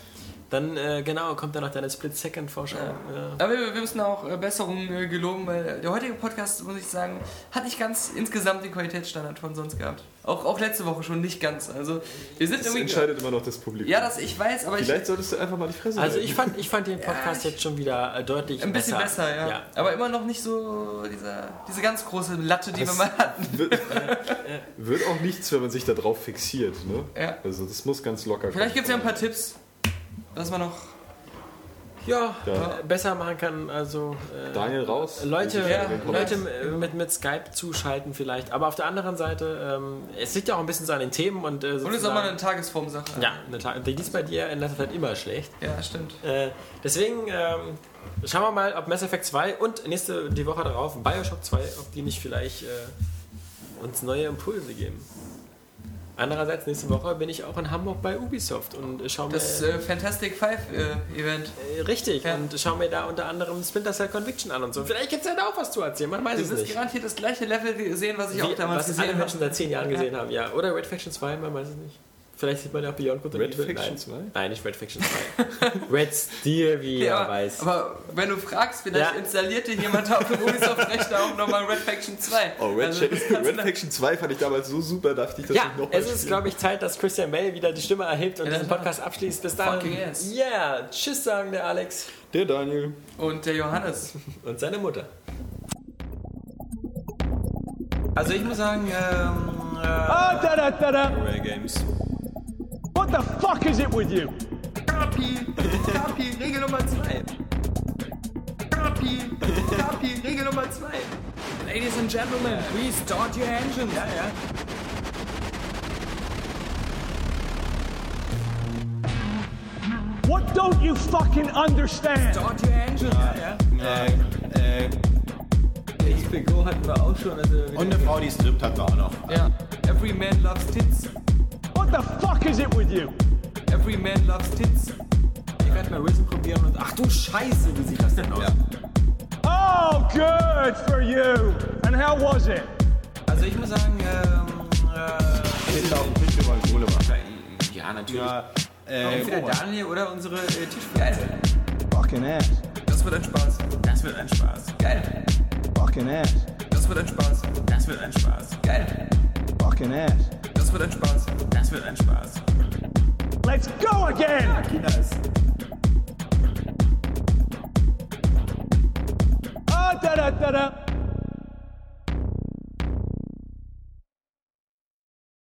Dann, äh, genau, kommt dann noch deine Split-Second-Vorschau. Ja. Ja. Aber wir, wir müssen auch äh, Besserungen äh, geloben, weil der heutige Podcast, muss ich sagen, hat nicht ganz insgesamt den Qualitätsstandard von sonst gehabt. Auch, auch letzte Woche schon nicht ganz. Also wir sind Das irgendwie. entscheidet immer noch das Publikum. Ja, das ich weiß, aber ich, Vielleicht solltest du einfach mal die Fresse Also halten. ich fand, ich fand den Podcast Ja, jetzt schon wieder äh, deutlich ein bisschen besser, ja. ja. Aber immer noch nicht so dieser, diese ganz große Latte, die Das- wir mal hatten. wird, wird auch nichts, wenn man sich da drauf fixiert. Ne? Ja. Also das muss ganz locker Vielleicht gibt es ja ein paar Tipps, was man noch ja, Ja. äh, besser machen kann. Also äh, Daniel raus. Leute, Ja, Leute mit, mit Skype zuschalten vielleicht. Aber auf der anderen Seite, ähm, es liegt ja auch ein bisschen so an den Themen und äh, Und ist auch mal eine Tagesformsache. ja, eine Ta- die ist bei dir in letzter Zeit immer schlecht. Ja, stimmt. Äh, deswegen ähm, schauen wir mal, ob Mass Effect 2 und nächste die Woche darauf Bioshock 2, ob die nicht vielleicht äh, uns neue Impulse geben. Andererseits, nächste Woche bin ich auch in Hamburg bei Ubisoft und äh, schaue mir. Das äh, Fantastic Five äh, Event. äh, richtig, Ja. und schaue mir da unter anderem Splinter Cell Conviction an und so. Vielleicht gibt es ja da auch was zu erzählen, man weiß Du es wirst nicht. garantiert das gleiche Level sehen, was ich auch Wie, damals was alle gesehen Menschen habe. seit zehn Jahren gesehen haben, ja. Oder Red Faction 2, man weiß es nicht. Vielleicht sieht man ja auch Beyond Good and Red Evil. Faction Nein. 2? Nein, nicht Red Faction 2. Red Steel, wie Ja, er weiß. aber wenn du fragst, vielleicht Ja. installiert dir jemand auf dem Ubisoft-Rechner auch nochmal Red Faction 2. Oh, Red, Also, Red Faction 2 fand ich damals so super, dachte ich das Ja, nicht nochmal es ist, glaube ich, Zeit, dass Christian Bale wieder die Stimme erhebt und Ja, diesen Podcast abschließt. Bis dann. Fucking yes. Yeah, tschüss sagen der Alex Der Daniel. Und der Johannes. und seine Mutter. Also ich muss sagen, ähm, äh, Ah, da da da da. Rare Games. What the fuck is it with you? Kapi, Kapi, Regel Nummer 2. Kapi, Kapi, Regel Nummer 2. Ladies and Gentlemen, please start your engines. Ja, ja. What don't you fucking understand? Start your engines. Ja, ja. Äh, äh, HBO hatten wir auch schon. Also Und eine Frau, die strippt, hatten wir auch noch. Ja, every man loves tits. What the fuck is it with you? Every man loves tits. ich werde mal Risen probieren und ach du Scheiße, wie sieht das denn aus? Oh, good for you. And how was it? Also ich muss sagen, ähm, äh, Jetzt auf dem Tisch, wir wollen Kohle machen. ja natürlich. Ja, äh, Entweder Daniel oder unsere äh, Tischgeil. Fucking ass. Das wird ein Spaß. Das wird ein Spaß. Geil. Fucking ass. Das wird ein Spaß. Das wird ein Spaß. Geil. Fucking ass. Das wird ein Spaß. Das wird ein Spaß. Let's go again. Ah, da da da da.